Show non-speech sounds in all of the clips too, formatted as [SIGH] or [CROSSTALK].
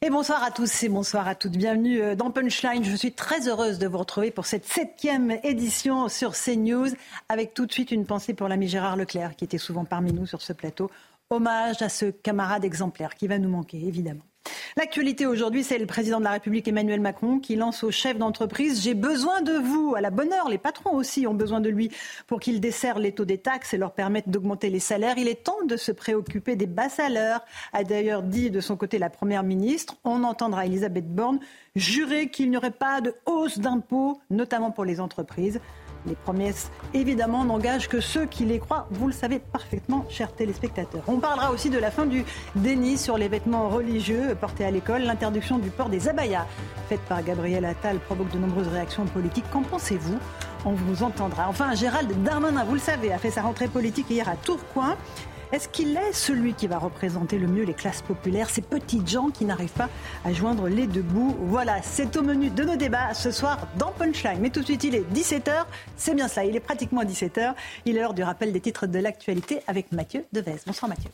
Et bonsoir à tous et bonsoir à toutes. Bienvenue euh, dans Punchline. Je suis très heureuse de vous retrouver pour cette septième édition sur CNews avec tout de suite une pensée pour l'ami Gérard Leclerc qui était souvent parmi nous sur ce plateau. Hommage à ce camarade exemplaire qui va nous manquer évidemment. L'actualité aujourd'hui, c'est le président de la République Emmanuel Macron qui lance aux chefs d'entreprise J'ai besoin de vous. À la bonne heure, les patrons aussi ont besoin de lui pour qu'il desserre les taux des taxes et leur permette d'augmenter les salaires. Il est temps de se préoccuper des bas salaires, a d'ailleurs dit de son côté la Première ministre. On entendra Elisabeth Borne jurer qu'il n'y aurait pas de hausse d'impôts, notamment pour les entreprises. Les promesses, évidemment, n'engagent que ceux qui les croient. Vous le savez parfaitement, chers téléspectateurs. On parlera aussi de la fin du déni sur les vêtements religieux portés à l'école. L'interdiction du port des abayas, faite par Gabriel Attal, provoque de nombreuses réactions politiques. Qu'en pensez-vous? On vous entendra. Enfin, Gérald Darmanin, vous le savez, a fait sa rentrée politique hier à Tourcoing. Est-ce qu'il est celui qui va représenter le mieux les classes populaires, ces petites gens qui n'arrivent pas à joindre les deux bouts? Voilà, c'est au menu de nos débats ce soir dans Punchline. Mais tout de suite, il est 17h, c'est bien ça, il est pratiquement 17h. Il est l'heure du rappel des titres de l'actualité avec Mathieu Devez. Bonsoir Mathieu.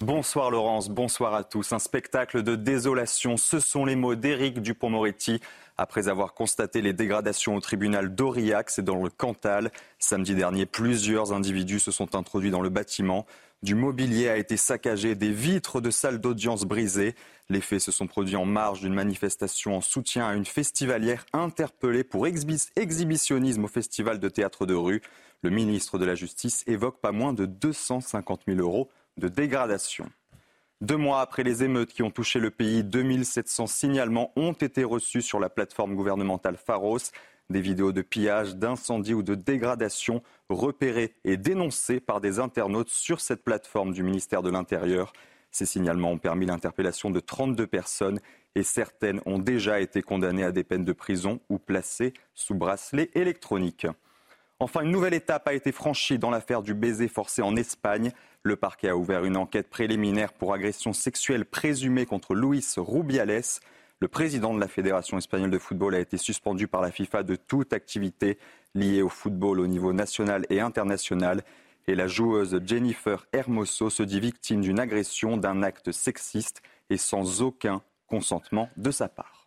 Bonsoir Laurence, bonsoir à tous. Un spectacle de désolation, ce sont les mots d'Éric Dupont-Moretti après avoir constaté les dégradations au tribunal d'Aurillac, c'est dans le Cantal. Samedi dernier, plusieurs individus se sont introduits dans le bâtiment. Du mobilier a été saccagé, des vitres de salles d'audience brisées. Les faits se sont produits en marge d'une manifestation en soutien à une festivalière interpellée pour exhibitionnisme au festival de théâtre de rue. Le ministre de la Justice évoque pas moins de 250 000 euros de dégradation. Deux mois après les émeutes qui ont touché le pays, 2700 signalements ont été reçus sur la plateforme gouvernementale Pharos. Des vidéos de pillage, d'incendie ou de dégradation repérées et dénoncées par des internautes sur cette plateforme du ministère de l'Intérieur. Ces signalements ont permis l'interpellation de 32 personnes et certaines ont déjà été condamnées à des peines de prison ou placées sous bracelet électronique. Enfin, une nouvelle étape a été franchie dans l'affaire du baiser forcé en Espagne. Le parquet a ouvert une enquête préliminaire pour agression sexuelle présumée contre Luis Rubiales. Le président de la Fédération espagnole de football a été suspendu par la FIFA de toute activité liée au football au niveau national et international. Et la joueuse Jennifer Hermoso se dit victime d'une agression, d'un acte sexiste et sans aucun consentement de sa part.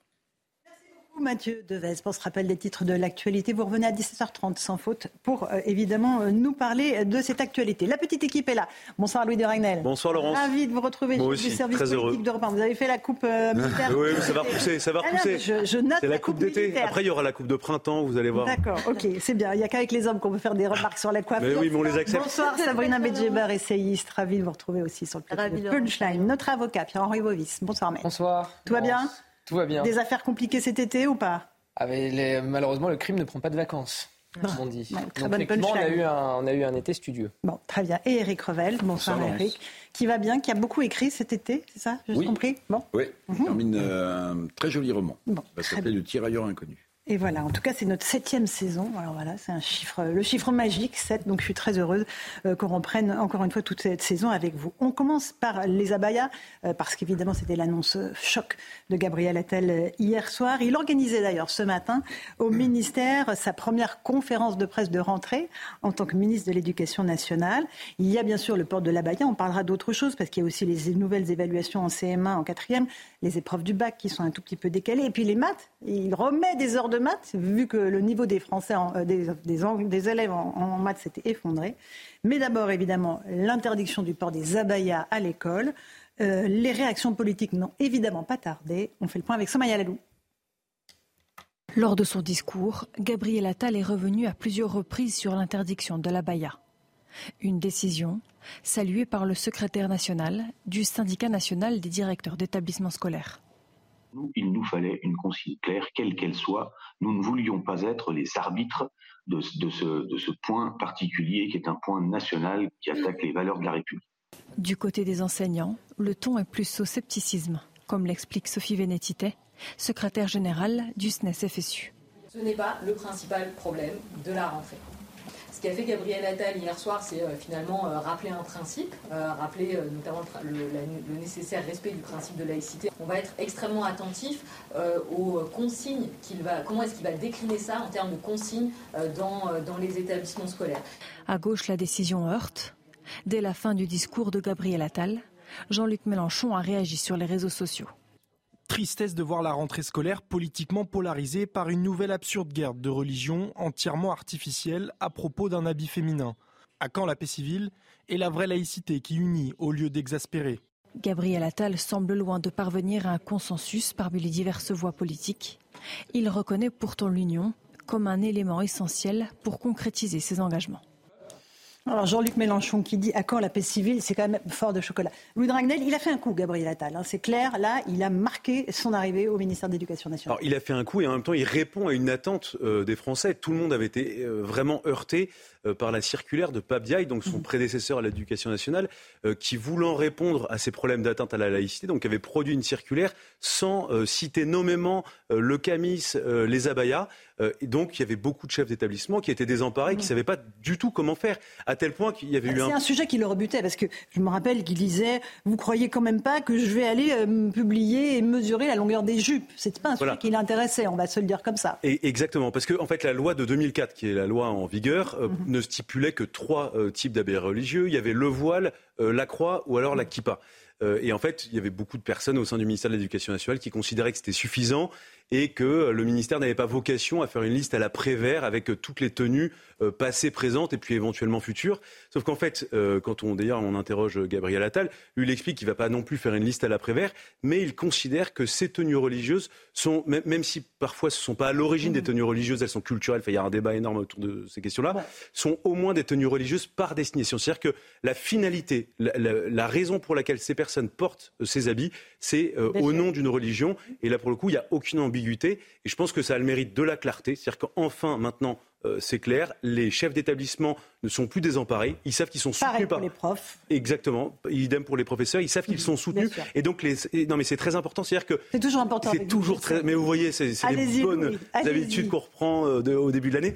Mathieu Devez pour ce rappel des titres de l'actualité. Vous revenez à 17h30 sans faute pour euh, évidemment euh, nous parler de cette actualité. La petite équipe est là. Bonsoir Louis de Ragnel. Bonsoir Laurence. Ravi de vous retrouver Moi du aussi, service très politique heureux. d'Europe 1. Vous avez fait la coupe euh, militaire. oui, mais ça va repousser, ça va Ah repousser. je, je note C'est la coupe d'été. Après, il y aura la coupe de printemps, vous allez voir. D'accord, ok, c'est bien. Il n'y a qu'avec les hommes qu'on peut faire des remarques sur la coiffure. Mais oui, mais on les accepte. Bonsoir Sabrina Medjeber, essayiste. Ravi de vous retrouver aussi sur le plateau de Punchline. Notre avocat, Pierre-Henri Bovis. Bonsoir maître. Bonsoir. Tout va bien? Tout va bien. Des affaires compliquées cet été ou pas? Ah, les- malheureusement, le crime ne prend pas de vacances, comme on dit. Ouais, très Donc, bonne on a, eu un, on a eu un été studieux. Bon, très bien. Et Eric Revel, bonsoir. Eric, qui va bien, qui a beaucoup écrit cet été, c'est ça? J'ai Oui. compris? Bon, Oui, il termine euh, un très joli roman. Bon, Ça s'appelle Le tirailleur inconnu. Et voilà, en tout cas, c'est notre septième saison. Alors voilà, c'est un chiffre, le chiffre magique, 7. Donc je suis très heureuse euh, qu'on reprenne encore une fois toute cette saison avec vous. On commence par les abayas, euh, parce qu'évidemment, c'était l'annonce choc de Gabriel Attal euh, hier soir. Il organisait d'ailleurs ce matin au ministère sa première conférence de presse de rentrée en tant que ministre de l'Éducation nationale. Il y a bien sûr le port de l'abaya, on parlera d'autres choses, parce qu'il y a aussi les nouvelles évaluations en CM1, en quatrième, les épreuves du bac qui sont un tout petit peu décalées, et puis les maths. Il remet des heures maths, vu que le niveau des Français, euh, des, élèves en, en maths s'était effondré. Mais d'abord, évidemment, l'interdiction du port des abayas à l'école. Euh, les réactions politiques n'ont évidemment pas tardé. On fait le point avec Somaya Lalou. Lors de son discours, Gabriel Attal est revenu à plusieurs reprises sur l'interdiction de la baya. Une décision saluée par le secrétaire national du syndicat national des directeurs d'établissements scolaires. Nous, il nous fallait une consigne claire, quelle qu'elle soit. Nous ne voulions pas être les arbitres de, ce, de ce point particulier qui est un point national qui attaque les valeurs de la République. Du côté des enseignants, le ton est plus au scepticisme, comme l'explique Sophie Vénétité, secrétaire générale du SNES FSU. Ce n'est pas le principal problème de la rentrée. Ce qu'a fait Gabriel Attal hier soir, c'est euh, finalement euh, rappeler un principe, euh, rappeler notamment le, nécessaire respect du principe de laïcité. On va être extrêmement attentif aux consignes qu'il va, comment est-ce qu'il va décliner ça en termes de consignes dans, dans les établissements scolaires. À gauche, la décision heurte. Dès la fin du discours de Gabriel Attal, Jean-Luc Mélenchon a réagi sur les réseaux sociaux. Tristesse de voir la rentrée scolaire politiquement polarisée par une nouvelle absurde guerre de religion entièrement artificielle à propos d'un habit féminin. À quand la paix civile et la vraie laïcité qui unit au lieu d'exaspérer Gabriel Attal semble loin de parvenir à un consensus parmi les diverses voix politiques. Il reconnaît pourtant l'union comme un élément essentiel pour concrétiser ses engagements. Alors Jean-Luc Mélenchon qui dit à quand la paix civile, c'est quand même fort de chocolat. Louis Dragnel, il a fait un coup, Gabriel Attal. Hein, c'est clair, là, il a marqué son arrivée au ministère de l'Éducation nationale. Alors il a fait un coup et en même temps il répond à une attente euh, des Français. Tout le monde avait été euh, vraiment heurté par la circulaire de Diaye, donc son mmh. prédécesseur à l'éducation nationale, euh, qui voulant répondre à ces problèmes d'atteinte à la laïcité, donc avait produit une circulaire sans euh, citer nommément le camis, les abayas. et donc il y avait beaucoup de chefs d'établissement qui étaient désemparés, qui ne mmh. savaient pas du tout comment faire, à tel point qu'il y avait eu un... C'est un sujet qui le rebutait, parce que je me rappelle qu'il disait, vous croyez quand même pas que je vais aller publier et mesurer la longueur des jupes? C'est pas un sujet qui l'intéressait, on va se le dire comme ça. Et exactement, parce que en fait la loi de 2004, qui est la loi en vigueur, mmh ne stipulait que trois euh, types d'habits religieux. Il y avait le voile, euh, la croix ou alors la kippa. Euh, et en fait, il y avait beaucoup de personnes au sein du ministère de l'Éducation nationale qui considéraient que c'était suffisant et que le ministère n'avait pas vocation à faire une liste à la Prévert avec toutes les tenues euh, passées, présentes et puis éventuellement futures. Sauf qu'en fait, euh, quand on d'ailleurs on interroge Gabriel Attal, lui il explique qu'il ne va pas non plus faire une liste à la Prévert, mais il considère que ces tenues religieuses sont, même, si parfois ce ne sont pas à l'origine des tenues religieuses, elles sont culturelles, il y a un débat énorme autour de ces questions-là, sont au moins des tenues religieuses par destination. C'est-à-dire que la finalité, la, raison pour laquelle ces personnes portent euh, ces habits, c'est au nom d'une religion. Et là, pour le coup, il n'y a aucune ambition et je pense que ça a le mérite de la clarté. C'est-à-dire qu'enfin, maintenant, euh, c'est clair, les chefs d'établissement ne sont plus désemparés. Ils savent qu'ils sont soutenus par les profs. Exactement. Idem pour les professeurs. Ils savent qu'ils sont soutenus. Et donc, les... non, mais c'est très important. C'est-à-dire que c'est toujours important. C'est toujours très. Mais vous voyez, c'est les bonnes habitudes qu'on reprend euh, au début de l'année.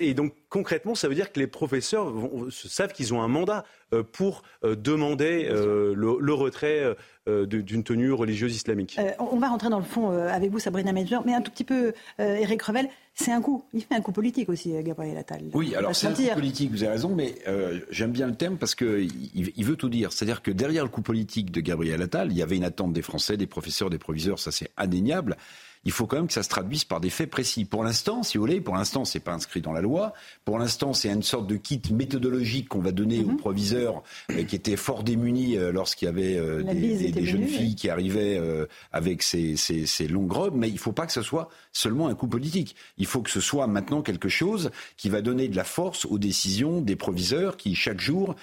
et donc concrètement, ça veut dire que les professeurs savent qu'ils ont un mandat pour demander le, retrait d'une tenue religieuse islamique. on va rentrer dans le fond avec vous, Sabrina Major, mais un tout petit peu, Eric Revel. C'est un coup. Il fait un coup politique aussi, Gabriel Attal. Oui, alors c'est un coup politique, vous avez raison, mais euh, j'aime bien le thème parce qu'il il veut tout dire. C'est-à-dire que derrière le coup politique de Gabriel Attal, il y avait une attente des Français, des professeurs, des proviseurs, ça c'est indéniable il faut quand même que ça se traduise par des faits précis. Pour l'instant, si vous voulez, pour l'instant, c'est pas inscrit dans la loi. Pour l'instant, c'est une sorte de kit méthodologique qu'on va donner aux mhm. proviseurs euh, qui étaient fort démunis euh, lorsqu'il y avait euh, des, jeunes filles qui arrivaient avec ces, longues robes. Mais il ne faut pas que ce soit seulement un coup politique. Il faut que ce soit maintenant quelque chose qui va donner de la force aux décisions des proviseurs qui, chaque jour,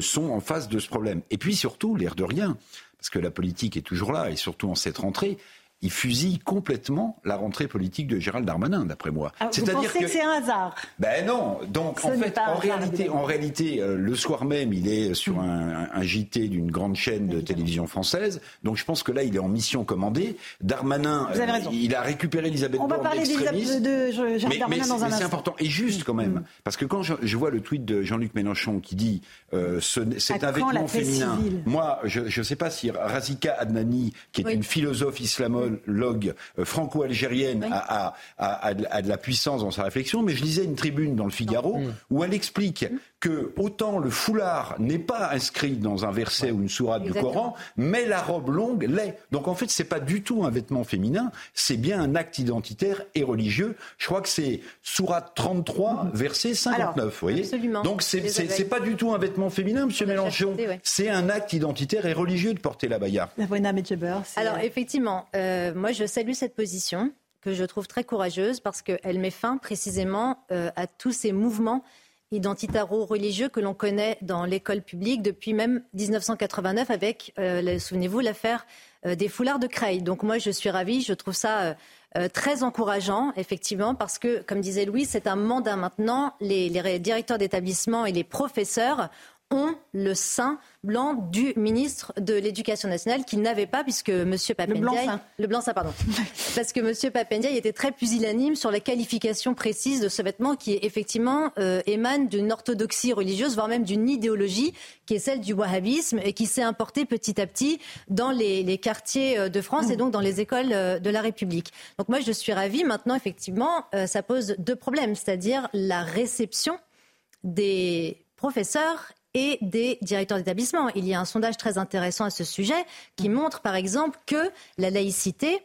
sont en face de ce problème. Et puis surtout, l'air de rien, parce que la politique est toujours là, et surtout en cette rentrée, il fusille complètement la rentrée politique de Gérald Darmanin, d'après moi. Ah, pensez que, c'est un hasard? Ben non. Donc en fait, en réalité, en réalité, euh, le soir même, il est sur un, un, JT d'une grande chaîne de télévision française. Donc je pense que là, il est en mission commandée. Darmanin, euh, il a récupéré Elisabeth On va parler de Gérald Darmanin dans un instant. C'est important et juste quand même, mm. parce que quand je, vois le tweet de Jean-Luc Mélenchon qui dit euh, c'est un vêtement féminin. Moi, je ne sais pas si Razika Adnani, qui est une philosophe islamo euh, franco-algérienne a, de la puissance dans sa réflexion, mais je lisais une tribune dans le Figaro où elle explique mm. Que autant le foulard n'est pas inscrit dans un verset ou une sourate du Coran, mais la robe longue l'est. Donc en fait, c'est pas du tout un vêtement féminin, c'est bien un acte identitaire et religieux. Je crois que c'est sourate 33, mm. verset 59, vous voyez Donc c'est pas du tout un vêtement féminin, monsieur Mélenchon. C'est un acte identitaire et religieux de porter la baya. Alors effectivement, euh, moi, je salue cette position que je trouve très courageuse parce qu'elle met fin précisément euh, à tous ces mouvements identitaro-religieux que l'on connaît dans l'école publique depuis même 1989 avec, euh, souvenez-vous, l'affaire des foulards de Creil. Donc moi, je suis ravie, je trouve ça euh, très encourageant, effectivement, parce que, comme disait Louis, c'est un mandat maintenant. Les, les directeurs d'établissement et les professeurs ont le sein blanc du ministre de l'Éducation nationale qu'il n'avait pas puisque M. Papendiaï... Le blanc Le pardon. [LAUGHS] parce que M. Papendiaï était très pusillanime sur la qualification précise de ce vêtement qui est effectivement euh, émane d'une orthodoxie religieuse, voire même d'une idéologie qui est celle du wahhabisme et qui s'est importée petit à petit dans les, quartiers euh, de France et donc dans les écoles euh, de la République. Donc moi, je suis ravie. Maintenant, effectivement, ça pose deux problèmes, c'est-à-dire la réception des professeurs et des directeurs d'établissement. Il y a un sondage très intéressant à ce sujet qui montre par exemple que la laïcité,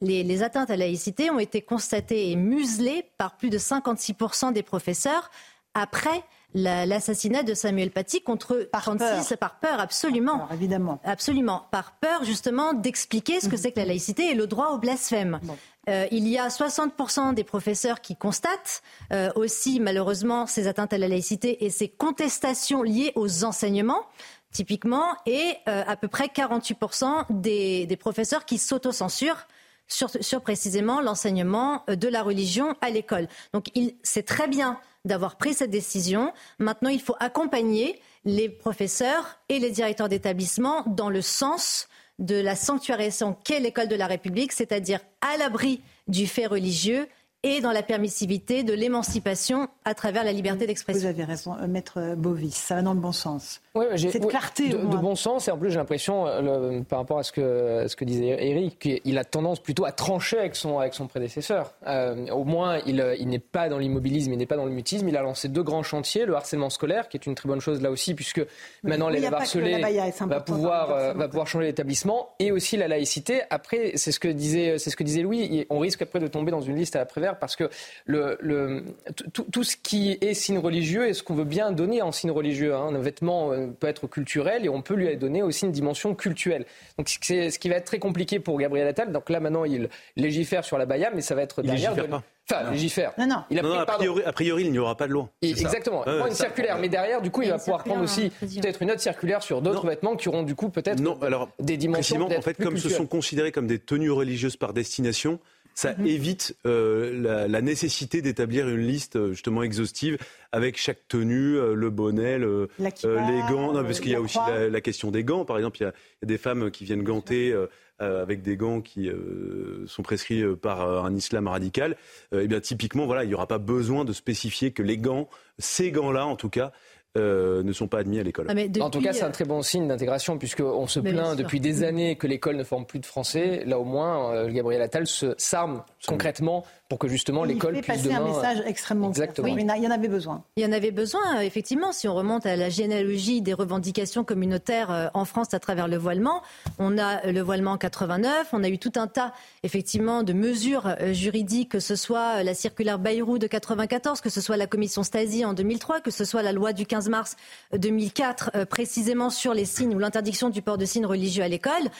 les, atteintes à la laïcité ont été constatées et muselées par plus de 56% des professeurs après l'assassinat de Samuel Paty contre par 36 par peur absolument. Évidemment. Absolument. Par peur justement d'expliquer ce que c'est que la laïcité et le droit au blasphème euh, il y a 60% des professeurs qui constatent euh, aussi malheureusement ces atteintes à la laïcité et ces contestations liées aux enseignements typiquement, et euh, à peu près 48% des, des, professeurs qui s'autocensurent sur, sur précisément l'enseignement de la religion à l'école. Donc c'est très bien d'avoir pris cette décision. Maintenant, il faut accompagner les professeurs et les directeurs d'établissement dans le sens de la sanctuarisation qu'est l'école de la République, c'est-à-dire à l'abri du fait religieux et dans la permissivité de l'émancipation à travers la liberté d'expression. Vous avez raison, euh, Maître Bovis, ça va dans le bon sens. Oui, Cette clarté. De, bon sens, et en plus j'ai l'impression, euh, par rapport à ce que, ce que disait Eric, qu'il a tendance plutôt à trancher avec son, avec son prédécesseur. Euh, au moins, il, il n'est pas dans l'immobilisme, il n'est pas dans le mutisme. Il a lancé deux grands chantiers, le harcèlement scolaire, qui est une très bonne chose là aussi, puisque maintenant les harcelés va pouvoir, va pouvoir changer l'établissement, et aussi la laïcité. Après, c'est ce que disait, c'est ce que disait Louis, on risque après de tomber dans une liste à la Prévert parce que le, le, tout, ce qui est signe religieux est ce qu'on veut bien donner en signe religieux. Hein. Un vêtement euh, peut être culturel et on peut lui donner aussi une dimension culturelle. Donc c'est ce qui va être très compliqué pour Gabriel Attal. Donc là maintenant il légifère sur la Baya, mais ça va être derrière. Enfin, légifère. Non, non. Il a, a, priori, il n'y aura pas de loi. exactement. une circulaire. Mais derrière, du coup, il va pouvoir prendre aussi peut-être une autre circulaire sur d'autres vêtements qui auront du coup peut-être des dimensions. en fait, comme ce sont considérés comme des tenues religieuses par destination, ça mhm. évite euh, la, nécessité d'établir une liste euh, justement exhaustive avec chaque tenue, euh, le bonnet, les gants. Non, parce qu'il y a aussi la, question des gants. Par exemple, il y a, des femmes qui viennent ganter. avec des gants qui sont prescrits par un islam radical, eh bien typiquement, voilà, il n'y aura pas besoin de spécifier que les gants, ces gants-là en tout cas, euh, ne sont pas admis à l'école. Ah, en tout cas, c'est un très bon signe d'intégration, puisqu'on se plaint depuis des années que l'école ne forme plus de Français. Là, au moins, euh, Gabriel Attal s'arme concrètement pour que justement l'école puisse passer un message extrêmement Exactement. Il y en avait besoin. Il y en avait besoin, effectivement. Si on remonte à la généalogie des revendications communautaires euh, en France à travers le voilement, on a euh, le voilement en 89, on a eu tout un tas, effectivement, de mesures euh, juridiques, que ce soit la circulaire Bayrou de 94, que ce soit la commission Stasi en 2003, que ce soit la loi du 15 mars 2004, précisément sur les signes ou l'interdiction du port de signes religieux à l'école.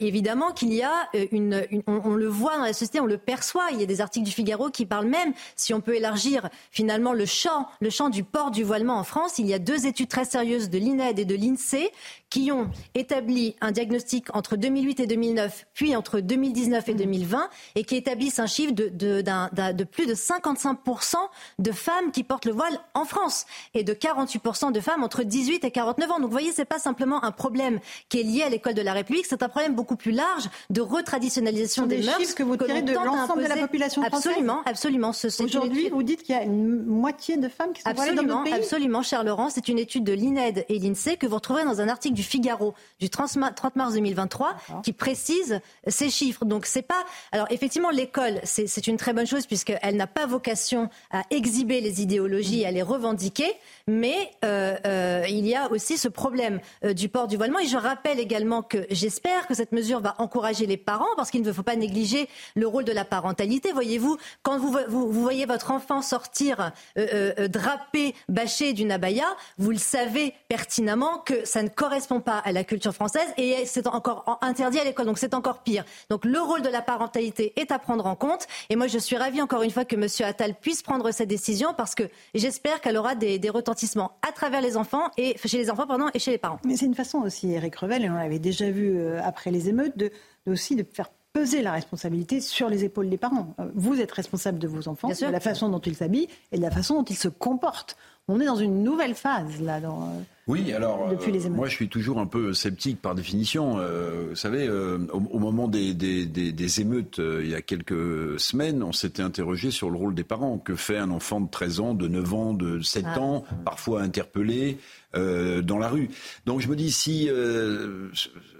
évidemment qu'il y a une, on, le voit dans la société, on le perçoit. Il y a des articles du Figaro qui parle même, si on peut élargir finalement le champ, le champ du port du voilement en France, il y a deux études très sérieuses de l'INED et de l'INSEE qui ont établi un diagnostic entre 2008 et 2009, puis entre 2019 et 2020, et qui établissent un chiffre de, de, de plus de 55% de femmes qui portent le voile en France, et de 48% de femmes entre 18 et 49 ans. Donc vous voyez, c'est pas simplement un problème qui est lié à l'école de la République, c'est un problème beaucoup plus large de retraditionnalisation des, des mœurs que vous tirez de l'ensemble de la population française. Absolument, absolument. Aujourd'hui, vous dites qu'il y a une moitié de femmes qui sont absolument, dans notre pays. Absolument, cher Laurent, c'est une étude de l'INED et l'INSEE que vous retrouverez dans un article du Figaro du 30 mars 2023 qui précise ces chiffres. Donc c'est pas. Alors effectivement, l'école, c'est une très bonne chose puisqu'elle n'a pas vocation à exhiber les idéologies, à les revendiquer, mais euh, euh, il y a aussi ce problème euh, du port du voilement. Et je rappelle également que j'espère que cette mesure va encourager les parents parce qu'il ne faut pas négliger le rôle de la parentalité. Voyez-vous, quand vous, vous, vous, voyez votre enfant sortir drapé, bâché d'une abaya, vous le savez pertinemment que ça ne correspond pas à la culture française et c'est encore interdit à l'école. Donc c'est encore pire. Donc le rôle de la parentalité est à prendre en compte. Et moi, je suis ravie encore une fois que M. Attal puisse prendre cette décision parce que j'espère qu'elle aura des, des retentissements à travers les enfants et chez les enfants pardon, et chez les parents. Mais c'est une façon aussi, Eric Revel, et on l'avait déjà vu euh, après les émeutes, de, aussi de faire peser la responsabilité sur les épaules des parents. Euh, vous êtes responsable de vos enfants, de la façon dont ils s'habillent et de la façon dont ils se comportent. On est dans une nouvelle phase là. Dans, euh, oui, alors depuis les euh, moi je suis toujours un peu sceptique par définition. vous savez, au, moment des, des, des, émeutes il y a quelques semaines, on s'était interrogé sur le rôle des parents. Que fait un enfant de 13 ans, de 9 ans, de 7 ah. ans, parfois interpellé dans la rue? Donc je me dis si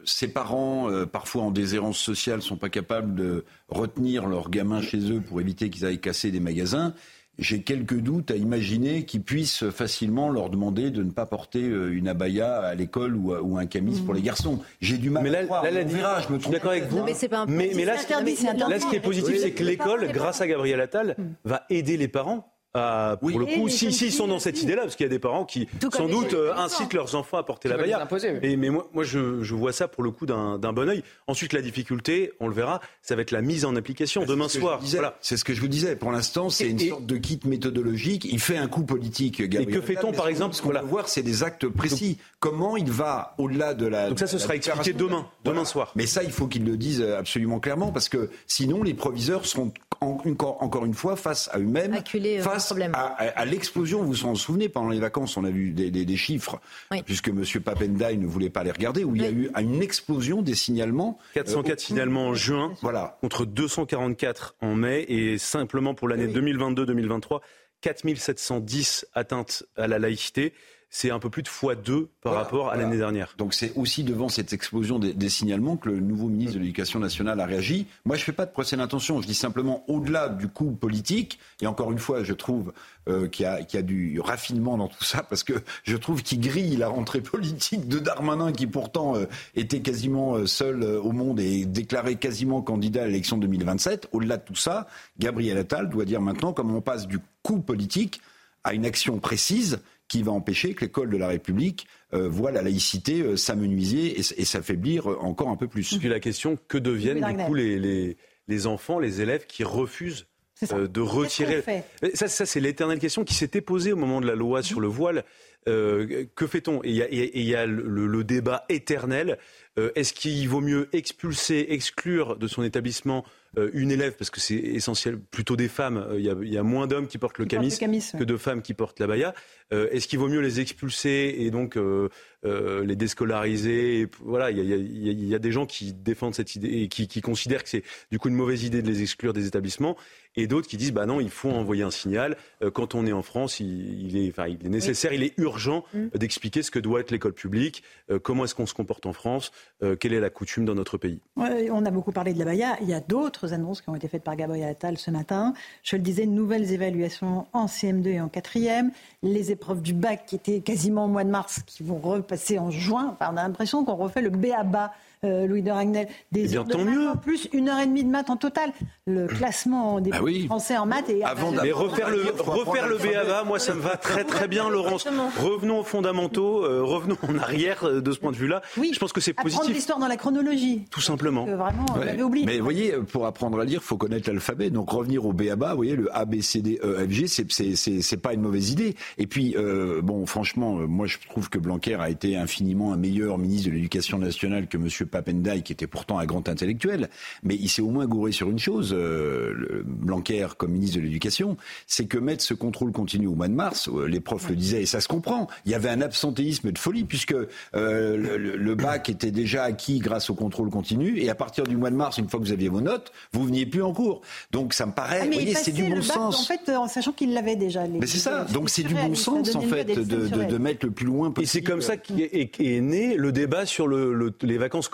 ces parents, parfois en déshérence sociale, sont pas capables de retenir leurs gamins chez eux pour éviter qu'ils aillent casser des magasins, j'ai quelques doutes à imaginer qu'ils puissent facilement leur demander de ne pas porter euh, une abaya à l'école ou, un camis pour les mmh. garçons. J'ai du mal mais à croire. Là, la je me trompe d'accord avec vous. mais, mais, là, ce qui est positif, c'est que l'école, grâce à Gabriel Attal, mmh. va aider les parents ah, pour le coup, si, si, ils sont dans cette idée-là, parce qu'il y a des parents qui, sans doute, euh, incitent leurs enfants à porter la baïa. Mais, mais moi, moi je, je, vois ça pour le coup d'un bon oeil. Ensuite, la difficulté, on le verra, ça va être la mise en application bah, demain soir. Voilà. C'est ce que je vous disais. Pour l'instant, c'est une sorte de kit méthodologique. Il fait un coup politique, Gabriel. Et que fait-on, par exemple Ce qu'on va voir, c'est des actes précis. Comment il va au-delà de la. Donc ça, ce sera expliqué demain, demain soir. Mais ça, il faut qu'il le dise absolument clairement, parce que sinon, les proviseurs seront encore une fois face à eux-mêmes, euh, face à à l'explosion, vous vous en souvenez, pendant les vacances, on a vu des, chiffres, puisque M. Papendai ne voulait pas les regarder, où il y a eu une explosion des signalements. 404 euh, signalements en juin, voilà. contre 244 en mai, et simplement pour l'année 2022-2023, 4710 atteintes à la laïcité c'est un peu plus de fois deux par rapport à l'année dernière. Donc c'est aussi devant cette explosion des, signalements que le nouveau ministre de l'Éducation nationale a réagi. Moi, je ne fais pas de procès d'intention. Je dis simplement, au-delà du coup politique, et encore une fois, je trouve euh, qu'il y, a du raffinement dans tout ça, parce que je trouve qu'il grille la rentrée politique de Darmanin, qui pourtant euh, était quasiment euh, seul au monde et déclaré quasiment candidat à l'élection 2027. Au-delà de tout ça, Gabriel Attal doit dire maintenant comment on passe du coup politique à une action précise qui va empêcher que l'école de la République euh, voit la laïcité euh, s'amenuiser et, s'affaiblir euh, encore un peu plus. Puis la question, que deviennent du coup les, les, enfants, les élèves qui refusent de retirer. Ça, ça c'est l'éternelle question qui s'était posée au moment de la loi sur le voile. que fait-on? Et il y a, le, débat éternel. Est-ce qu'il vaut mieux expulser, exclure de son établissement euh, une élève, parce que c'est essentiel, plutôt des femmes. Il euh, y, a, moins d'hommes qui portent le camis, que de femmes qui portent la baya. Euh, est-ce qu'il vaut mieux les expulser et donc les déscolariser Voilà, il y, a, des gens qui défendent cette idée et qui, qui considèrent que c'est du coup une mauvaise idée de les exclure des établissements et d'autres qui disent bah non, il faut envoyer un signal. Euh, quand on est en France, il, est, enfin, il est nécessaire, il est urgent mm. d'expliquer ce que doit être l'école publique, euh, comment est-ce qu'on se comporte en France, euh, quelle est la coutume dans notre pays. on a beaucoup parlé de la Baïa. Il y a d'autres annonces qui ont été faites par Gabriel Attal ce matin. Je le disais, nouvelles évaluations en CM2 et en 4e. Les épreuves du bac qui étaient quasiment au mois de mars, qui vont repasser en juin. Enfin, on a l'impression qu'on refait le B à bas euh, Louis de Ragnel. Des eh heures de mieux. en plus, une heure et demie de maths en total. Le classement des bah Français en maths. Et Mais refaire le, refaire le BABA, moi, ça me va très très bien, Laurence. Revenons aux fondamentaux, euh, revenons en arrière euh, de ce point de vue-là. Oui. Je pense que c'est positif. Apprendre l'histoire dans la chronologie. Tout simplement. vraiment, on oublié. Mais vous voyez, pour apprendre à lire, il faut connaître l'alphabet. Donc revenir au BABA, vous voyez, le A, B, C, D, E, F, G, c'est pas une mauvaise idée. Et puis, bon, franchement, moi, je trouve que Blanquer a été infiniment un meilleur ministre de l'Éducation nationale que M. Papendai, qui était pourtant un grand intellectuel, mais il s'est au moins gouré sur une chose, euh, Blanquer comme ministre de l'Éducation, c'est que mettre ce contrôle continu au mois de mars, euh, les profs le disaient et ça se comprend, il y avait un absentéisme de folie puisque euh, le, bac était déjà acquis grâce au contrôle continu et à partir du mois de mars, une fois que vous aviez vos notes, vous veniez plus en cours. Donc ça me paraît, ah, vous voyez, c'est du bon sens. En fait, en sachant qu'il l'avait déjà. mais c'est ça. Donc c'est du bon sens en fait de, de, mettre le plus loin possible. Et c'est comme ça qu'est né le débat sur le, les vacances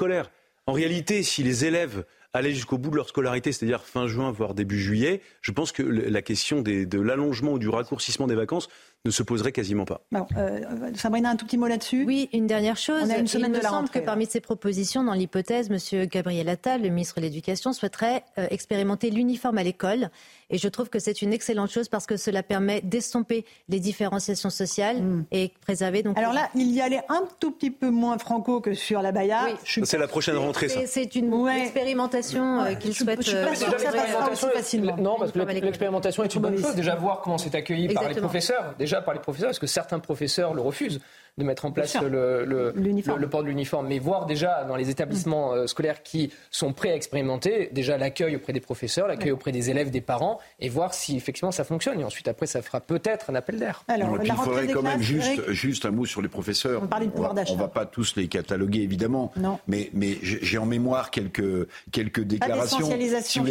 En réalité, si les élèves allaient jusqu'au bout de leur scolarité, c'est-à-dire fin juin, voire début juillet, je pense que la question de l'allongement ou du raccourcissement des vacances ne se poserait quasiment pas. Euh, Sabrina, un tout petit mot là-dessus? Oui, une dernière chose. On a une semaine Il me semble que parmi ces propositions, dans l'hypothèse, M. Gabriel Attal, le ministre de l'Éducation, souhaiterait euh, expérimenter l'uniforme à l'école. Et je trouve que c'est une excellente chose parce que cela permet d'estomper les différenciations sociales hmm. et préserver. Donc Alors là, il y allait un tout petit peu moins franco que sur la Baïa. C'est la prochaine rentrée, ça. C'est une expérimentation euh, qu'il souhaite. Je suis pas sûr que ça passera aussi facilement. Non, parce que l'expérimentation est une bonne chose. Déjà voir comment c'est accueilli par les professeurs. Déjà par les professeurs, parce que certains professeurs le refusent? De mettre en place le, le, le, port de l'uniforme, mais voir déjà dans les établissements euh, scolaires qui sont prêts à expérimenter, déjà l'accueil auprès des professeurs, l'accueil auprès des élèves, des parents, et voir si effectivement ça fonctionne. Et ensuite, après, ça fera peut-être un appel d'air. Alors, il faudrait quand même juste, juste un mot sur les professeurs. On, ne va pas tous les cataloguer, évidemment. Non. Mais, mais j'ai en mémoire quelques, quelques déclarations.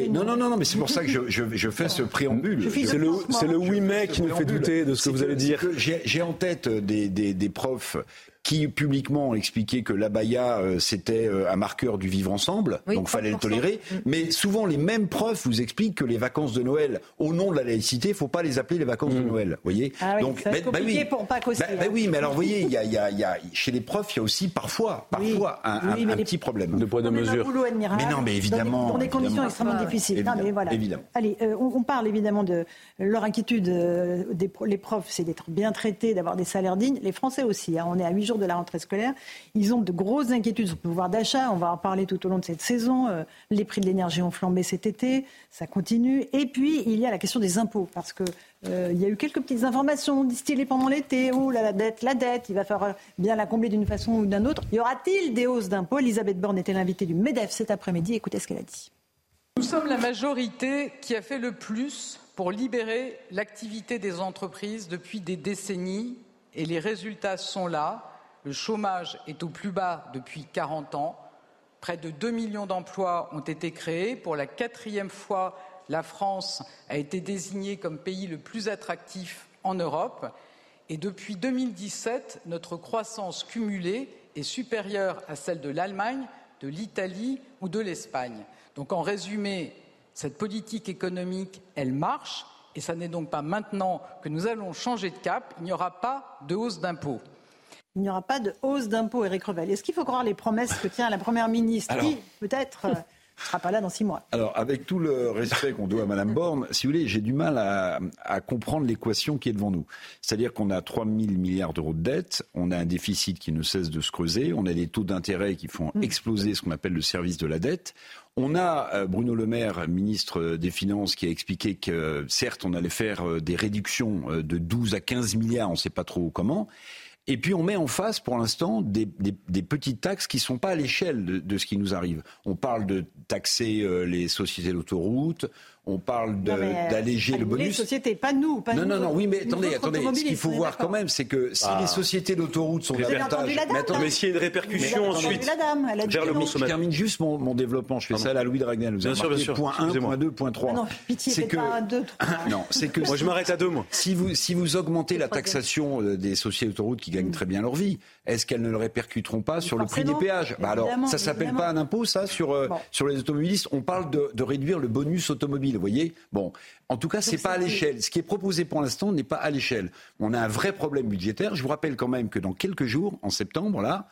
non, non, non, non, mais c'est pour ça que je, je, fais ce préambule. C'est le, le oui mais qui nous fait douter de ce que vous allez dire. J'ai en tête des, des, des profs Petrov qui publiquement expliquait que l'abaya euh, c'était euh, un marqueur du vivre ensemble, oui, donc fallait le tolérer. Mm. Mais souvent les mêmes profs vous expliquent que les vacances de Noël, au nom de la laïcité, faut pas les appeler les vacances de mm. Noël. Voyez. Ah donc, mais, bah, oui. pour Pâques aussi. Bah, bah hein. Oui, mais alors vous voyez, [LAUGHS] il y, y, y a, chez les profs, il y a aussi parfois, parfois un, petit problème de poids de mesure. Mais non, mais évidemment. Dans des, conditions extrêmement difficiles. Évidemment, non, mais voilà. Allez, euh, on, parle évidemment de leur inquiétude. des, les profs, c'est d'être bien traités, d'avoir des salaires dignes. Les Français aussi. Hein. On est à 8 de la rentrée scolaire. Ils ont de grosses inquiétudes sur le pouvoir d'achat. On va en parler tout au long de cette saison. Euh, les prix de l'énergie ont flambé cet été. Ça continue. Et puis, il y a la question des impôts. Parce que euh, il y a eu quelques petites informations distillées pendant l'été. Oh la dette, la dette, il va falloir bien la combler d'une façon ou d'une autre. Y aura-t-il des hausses d'impôts? Elisabeth Borne était l'invitée du MEDEF cet après-midi. Écoutez ce qu'elle a dit. Nous sommes la majorité qui a fait le plus pour libérer l'activité des entreprises depuis des décennies et les résultats sont là. Le chômage est au plus bas depuis 40 ans. Près de 2 millions d'emplois ont été créés. Pour la quatrième fois, la France a été désignée comme pays le plus attractif en Europe. Et depuis 2017, notre croissance cumulée est supérieure à celle de l'Allemagne, de l'Italie ou de l'Espagne. Donc en résumé, cette politique économique, elle marche et ce n'est donc pas maintenant que nous allons changer de cap. Il n'y aura pas de hausse d'impôts il n'y aura pas de hausse d'impôts, Éric Revel. Est-ce qu'il faut croire les promesses que tient la Première ministre qui, peut-être, euh, ne sera pas là dans six mois Alors, avec tout le respect qu'on doit à Mme Borne, si vous voulez, j'ai du mal à, comprendre l'équation qui est devant nous. C'est-à-dire qu'on a 3 000 milliards d'euros de dette, on a un déficit qui ne cesse de se creuser, on a des taux d'intérêt qui font mm. exploser ce qu'on appelle le service de la dette. On a euh, Bruno Le Maire, ministre des Finances, qui a expliqué que certes, on allait faire euh, des réductions de 12 à 15 milliards, on ne sait pas trop comment. Et puis on met en face, pour l'instant, des, petites taxes qui ne sont pas à l'échelle de, ce qui nous arrive. On parle de taxer euh, les sociétés d'autoroute, on parle euh, d'alléger le bonus. Les sociétés, pas nous. Pas non, nous, non, non, oui, mais attendez, attendez. Ce qu'il faut voir quand même, c'est que si les sociétés d'autoroute sont davantage. Mais, attendez, mais s'il y a une répercussion ensuite. La dame, elle a dit le Je termine juste mon, développement. Je fais ça à la Louis Dragnel. Vous bien sûr, bien sûr. Point 1, point 2, point 3. non, pitié, c'est que... pas un 2, 3. [LAUGHS] non, c'est que. Moi, je m'arrête à deux, moi. Si vous, si vous augmentez la taxation euh, des sociétés d'autoroute qui gagnent très bien leur vie, est-ce qu'elles ne le répercuteront pas sur le prix des péages? Bah Alors, ça s'appelle pas un impôt, ça, sur, euh, sur les automobilistes. On parle de réduire le bonus automobile, vous voyez? Bon, en tout cas, ce n'est pas à l'échelle. Ce qui est proposé pour l'instant n'est pas à l'échelle. On a un vrai problème budgétaire. Je vous rappelle quand même que dans quelques jours, en septembre, là,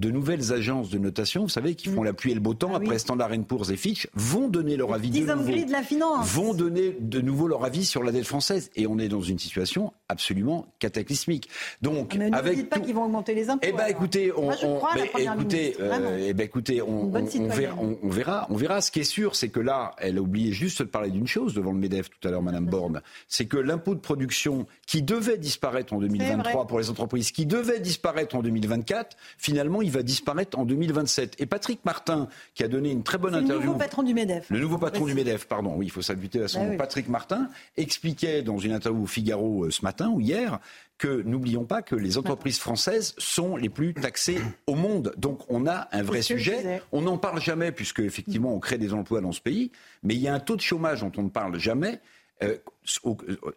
de nouvelles agences de notation, vous savez, qui font mm. la pluie et le beau temps, ah après Standard Poor's et Fitch, vont donner leur avis de nouveau. de la finance. Vont donner de nouveau leur avis sur la dette française. Et on est dans une situation absolument cataclysmique. Donc, mais ne avec dites pas qu'ils vont augmenter les impôts. Eh ben, écoutez, on, écoutez, euh, eh ben, écoutez, on, verra, on, verra, on verra. Ce qui est sûr, c'est que là, elle a oublié juste de parler d'une chose devant le Medef tout à l'heure, Madame Borne, c'est que l'impôt de production qui devait disparaître en 2023 pour les entreprises, qui devait disparaître en 2024, finalement, il va disparaître en 2027. Et Patrick Martin, qui a donné une très bonne interview. Le nouveau patron du MEDEF. Le nouveau patron du MEDEF, pardon. Oui, il faut s'habituer à son bah Patrick Martin expliquait dans une interview au Figaro euh, ce matin ou hier que n'oublions pas que les entreprises françaises sont les plus taxées au monde. Donc on a un vrai sujet. On n'en parle jamais puisque effectivement on crée des emplois dans ce pays, mais il y a un taux de chômage dont on ne parle jamais. Euh,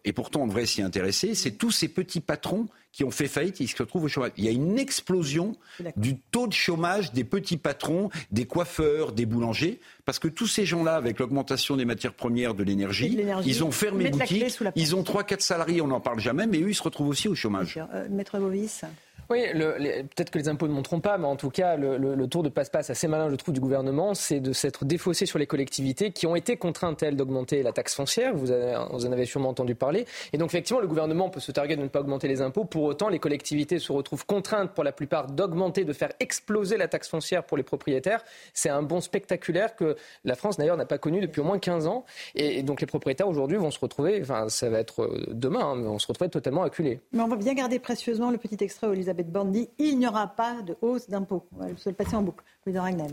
et pourtant on devrait s'y intéresser, c'est tous ces petits patrons qui ont fait faillite et qui se retrouvent au chômage. Il y a une explosion du taux de chômage des petits patrons, des coiffeurs, des boulangers, parce que tous ces gens-là, avec l'augmentation des matières premières, de l'énergie, ils ont fermé boutique, ils ont 3-4 salariés, on n'en parle jamais, mais eux, ils se retrouvent aussi au chômage. Euh, Maître Bovis oui, peut-être que les impôts ne montreront pas, mais en tout cas, le, tour de passe-passe assez malin, je trouve, du gouvernement, c'est de s'être défaussé sur les collectivités qui ont été contraintes, elles, d'augmenter la taxe foncière. Vous, en avez sûrement entendu parler. Et donc, effectivement, le gouvernement peut se targuer de ne pas augmenter les impôts. Pour autant, les collectivités se retrouvent contraintes, pour la plupart, d'augmenter, de faire exploser la taxe foncière pour les propriétaires. C'est un bon spectaculaire que la France, d'ailleurs, n'a pas connu depuis au moins 15 ans. Et, donc, les propriétaires, aujourd'hui, vont se retrouver, enfin, ça va être euh, demain, hein, mais on se retrouver totalement acculés. Mais on va bien garder précieusement le petit extrait, Elisabeth Elisabeth Borne il n'y aura pas de hausse d'impôts. On va le passer en boucle.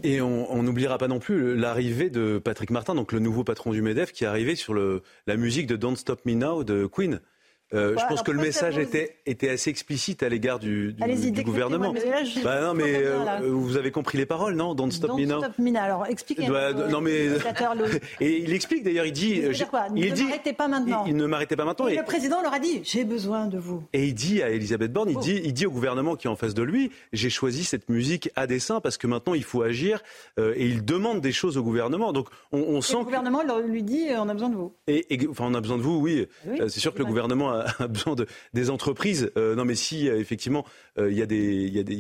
Et on n'oubliera pas non plus l'arrivée de Patrick Martin, donc le nouveau patron du MEDEF, qui est arrivé sur la musique de Don't Stop Me Now de Queen. Euh, je pense que le message était, était assez explicite à l'égard du, du, du gouvernement. bah non, mais euh, vous avez compris les paroles, non Don't Stop Me Now. Stop now. Alors expliquez. Bah, non mais [LAUGHS] et il explique d'ailleurs, il dit, il, quoi il ne m'arrêtez pas maintenant. Il, ne m'arrêtez pas maintenant. Et, le président leur a dit, j'ai besoin de vous. Et il dit à Elisabeth Borne, il oh. dit, il dit au gouvernement qui est en face de lui, j'ai choisi cette musique à dessein parce que maintenant il faut agir euh, et il demande des choses au gouvernement. Donc on, on sent. le gouvernement lui dit, on a besoin de vous. Et, enfin, on a besoin de vous, oui. oui c'est sûr que le gouvernement a, a besoin de des entreprises. Euh, non, mais si euh, effectivement euh, il y,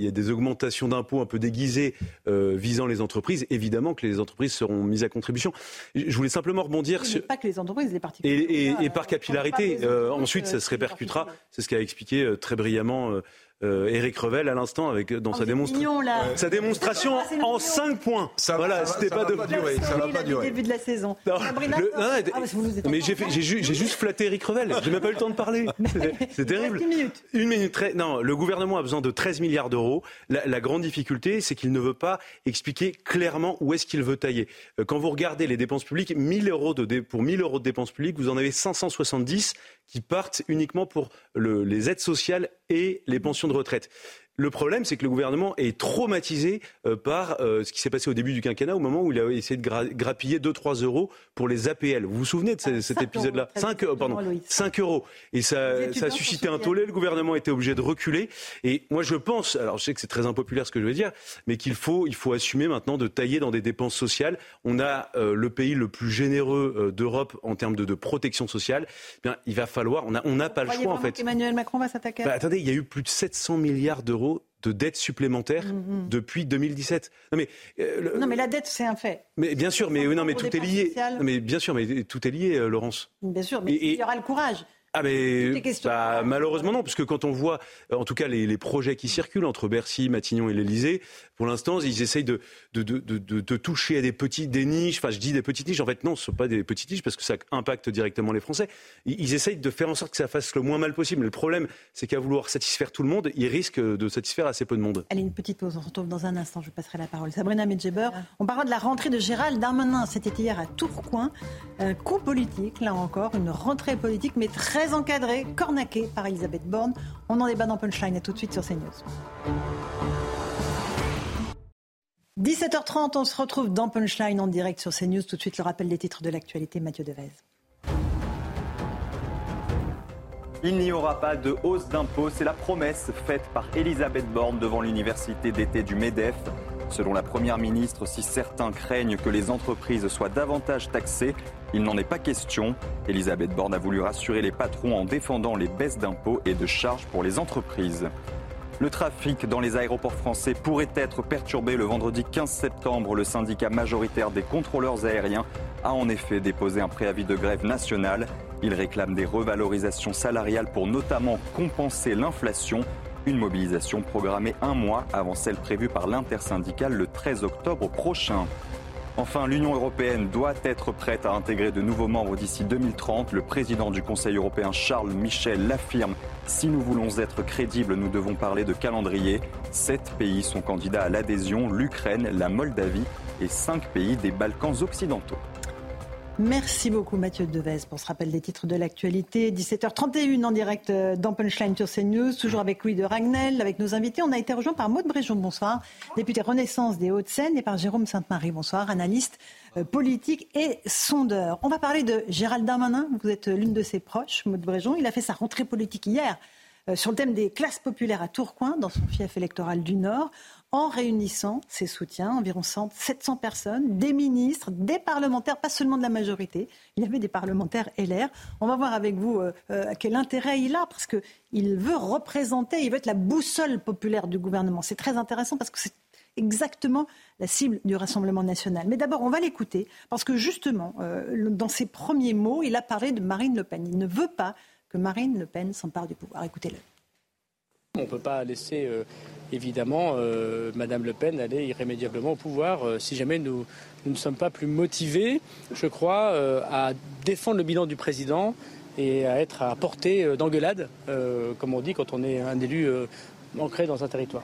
a des augmentations d'impôts un peu déguisées visant les entreprises, évidemment que les entreprises seront mises à contribution. Je voulais simplement rebondir sur. Pas que les entreprises, les particuliers. Et, par capillarité, ensuite, ça se répercutera. C'est ce qu'a expliqué très brillamment euh, Eric Revel à l'instant avec dans oh, sa, démonstration sa démonstration en 5 points. Ça, voilà, c'était pas de durer, ça va pas durer. Début de la saison. Non, ah, mais j'ai juste flatté Eric Revel. J'ai même pas eu le temps de parler. [LAUGHS] C'est terrible. Une minute. Une minute. Non, le gouvernement a besoin de 13 milliards d'euros. La, la, grande difficulté, c'est qu'il ne veut pas expliquer clairement où est-ce qu'il veut tailler. Euh, quand vous regardez les dépenses publiques, 1000 euros de pour 1000 euros de dépenses publiques, vous en avez 570 qui partent uniquement pour le, les aides sociales et les pensions de retraite. Le problème, c'est que le gouvernement est traumatisé euh, par euh, ce qui s'est passé au début du quinquennat, au moment où il a essayé de grappiller 2-3 euros pour les APL. Vous vous souvenez de cet ah, épisode-là 5, euh, pardon, 5 euros. Et ça, ça a suscité un tollé. Le gouvernement a été obligé de reculer. Et moi, je pense, alors je sais que c'est très impopulaire ce que je veux dire, mais qu'il faut, il faut assumer maintenant de tailler dans des dépenses sociales. On a le pays le plus généreux d'Europe en termes de, de, protection sociale. Eh bien, il va falloir, on n'a on a pas le choix en fait. Emmanuel Macron va s'attaquer. Bah, attendez, il y a eu plus de 700 milliards d'euros de dette supplémentaire mm-hmm. depuis 2017. Non mais, euh, non mais la dette c'est un fait. Mais bien sûr, mais non mais tout est lié. mais bien sûr, mais tout est lié, euh, Laurence. Bien sûr, mais il y aura le courage. Ah mais bah, malheureusement non, parce que quand on voit, en tout cas les, les projets qui circulent entre Bercy, Matignon et l'Elysée, pour l'instant ils essayent de de, de, de, de, toucher à des petites des niches. Enfin, je dis des petites niches. En fait, non, ce ne sont pas des petites niches parce que ça impacte directement les Français. Ils, ils, essayent de faire en sorte que ça fasse le moins mal possible. Le problème, c'est qu'à vouloir satisfaire tout le monde, ils risquent de satisfaire assez peu de monde. Allez, une petite pause. On se retrouve dans un instant. Je passerai la parole. Sabrina Medjeber. On parlera de la rentrée de Gérald Darmanin. C'était hier à Tourcoing. Un coup politique, là encore, une rentrée politique, mais très encadrée cornaqué par Elisabeth Borne. On en débat dans Punchline. À tout de suite sur CNews. 17h30, on se retrouve dans Punchline en direct sur CNews. Tout de suite, le rappel des titres de l'actualité, Mathieu Devez. Il n'y aura pas de hausse d'impôts, c'est la promesse faite par Elisabeth Borne devant l'université d'été du MEDEF. Selon la Première ministre, si certains craignent que les entreprises soient davantage taxées, il n'en est pas question. Elisabeth Borne a voulu rassurer les patrons en défendant les baisses d'impôts et de charges pour les entreprises. Le trafic dans les aéroports français pourrait être perturbé le vendredi 15 septembre. Le syndicat majoritaire des contrôleurs aériens a en effet déposé un préavis de grève nationale. Il réclame des revalorisations salariales pour notamment compenser l'inflation. Une mobilisation programmée un mois avant celle prévue par l'intersyndicale le 13 octobre prochain. Enfin, l'Union européenne doit être prête à intégrer de nouveaux membres d'ici 2030. Le président du Conseil européen Charles Michel l'affirme. Si nous voulons être crédibles, nous devons parler de calendrier. Sept pays sont candidats à l'adhésion, l'Ukraine, la Moldavie et cinq pays des Balkans occidentaux. Merci beaucoup Mathieu Devez pour ce rappel des titres de l'actualité. 17h31 en direct euh, dans Punchline sur CNews, toujours avec Louis de Ragnel, avec nos invités. On a été rejoint par Maud Bréjon, bonsoir, député Renaissance des Hauts-de-Seine, et par Jérôme Sainte-Marie, bonsoir, analyste euh, politique et sondeur. On va parler de Gérald Darmanin, vous êtes l'une de ses proches, Maud Bréjon. Il a fait sa rentrée politique hier euh, sur le thème des classes populaires à Tourcoing, dans son fief électoral du Nord en réunissant ses soutiens, environ 700 personnes, des ministres, des parlementaires, pas seulement de la majorité, il y avait des parlementaires LR. On va voir avec vous euh, euh, quel intérêt il a, parce qu'il veut représenter, il veut être la boussole populaire du gouvernement. C'est très intéressant parce que c'est exactement la cible du Rassemblement national. Mais d'abord, on va l'écouter, parce que justement, euh, dans ses premiers mots, il a parlé de Marine Le Pen. Il ne veut pas que Marine Le Pen s'empare du pouvoir. Écoutez-le. On ne peut pas laisser évidemment euh, Madame Le Pen aller irrémédiablement au pouvoir euh, si jamais nous, ne sommes pas plus motivés, je crois, euh, à défendre le bilan du président et à être à portée d'engueulade, comme on dit quand on est un élu ancrée dans un territoire.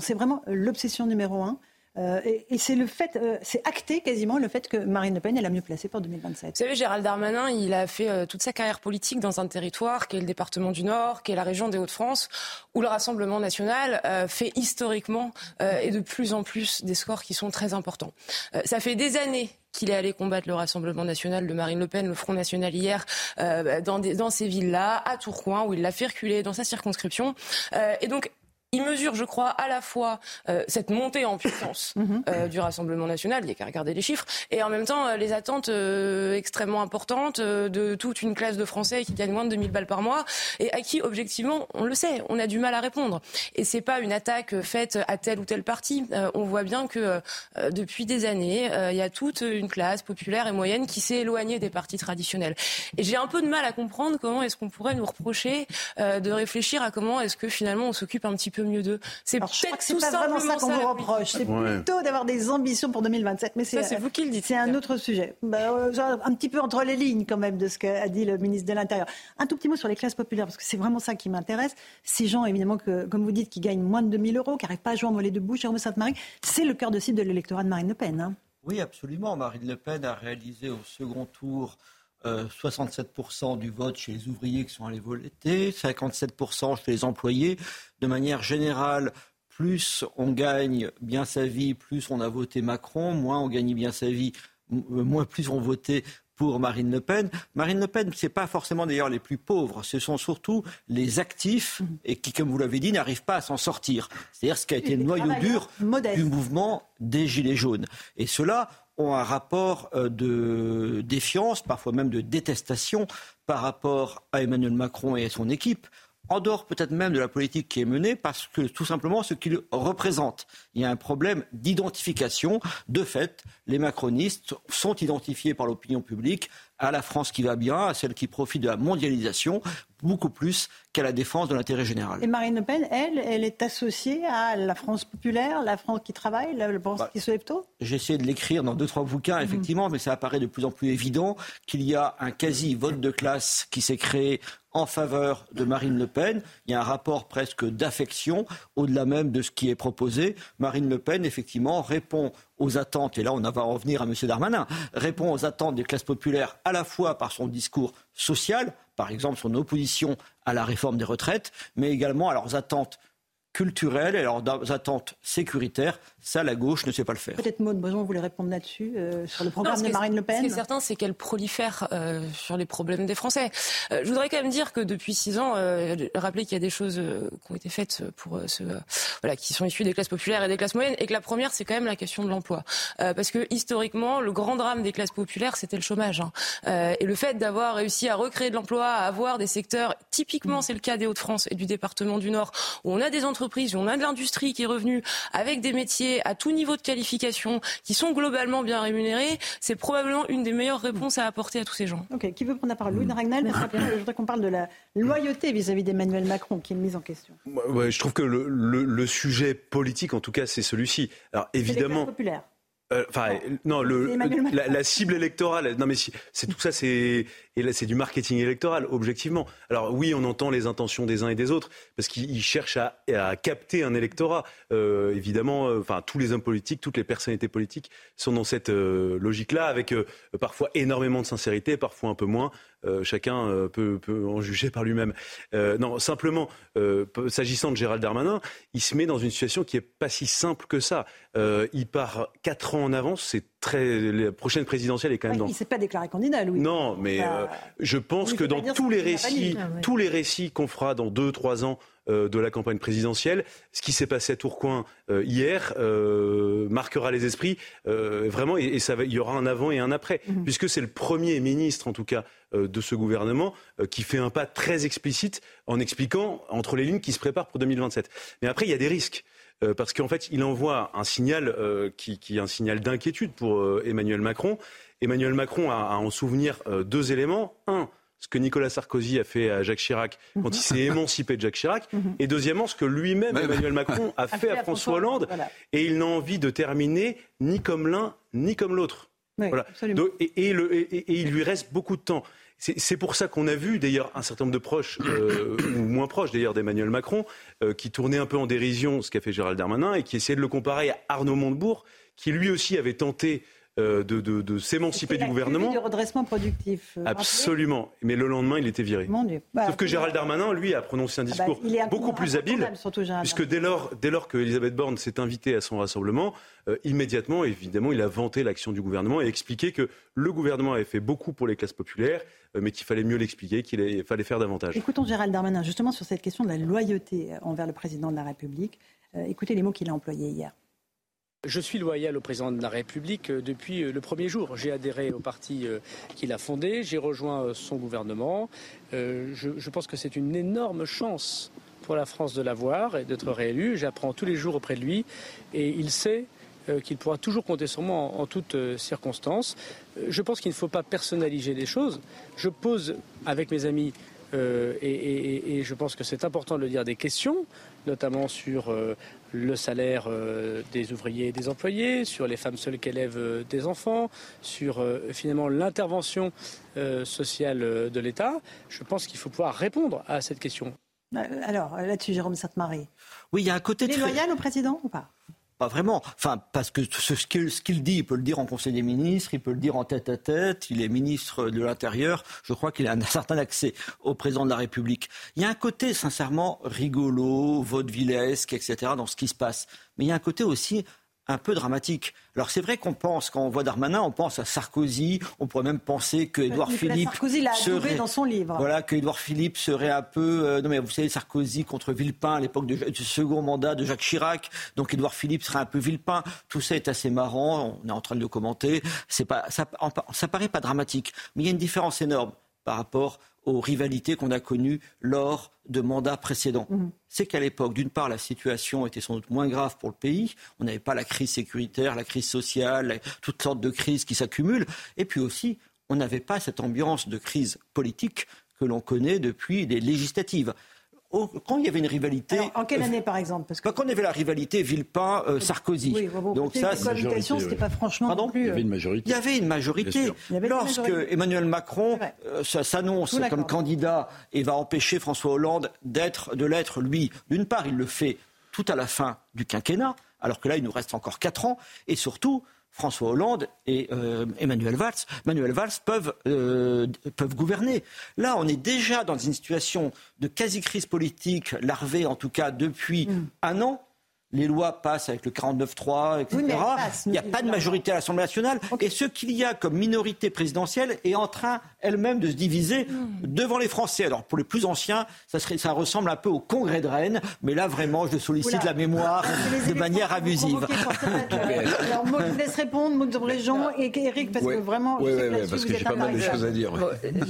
C'est vraiment l'obsession numéro un. Euh, et, c'est le fait, euh, c'est acté quasiment le fait que Marine Le Pen est la mieux placée pour 2027. Vous savez, Gérald Darmanin, il a fait euh, toute sa carrière politique dans un territoire qui est le département du Nord, qui est la région des Hauts-de-France, où le Rassemblement national fait historiquement et de plus en plus des scores qui sont très importants. ça fait des années qu'il est allé combattre le Rassemblement national de Marine Le Pen, le Front national hier, dans, dans, ces villes-là, à Tourcoing, où il l'a fait reculer dans sa circonscription. et donc, il mesure, je crois, à la fois euh, cette montée en puissance [LAUGHS] mhm. euh, du Rassemblement national, il n'y a qu'à regarder les chiffres, et en même temps euh, les attentes extrêmement importantes de toute une classe de Français qui gagnent moins de 2000 balles par mois, et à qui, objectivement, on le sait, on a du mal à répondre. Et c'est pas une attaque faite à tel ou tel parti. on voit bien que depuis des années, il y a toute une classe populaire et moyenne qui s'est éloignée des partis traditionnels. Et j'ai un peu de mal à comprendre comment est-ce qu'on pourrait nous reprocher de réfléchir à comment est-ce que finalement on s'occupe un petit peu mieux d'eux. C'est peut-être pas vraiment ça qu'on vous reproche. C'est plutôt d'avoir des ambitions pour 2027. Mais c'est vous qui le dites. C'est un autre sujet. Bah, euh, un petit peu entre les lignes quand même de ce qu'a dit le ministre de l'Intérieur. Un tout petit mot sur les classes populaires parce que c'est vraiment ça qui m'intéresse. Ces gens évidemment que, comme vous dites, qui gagnent moins de 2000 euros, qui n'arrivent pas à joindre les deux bouts, Jérôme Sainte-Marie, c'est le cœur de cible de l'électorat de Marine Le Pen. Hein. Oui, absolument. Marine Le Pen a réalisé au second tour 67% euh, du vote chez les ouvriers qui sont allés voter, 57% chez les employés. De manière générale, plus on gagne bien sa vie, plus on a voté Macron, moins on gagne bien sa vie, euh, moins plus on votait pour Marine Le Pen. Marine Le Pen, ce n'est pas forcément d'ailleurs les plus pauvres, ce sont surtout les actifs et qui, comme vous l'avez dit, n'arrivent pas à s'en sortir. C'est-à-dire ce qui a été le noyau dur du mouvement des Gilets jaunes. Et cela, ont un rapport euh, de défiance, parfois même de détestation par rapport à Emmanuel Macron et à son équipe en dehors peut-être même de la politique qui est menée, parce que tout simplement ce qu'il représente. Il y a un problème d'identification. De fait, les macronistes sont identifiés par l'opinion publique à la France qui va bien, à celle qui profite de la mondialisation, beaucoup plus qu'à la défense de l'intérêt général. Et Marine Le Pen, elle, elle est associée à la France populaire, la France qui travaille, la France bah, qui se lève tôt J'ai essayé de l'écrire dans deux, trois bouquins, mhm. effectivement, mais ça apparaît de plus en plus évident qu'il y a un quasi-vote de classe qui s'est créé en faveur de Marine Le Pen. Il y a un rapport presque d'affection, au-delà même de ce qui est proposé. Marine Le Pen, effectivement, répond aux attentes, et là on va revenir à M. Darmanin, répond aux attentes des classes populaires à la fois par son discours social, par exemple son opposition à la réforme des retraites, mais également à leurs attentes culturelles et leurs attentes sécuritaires. Ça, la gauche ne sait pas le faire. Peut-être Maud Boson voulait répondre là-dessus, euh, sur le programme de Marine Le Pen. Ce qui est certain, c'est qu'elle prolifère euh, sur les problèmes des Français. Euh, je voudrais quand même dire que depuis six ans, rappeler qu'il y a des choses qui ont été faites pour ce, voilà, qui sont issues des classes populaires et des classes moyennes, et que la première, c'est quand même la question de l'emploi. parce que historiquement, le grand drame des classes populaires, c'était le chômage. Hein. et le fait d'avoir réussi à recréer de l'emploi, à avoir des secteurs, typiquement c'est le cas des Hauts-de-France et du département du Nord, où on a des entreprises, on a de l'industrie qui est revenue avec des métiers à tout niveau de qualification, qui sont globalement bien rémunérés, c'est probablement une des meilleures réponses à apporter à tous ces gens. Ok, qui veut prendre la parole? Louis Ragnal, je voudrais qu'on parle de la loyauté vis-à-vis d'Emmanuel Macron, qui est mise en question. Ouais, je trouve que le, le, sujet politique, en tout cas, c'est celui-ci. Alors évidemment. populaire. Euh, non, le, la, cible électorale. Non, mais c'est tout ça, c'est et là, c'est du marketing électoral, objectivement. Alors oui, on entend les intentions des uns et des autres, parce qu'ils cherchent à, à, capter un électorat. Euh, évidemment, euh, enfin, tous les hommes politiques, toutes les personnalités politiques sont dans cette logique-là, avec parfois énormément de sincérité, parfois un peu moins. Chacun peut, peut, en juger par lui-même. non, simplement, s'agissant de Gérald Darmanin, il se met dans une situation qui est pas si simple que ça. il part quatre ans en avance, c'est très. La prochaine présidentielle est quand même dans. Il s'est pas déclaré candidat, Louis. Non, mais euh, je pense que dans tous les récits, tous les récits qu'on fera dans deux, trois ans euh, de la campagne présidentielle, ce qui s'est passé à Tourcoing euh, hier marquera les esprits vraiment, et, ça il y aura un avant et un après, mhm. puisque c'est le premier ministre, en tout cas, de ce gouvernement, qui fait un pas très explicite en expliquant entre les lignes qu'il se prépare pour 2027. Mais après, il y a des risques parce qu'en fait, il envoie un signal qui, qui, est un signal d'inquiétude pour Emmanuel Macron. Emmanuel Macron a, en souvenir euh, deux éléments. Un, ce que Nicolas Sarkozy a fait à Jacques Chirac quand il s'est émancipé de Jacques Chirac, mhm. et deuxièmement, ce que lui-même, Emmanuel Macron, [LAUGHS] a, fait, à François Hollande, et il n'a envie de terminer ni comme l'un, ni comme l'autre. et, il lui reste beaucoup de temps. C'est pour ça qu'on a vu d'ailleurs un certain nombre de proches, euh, [COUGHS] ou moins proches d'ailleurs d'Emmanuel Macron, euh, qui tournaient un peu en dérision ce qu'a fait Gérald Darmanin et qui essayaient de le comparer à Arnaud Montebourg, qui lui aussi avait tenté euh, de, de, s'émanciper du gouvernement. du redressement productif. Absolument. Mais le lendemain, il était viré. Bah, Sauf que Gérald Darmanin, lui, a prononcé un ah bah, discours beaucoup plus habile, puisque dès lors, dès lors que Elisabeth Borne s'est invitée à son rassemblement, euh, immédiatement, évidemment, il a vanté l'action du gouvernement et expliqué que le gouvernement avait fait beaucoup pour les classes populaires, euh, mais qu'il fallait mieux l'expliquer, qu'il fallait faire davantage. Écoutons Gérald Darmanin, justement, sur cette question de la loyauté envers le président de la République. écoutez les mots qu'il a employés hier. Je suis loyal au président de la République euh, depuis euh, le premier jour. J'ai adhéré au parti euh, qu'il a fondé, j'ai rejoint son gouvernement. Je, pense que c'est une énorme chance pour la France de l'avoir et d'être réélu. J'apprends tous les jours auprès de lui et il sait qu'il pourra toujours compter sur moi en, toutes circonstances. Je pense qu'il ne faut pas personnaliser les choses. Je pose avec mes amis et, je pense que c'est important de le dire, des questions, notamment sur le salaire euh, des ouvriers et des employés, sur les femmes seules qui élèvent euh, des enfants, sur euh, finalement l'intervention sociale de l'État, je pense qu'il faut pouvoir répondre à cette question. Alors, là-dessus, Jérôme Sainte-Marie. Oui, il y a un côté... Il est loyal au président ou pas? Vraiment. Enfin, parce que ce, qu'il dit, il peut le dire en Conseil des ministres, il peut le dire en tête à tête, il est ministre de l'Intérieur, je crois qu'il a un [LAUGHS] certain accès au président de la République. Il y a un côté, sincèrement, rigolo, vaudevillesque, etc., dans ce qui se passe. Mais il y a un côté aussi un peu dramatique. Alors c'est vrai qu'on pense, quand on voit Darmanin, on pense à Sarkozy, on pourrait même penser que Édouard Philippe Sarkozy l'a serait, dans son livre. Voilà, que Édouard Philippe serait un peu, euh, non mais vous savez Sarkozy contre Villepin à l'époque du second mandat de Jacques Chirac, donc Édouard Philippe serait un peu Villepin. Tout ça est assez marrant, on est en train de le commenter. C'est pas, ça, ça paraît pas dramatique, mais il y a une différence énorme par rapport aux rivalités qu'on a connues lors de mandats précédents. Mhm. C'est qu'à l'époque, d'une part, la situation était sans doute moins grave pour le pays. On n'avait pas la crise sécuritaire, la crise sociale, toutes sortes de crises qui s'accumulent. Et puis aussi, on n'avait pas cette ambiance de crise politique que l'on connaît depuis les législatives quand il y avait une rivalité. en quelle année, par exemple? Parce que... Quand on avait la rivalité Villepin-Sarkozy. Oui, Donc ça, c'est c'était pas franchement. Pardon? Il y avait une majorité. Il y avait une majorité. Lorsque Emmanuel Macron euh, s'annonce comme candidat et va empêcher François Hollande d'être, de l'être lui. D'une part, il le fait tout à la fin du quinquennat, alors que là, il nous reste encore quatre ans, et surtout. François Hollande et euh, Emmanuel Valls, Emmanuel Valls peuvent, euh, peuvent gouverner. Là, on est déjà dans une situation de quasi-crise politique, larvée en tout cas depuis mm. un an les lois passent avec le 49-3, etc. il n'y a pas de majorité à l'Assemblée nationale. Et ce qu'il y a comme minorité présidentielle est en train elle-même de se diviser hmm. devant les Français. Alors pour les plus anciens, ça, serait, ça ressemble un peu au congrès de Rennes, mais là vraiment, je sollicite la mémoire de manière abusive. [LAUGHS] Alors moi, je laisse répondre, Maud Bréjon et Eric, parce que vraiment, oui, oui, parce que j'ai pas mal de choses à dire.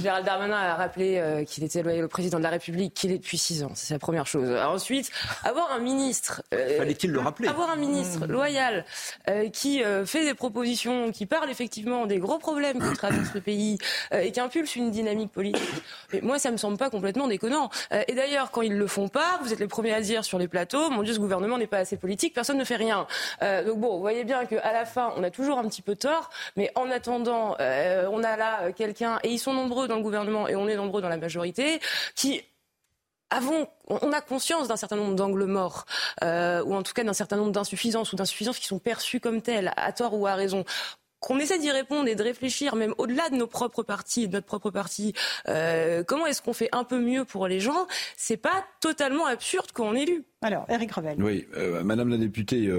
Gérald Darmanin a rappelé euh, qu'il était loyal au président de la République, qu'il est depuis six ans. C'est la première chose. ensuite, avoir un ministre. Euh, le rappeler Avoir un ministre loyal euh, qui euh, fait des propositions, qui parle effectivement des gros problèmes qui traversent le pays euh, et qui impulse une dynamique politique. Mais moi, ça me semble pas complètement déconnant. et d'ailleurs, quand ils le font pas, vous êtes les premiers à dire sur les plateaux, mon Dieu, ce gouvernement n'est pas assez politique, personne ne fait rien. donc bon, vous voyez bien qu'à la fin, on a toujours un petit peu tort, mais en attendant, on a là quelqu'un, et ils sont nombreux dans le gouvernement, et on est nombreux dans la majorité, qui on a conscience d'un certain nombre d'angles morts, euh, ou en tout cas d'un certain nombre d'insuffisances ou d'insuffisances qui sont perçues comme telles, à tort ou à raison qu'on essaie d'y répondre et de réfléchir, même au-delà de nos propres partis, de notre propre parti, euh, comment est-ce qu'on fait un peu mieux pour les gens C'est pas totalement absurde qu'on élu. Alors, Eric Revel. Oui, euh, Madame la députée,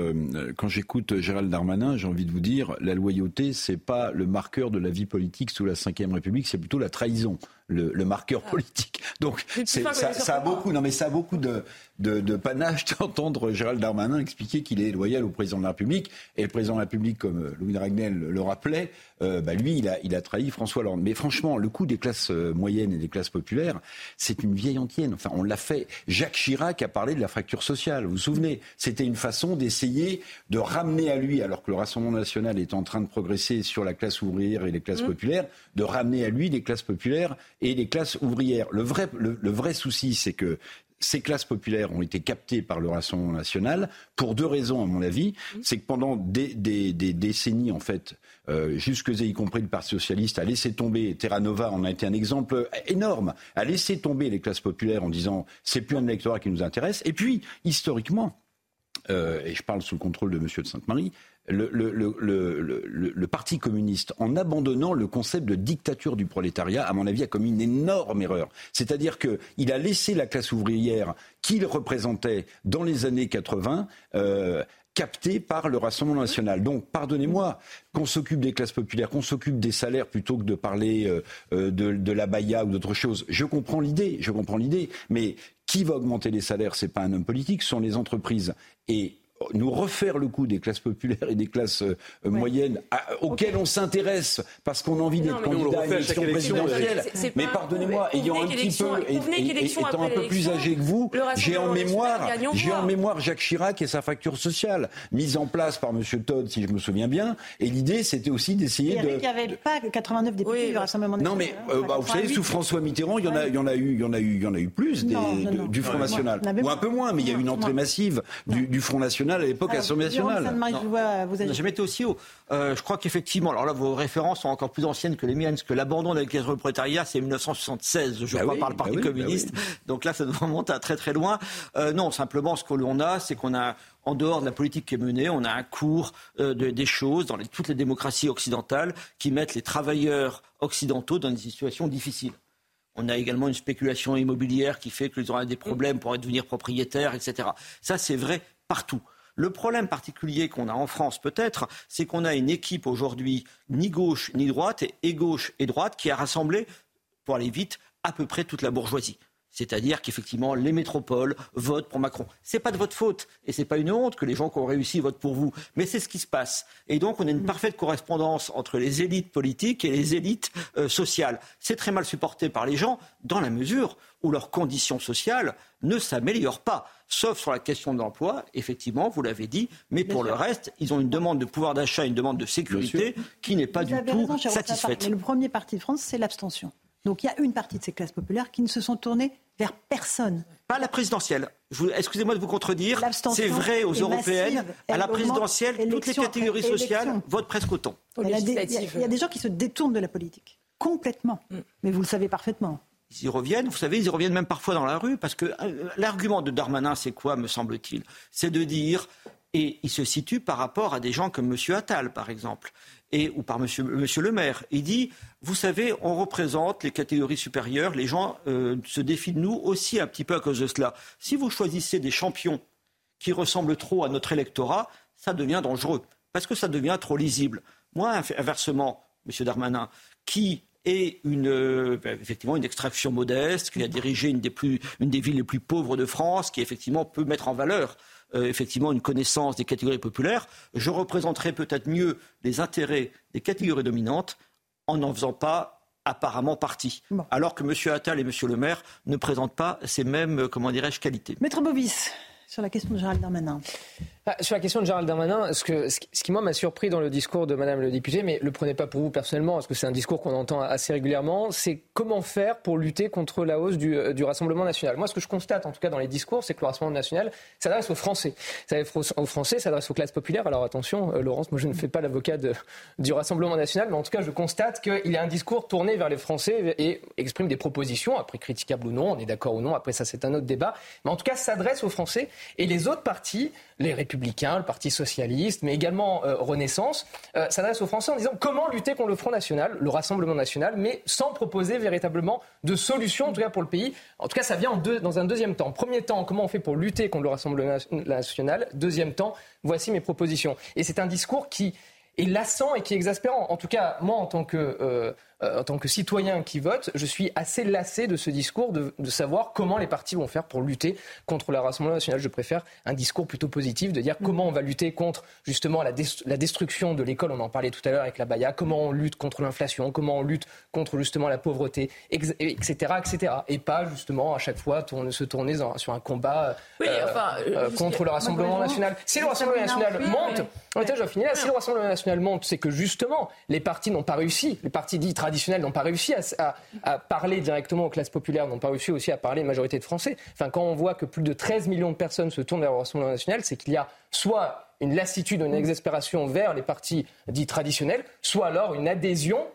quand j'écoute Gérald Darmanin, j'ai envie de vous dire, la loyauté, c'est pas le marqueur de la vie politique sous la Ve République, c'est plutôt la trahison le, marqueur ah. politique. Donc ça, ça, a beaucoup, non mais ça a beaucoup de, de, de panache [LAUGHS] d'entendre Gérald Darmanin expliquer qu'il est loyal au président de la République. Et le président de la République, comme euh, Louis Ragnel le rappelait, euh, bah lui, il a, il a trahi François Hollande. Mais franchement, le coup des classes euh, moyennes et des classes populaires, c'est une vieille antienne. Enfin, on l'a fait. Jacques Chirac a parlé de la fracture sociale. Vous vous souvenez? C'était une façon d'essayer de ramener à lui, alors que le Rassemblement national est en train de progresser sur la classe ouvrière et les classes mmh. populaires, de ramener à lui les classes populaires et les classes ouvrières. Le vrai, le, vrai souci, c'est que ces classes populaires ont été captées par le Rassemblement national pour deux raisons, à mon avis. C'est que pendant des, décennies, en fait, euh, jusque y compris le Parti socialiste, a laissé tomber, Terra Nova en a été un exemple énorme, a laissé tomber les classes populaires en disant c'est plus un électorat qui nous intéresse. Et puis, historiquement, euh, et je parle sous le contrôle de M. de Sainte-Marie, le, le, Parti communiste, en abandonnant le concept de dictature du prolétariat, à mon avis, a commis une énorme erreur. C'est-à-dire qu'il a laissé la classe ouvrière qu'il représentait dans les années 80 euh, captée par le Rassemblement national. Donc, pardonnez-moi, qu'on s'occupe des classes populaires, qu'on s'occupe des salaires plutôt que de parler euh, euh, de, de, la baya ou d'autres choses. Je comprends l'idée, je comprends l'idée, mais qui va augmenter les salaires C'est pas un homme politique, ce sont les entreprises. Et nous refaire le coup des classes populaires et des classes euh, moyennes auxquelles on s'intéresse parce qu'on a envie d'être candidat à une élection présidentielle. Mais pardonnez-moi, ayant un petit peu, et, étant un peu plus âgé que vous, j'ai en mémoire, j'ai en mémoire Jacques Chirac et sa facture sociale mise en place par M. Todd, si je me souviens bien. Et l'idée, c'était aussi d'essayer de. Il n'y avait pas 89 députés du Rassemblement national. Non, mais euh, bah, vous savez, sous François Mitterrand, il y en a, il y en a eu, il y en a eu, il y en a eu plus du Front National, ou un peu moins, mais il y a eu une entrée massive du Front National à l'époque Assemblée nationale. J'ai mis aussi haut. Euh, je crois qu'effectivement, alors là, vos références sont encore plus anciennes que les miennes, parce que l'abandon de la le prolétariat, c'est 1976, je bah crois, par le Parti bah bah communiste. Donc là, ça doit remonter à très très loin. Euh, non, simplement, ce que l'on a, c'est qu'on a en dehors de la politique qui est menée, on a un cours euh, de, des choses dans les, toutes les démocraties occidentales qui mettent les travailleurs occidentaux dans des situations difficiles. On a également une spéculation immobilière qui fait qu'ils auront des problèmes pour devenir propriétaires, etc. Ça, c'est vrai partout. Le problème particulier qu'on a en France peut-être, c'est qu'on a une équipe aujourd'hui ni gauche ni droite, et gauche et droite, qui a rassemblé, pour aller vite, à peu près toute la bourgeoisie. C'est-à-dire qu'effectivement, les métropoles votent pour Macron. Ce n'est pas de votre faute et ce n'est pas une honte que les gens qui ont réussi votent pour vous, mais c'est ce qui se passe. Et donc, on a une parfaite correspondance entre les élites politiques et les élites euh, sociales. C'est très mal supporté par les gens dans la mesure où leurs conditions sociales ne s'améliorent pas, sauf sur la question de l'emploi, effectivement, vous l'avez dit, mais pour le reste, ils ont une demande de pouvoir d'achat, une demande de sécurité qui n'est pas du tout satisfaite. Mais le premier parti de France, c'est l'abstention. Donc il y a une partie de ces classes populaires qui ne se sont tournées vers personne. Pas la présidentielle. Excusez-moi de vous contredire. C'est vrai aux européennes. à la présidentielle, toutes les catégories sociales votent presque autant. Il y, a des, gens qui se détournent de la politique. Complètement. Mm. Mais vous le savez parfaitement. Ils y reviennent, vous savez, ils y reviennent même parfois dans la rue, parce que euh, l'argument de Darmanin, c'est quoi, me semble-t-il? C'est de dire, et il se situe par rapport à des gens comme M. Attal, par exemple ou par monsieur, monsieur le maire. Il dit, vous savez, on représente les catégories supérieures, les gens euh, se défient de nous aussi un petit peu à cause de cela. Si vous choisissez des champions qui ressemblent trop à notre électorat, ça devient dangereux, parce que ça devient trop lisible. Moi, inversement, monsieur Darmanin, qui est une, euh, effectivement une extraction modeste, qui a dirigé une des, plus, une des villes les plus pauvres de France, qui effectivement peut mettre en valeur euh, effectivement une connaissance des catégories populaires, je représenterai peut-être mieux les intérêts des catégories dominantes en n'en faisant pas apparemment partie. Alors que M. Attal et M. Le Maire ne présentent pas ces mêmes, euh, comment dirais-je, qualités. Maître Bobis, sur la question de Gérald Darmanin. Ah, sur la question de Gérald Darmanin, ce, que, ce qui, moi, m'a surpris dans le discours de Madame le député, mais le prenez pas pour vous personnellement, parce que c'est un discours qu'on entend assez régulièrement, c'est comment faire pour lutter contre la hausse du, euh, Rassemblement national. Moi, ce que je constate, en tout cas dans les discours, c'est que le Rassemblement national s'adresse aux Français. Ça s'adresse aux Français, s'adresse aux classes populaires. Alors attention, euh, Laurence, moi je ne fais pas l'avocat du Rassemblement national, mais en tout cas, je constate qu'il y a un discours tourné vers les Français et exprime des propositions, après critiquables ou non, on est d'accord ou non, après ça c'est un autre débat, mais en tout cas s'adresse aux Français. Et les autres partis, les Républicains, le Parti socialiste, mais également euh, Renaissance, euh, s'adresse aux Français en disant comment lutter contre le Front National, le Rassemblement National, mais sans proposer véritablement de solution, en tout cas pour le pays. En tout cas, ça vient dans un deuxième temps. Premier temps, comment on fait pour lutter contre le Rassemblement National Deuxième temps, voici mes propositions. Et c'est un discours qui est lassant et qui est exaspérant. En tout cas, moi, en tant que... Euh, euh, en tant que citoyen qui vote, je suis assez lassé de ce discours de, savoir comment les partis vont faire pour lutter contre le Rassemblement national. Je préfère un discours plutôt positif de dire comment on va lutter contre justement la, la destruction de l'école, on en parlait tout à l'heure avec la Baya, comment on lutte contre l'inflation, comment on lutte contre justement la pauvreté, etc., etc. Et pas justement à chaque fois tourner, se tourner sur un combat euh, euh, contre le Rassemblement national. Si le Rassemblement national monte, je finir là, si le Rassemblement national monte, c'est que justement les partis n'ont pas réussi, les partis dits traditionnels n'ont pas réussi à, à, parler directement aux classes populaires, n'ont pas réussi aussi à parler à une majorité de Français. Enfin, quand on voit que plus de 13 millions de personnes se tournent vers le Rassemblement national, c'est qu'il y a soit une lassitude, une exaspération vers les partis dits traditionnels, soit alors une adhésion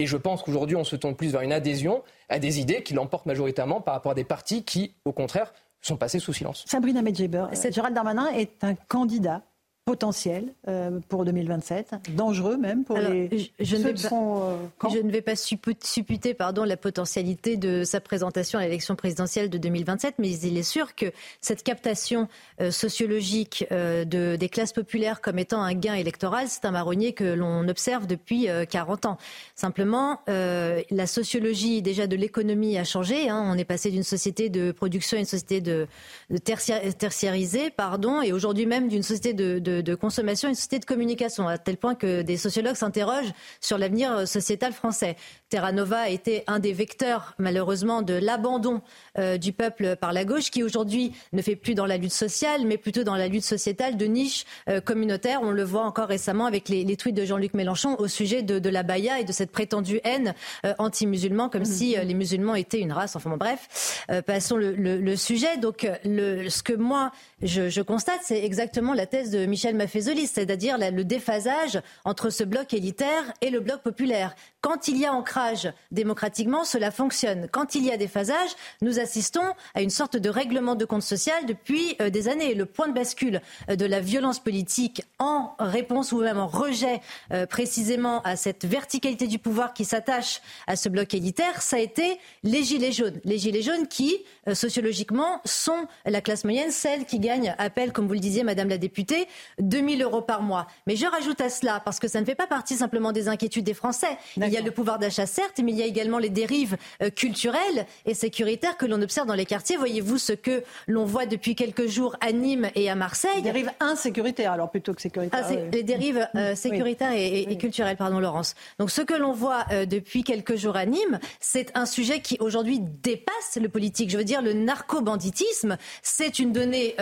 et je pense qu'aujourd'hui, on se tourne plus vers une adhésion à des idées qui l'emportent majoritairement par rapport à des partis qui, au contraire, sont passés sous silence. Sabrina Medjeber, Gérald Darmanin est un candidat potentiel euh, pour 2027, dangereux même pour les. Je, ne, vais pas, euh, je ne vais pas supputer pardon, la potentialité de sa présentation à l'élection présidentielle de 2027, mais il est sûr que cette captation euh, sociologique de, des classes populaires comme étant un gain électoral, c'est un marronnier que l'on observe depuis 40 ans. Simplement, la sociologie déjà de l'économie a changé. Hein. On est passé d'une société de production à une société de, de tertiarisée, pardon, et aujourd'hui même d'une société de de, consommation et une société de communication, à tel point que des sociologues s'interrogent sur l'avenir euh, sociétal français. Terra Nova a été un des vecteurs, malheureusement, de l'abandon euh, du peuple par la gauche, qui aujourd'hui ne fait plus dans la lutte sociale, mais plutôt dans la lutte sociétale de niche euh, communautaire. On le voit encore récemment avec les, tweets de Jean-Luc Mélenchon au sujet de, la Baïa et de cette prétendue haine anti-musulman, comme si les musulmans étaient une race. Enfin bon, bref, passons le, sujet. Donc, ce que moi, je, je constate, c'est exactement la thèse de Michel Maffezoli, c'est-à-dire le déphasage entre ce bloc élitaire et le bloc populaire. Quand il y a ancrage démocratiquement, cela fonctionne. Quand il y a déphasage, nous assistons à une sorte de règlement de compte social depuis euh, des années. Le point de bascule euh, de la violence politique en réponse ou même en rejet euh, précisément à cette verticalité du pouvoir qui s'attache à ce bloc élitaire, ça a été les gilets jaunes. Les gilets jaunes qui, sociologiquement, sont la classe moyenne, celle qui gagne appel, comme vous le disiez, Madame la députée, 2 000 euros par mois. Mais je rajoute à cela, parce que ça ne fait pas partie simplement des inquiétudes des Français. Y a le pouvoir d'achat, certes, mais il y a également les dérives euh, culturelles et sécuritaires que l'on observe dans les quartiers. Voyez-vous ce que l'on voit depuis quelques jours à Nîmes et à Marseille? Les dérives insécuritaires, alors plutôt que sécuritaires. Ah, Les dérives euh, sécuritaires et, culturelles, pardon, Laurence. Donc ce que l'on voit euh, depuis quelques jours à Nîmes, c'est un sujet qui aujourd'hui dépasse le politique. Je veux dire, le narco-banditisme, c'est une donnée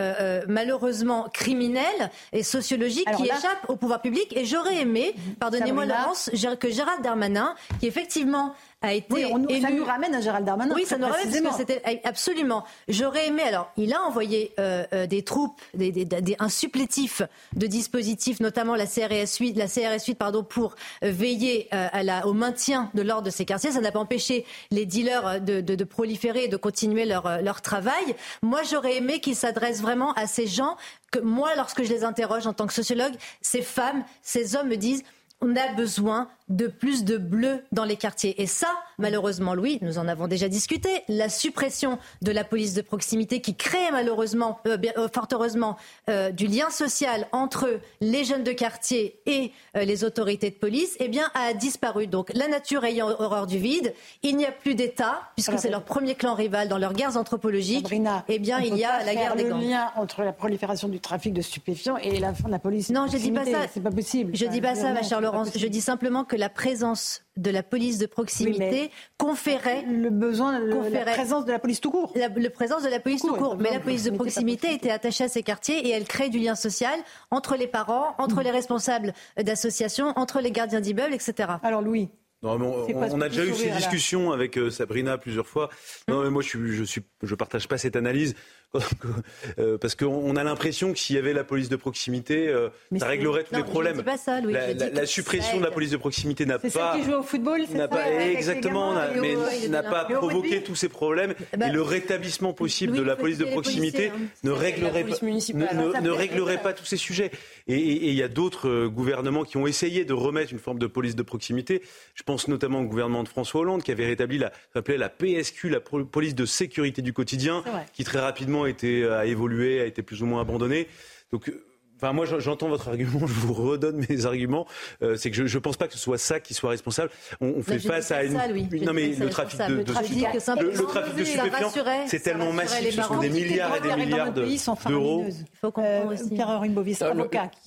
malheureusement criminelle et sociologique qui échappe au pouvoir public. Et j'aurais aimé, pardonnez-moi Laurence, que Gérald Darmanin, qui effectivement a été oui, on, Ça nous ramène à Gérald Darmanin. Oui, ça nous ramène parce que c'était absolument. J'aurais aimé. Alors, il a envoyé euh, euh, des troupes, des, des, des, un supplétif de dispositifs, notamment la CRS 8, la CRS 8 pardon, pour euh, veiller à la, au maintien de l'ordre de ces quartiers. Ça n'a pas empêché les dealers de, de, de proliférer et de continuer leur, leur travail. Moi, j'aurais aimé qu'il s'adresse vraiment à ces gens que moi, lorsque je les interroge en tant que sociologue, ces femmes, ces hommes me disent on a besoin de plus de bleu dans les quartiers. Et ça, malheureusement, Louis, nous en avons déjà discuté, la suppression de la police de proximité qui crée malheureusement, euh, euh, fort heureusement, euh, du lien social entre les jeunes de quartier et les autorités de police, eh bien, a disparu. Donc, la nature ayant horreur du vide, il n'y a plus d'État, puisque c'est leur premier clan rival dans leurs guerres anthropologiques. eh bien, il y a la guerre des gangs. le lien entre la prolifération du trafic de stupéfiants et la fin de la police. Non, je dis pas ça. C'est pas possible. Je dis pas ça, ma chère Laurence. Je dis simplement que la présence de la police de proximité conférait le besoin, la présence de la police tout court. La, présence de la police tout court. Mais la police de proximité était attachée à ces quartiers et elle crée du lien social entre les parents, entre les responsables d'associations, entre les gardiens d'immeubles, etc. Alors Louis. Non, on, a déjà eu ces discussions avec euh, Sabrina plusieurs fois. Non, mais moi, je ne je suis, je partage pas cette analyse. [LAUGHS] Euh, parce qu'on a l'impression que s'il y avait la police de proximité, euh, ça réglerait tous les problèmes. Pas ça, Louis. La, suppression de la police de proximité n'a pas. qui joue au football, pas exactement, mais n'a pas provoqué tous ces problèmes. Bah, et le rétablissement possible de la police de proximité hein. ne réglerait pas, ne, réglerait pas tous ces sujets. Et il y a d'autres gouvernements qui ont essayé de remettre une forme de police de proximité. Je pense notamment au gouvernement de François Hollande qui avait rétabli la, la PSQ, la police de sécurité du quotidien, qui très rapidement a, été, a évolué, a été plus ou moins abandonné. Donc Enfin, moi, j'entends votre argument, [LAUGHS] je vous redonne mes arguments. Euh, c'est que je ne pense pas que ce soit ça qui soit responsable. On, fait face à une. non, mais le trafic de, le trafic, le, trafic de stupéfiants, c'est tellement massif. Ce sont des milliards et des milliards d'euros. Il faut comprendre aussi. Euh,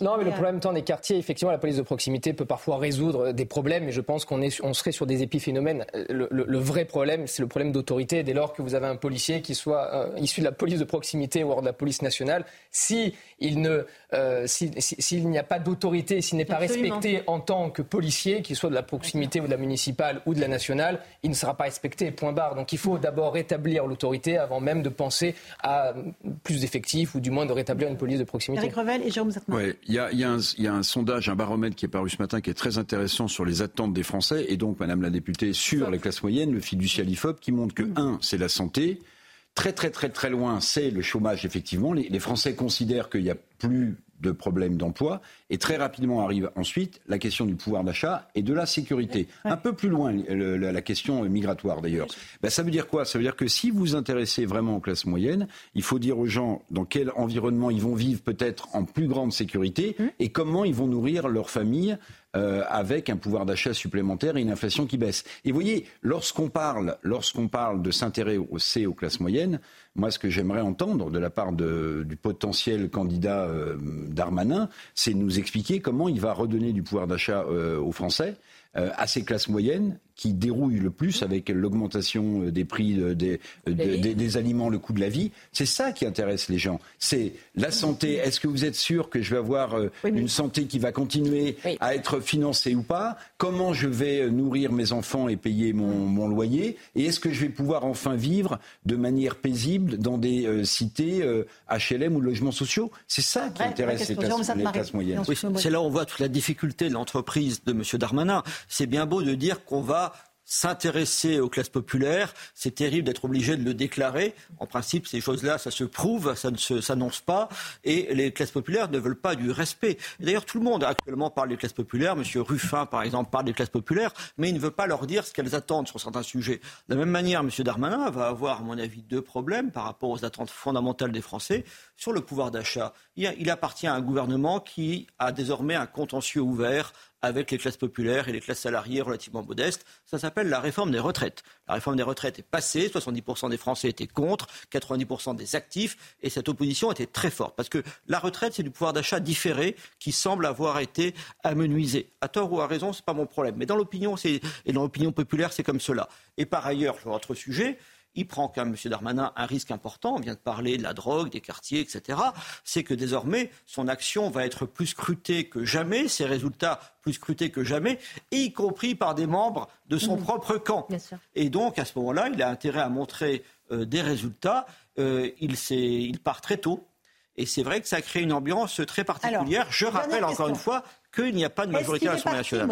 non, mais le problème tant des quartiers, effectivement, la police de proximité peut parfois résoudre des problèmes, mais je pense qu'on on serait sur des épiphénomènes. Le, vrai problème, c'est le problème d'autorité. Dès lors que vous avez un policier qui soit euh, issu de la police de proximité ou de la police nationale, si il ne euh, s'il n'y a pas d'autorité, s'il n'est pas respecté en tant que policier, qu'il soit de la proximité ou de la municipale ou de la nationale, il ne sera pas respecté, point barre. Donc il faut d'abord rétablir l'autorité avant même de penser à plus d'effectifs ou du moins de rétablir une police de proximité. Eric Revel et Jérôme Oui, il y a, y, y a, un sondage, un baromètre qui est paru ce matin qui est très intéressant sur les attentes des Français. Et donc, Madame la députée, sur les classes moyennes, le fiducial IFOP, qui montre que, un, c'est la santé, Très très très très loin, c'est le chômage effectivement. Les, les Français considèrent qu'il n'y a plus de problèmes d'emploi. Et très rapidement arrive ensuite la question du pouvoir d'achat et de la sécurité. Un peu plus loin, la question migratoire d'ailleurs. Ben, ça veut dire quoi? Ça veut dire que si vous vous intéressez vraiment aux classes moyennes, il faut dire aux gens dans quel environnement ils vont vivre peut-être en plus grande sécurité hum. et comment ils vont nourrir leur famille euh, avec un pouvoir d'achat supplémentaire et une inflation qui baisse. Et vous voyez, lorsqu'on parle, lorsqu'on parle de s'intéresser aux classes moyennes, moi, ce que j'aimerais entendre de la part de, du potentiel candidat euh, Darmanin, c'est nous expliquer comment il va redonner du pouvoir d'achat euh, aux Français, euh, à ces classes moyennes qui dérouille le plus avec l'augmentation euh, des prix euh, des, euh, des, aliments, le coût de la vie. C'est ça qui intéresse les gens. C'est la santé. Est-ce que vous êtes sûr que je vais avoir une santé qui va continuer à être financée ou pas? Comment je vais nourrir mes enfants et payer mon, loyer? Et est-ce que je vais pouvoir enfin vivre de manière paisible dans des cités HLM ou logements sociaux? C'est ça qui intéresse les classes, moyennes. c'est là où on voit toute la difficulté de l'entreprise de M. Darmanin. C'est bien beau de dire qu'on va s'intéresser aux classes populaires, c'est terrible d'être obligé de le déclarer. En principe, ces choses-là, ça se prouve, ça ne s'annonce pas, et les classes populaires ne veulent pas du respect. D'ailleurs, tout le monde actuellement parle des classes populaires. Monsieur Ruffin, par exemple, parle des classes populaires, mais il ne veut pas leur dire ce qu'elles attendent sur certains sujets. De la même manière, Monsieur Darmanin va avoir, à mon avis, deux problèmes par rapport aux attentes fondamentales des Français sur le pouvoir d'achat. Il appartient à un gouvernement qui a désormais un contentieux ouvert avec les classes populaires et les classes salariées relativement modestes. Ça s'appelle la réforme des retraites. La réforme des retraites est passée, 70% des Français étaient contre, 90% des actifs, et cette opposition était très forte. Parce que la retraite, c'est du pouvoir d'achat différé qui semble avoir été amenuisé. À tort ou à raison, ce n'est pas mon problème. Mais dans l'opinion, et dans l'opinion populaire, c'est comme cela. Et par ailleurs, sur votre sujet, il prend quand même, M. Darmanin, un risque important. On vient de parler de la drogue, des quartiers, etc. C'est que désormais, son action va être plus scrutée que jamais, ses résultats plus scrutés que jamais, y compris par des membres de son mmh. propre camp. Et donc, à ce moment-là, il a intérêt à montrer euh, des résultats. Euh, il, il part très tôt. Et c'est vrai que ça crée une ambiance très particulière. Je rappelle encore une fois qu'il n'y a pas de majorité à l'Assemblée nationale.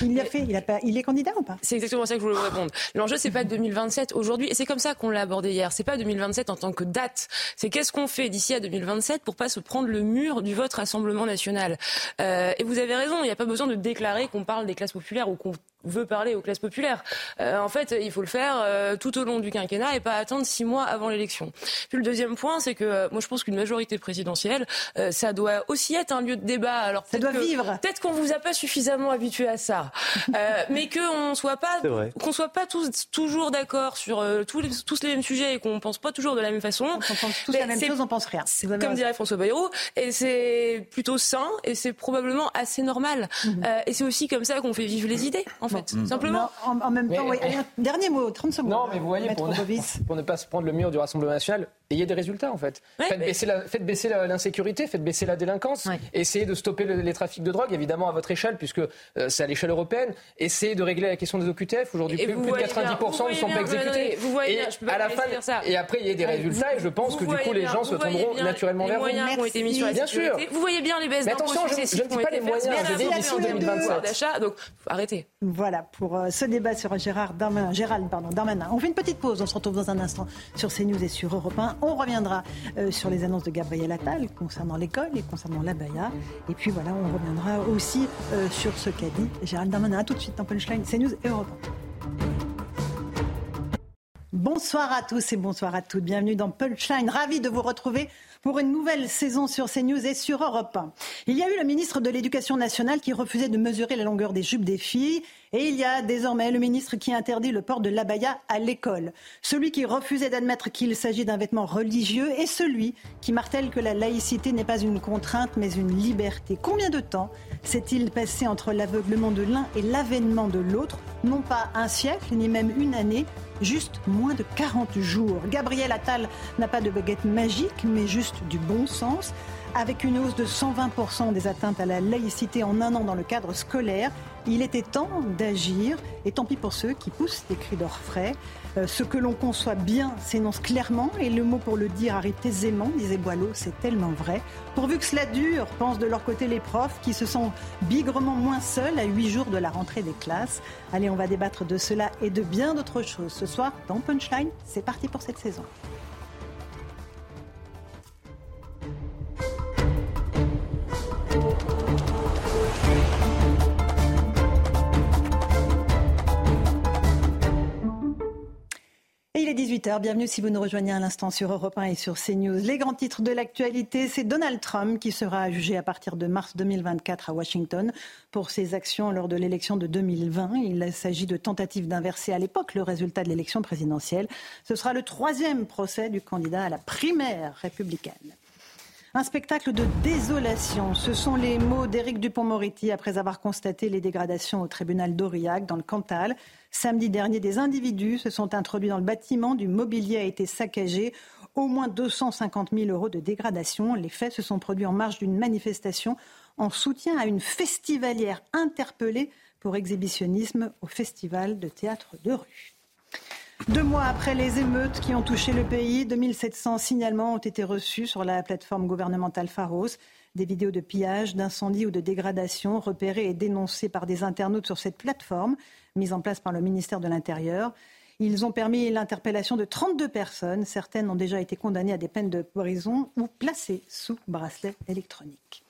Il l'a fait, il, a pas, il est candidat ou pas C'est exactement ça que je voulais vous répondre. L'enjeu, c'est pas 2027 aujourd'hui, et c'est comme ça qu'on l'a abordé hier. C'est pas 2027 en tant que date. C'est qu'est-ce qu'on fait d'ici à 2027 pour pas se prendre le mur du vote Rassemblement national? Euh, et vous avez raison, il n'y a pas besoin de déclarer qu'on parle des classes populaires ou qu'on veut parler aux classes populaires. Euh, en fait, il faut le faire euh, tout au long du quinquennat et pas attendre six mois avant l'élection. Puis le deuxième point, c'est que euh, moi je pense qu'une majorité présidentielle, euh, ça doit aussi être un lieu de débat. Alors ça doit vivre. Peut-être qu'on vous a pas suffisamment habitué à ça, [LAUGHS] mais qu'on soit pas qu'on soit pas tous toujours d'accord sur tous les, tous les mêmes sujets et qu'on pense pas toujours de la même façon. On pense tous la même chose, on pense rien. Comme dirait François Bayrou, et c'est plutôt sain et c'est probablement assez normal. Mhm. et c'est aussi comme ça qu'on fait vivre les idées. En Mm. simplement. en, même temps, dernier mot, 30 secondes. Non, mais vous voyez, pour ne, pas se prendre le mur du Rassemblement national, ayez des résultats en fait. faites, baisser l'insécurité, faites baisser la délinquance, essayez de stopper les trafics de drogue, évidemment à votre échelle, puisque euh, c'est à l'échelle européenne. Essayez de régler la question des OQTF. Aujourd'hui, plus, de 90% ne sont pas exécutés. Vous voyez et à la fin, ça. Et après, il y a des résultats, et je pense que du coup, les gens se tourneront naturellement vers vous. ont été mis sur la Bien sûr. Vous voyez bien les baisses d'impôts successives qui ont été faites. Je dis d'ici 2027. Donc, arrêtez. Voilà pour euh, ce débat sur Gérald Darmanin. On fait une petite pause, on se retrouve dans un instant sur CNews et sur Europe 1. On reviendra euh, sur les annonces de Gabriel Attal concernant l'école et concernant l'abaya. Et puis voilà, on reviendra aussi euh, sur ce qu'a dit Gérald Darmanin. A tout de suite dans Punchline, CNews et Europe 1. Bonsoir à tous et bonsoir à toutes. Bienvenue dans Punchline. Ravi de vous retrouver pour une nouvelle saison sur CNews et sur Europe 1. Il y a eu le ministre de l'Éducation nationale qui refusait de mesurer la longueur des jupes des filles. Et il y a désormais le ministre qui interdit le port de l'abaya à l'école. Celui qui refusait d'admettre qu'il s'agit d'un vêtement religieux et celui qui martèle que la laïcité n'est pas une contrainte mais une liberté. Combien de temps s'est-il passé entre l'aveuglement de l'un et l'avènement de l'autre? Non pas un siècle, ni même une année, juste moins de 40 jours. Gabriel Attal n'a pas de baguette magique, mais juste du bon sens. Avec une hausse de 120% des atteintes à la laïcité en un an dans le cadre scolaire, il était temps d'agir. Et tant pis pour ceux qui poussent des cris d'orfraie. Euh, ce que l'on conçoit bien s'énonce clairement et le mot pour le dire arrive aisément, disait Boileau, c'est tellement vrai. Pourvu que cela dure, pensent de leur côté les profs qui se sentent bigrement moins seuls à huit jours de la rentrée des classes. Allez, on va débattre de cela et de bien d'autres choses ce soir dans Punchline. C'est parti pour cette saison. Il est 18h, bienvenue si vous nous rejoignez à l'instant sur Europe 1 et sur CNews. Les grands titres de l'actualité, c'est Donald Trump qui sera jugé à partir de mars 2024 à Washington pour ses actions lors de l'élection de 2020. Il s'agit de tentatives d'inverser à l'époque le résultat de l'élection présidentielle. Ce sera le troisième procès du candidat à la primaire républicaine. Un spectacle de désolation. Ce sont les mots d'Éric Dupont-Moretti après avoir constaté les dégradations au tribunal d'Aurillac dans le Cantal. Samedi dernier, des individus se sont introduits dans le bâtiment. Du mobilier a été saccagé. Au moins 250 000 euros de dégradation. Les faits se sont produits en marge d'une manifestation en soutien à une festivalière interpellée pour exhibitionnisme au Festival de théâtre de rue. Deux mois après les émeutes qui ont touché le pays, 2700 signalements ont été reçus sur la plateforme gouvernementale Pharos. Des vidéos de pillage, d'incendie ou de dégradation repérées et dénoncées par des internautes sur cette plateforme mise en place par le ministère de l'Intérieur. Ils ont permis l'interpellation de 32 personnes. Certaines ont déjà été condamnées à des peines de prison ou placées sous bracelet électronique.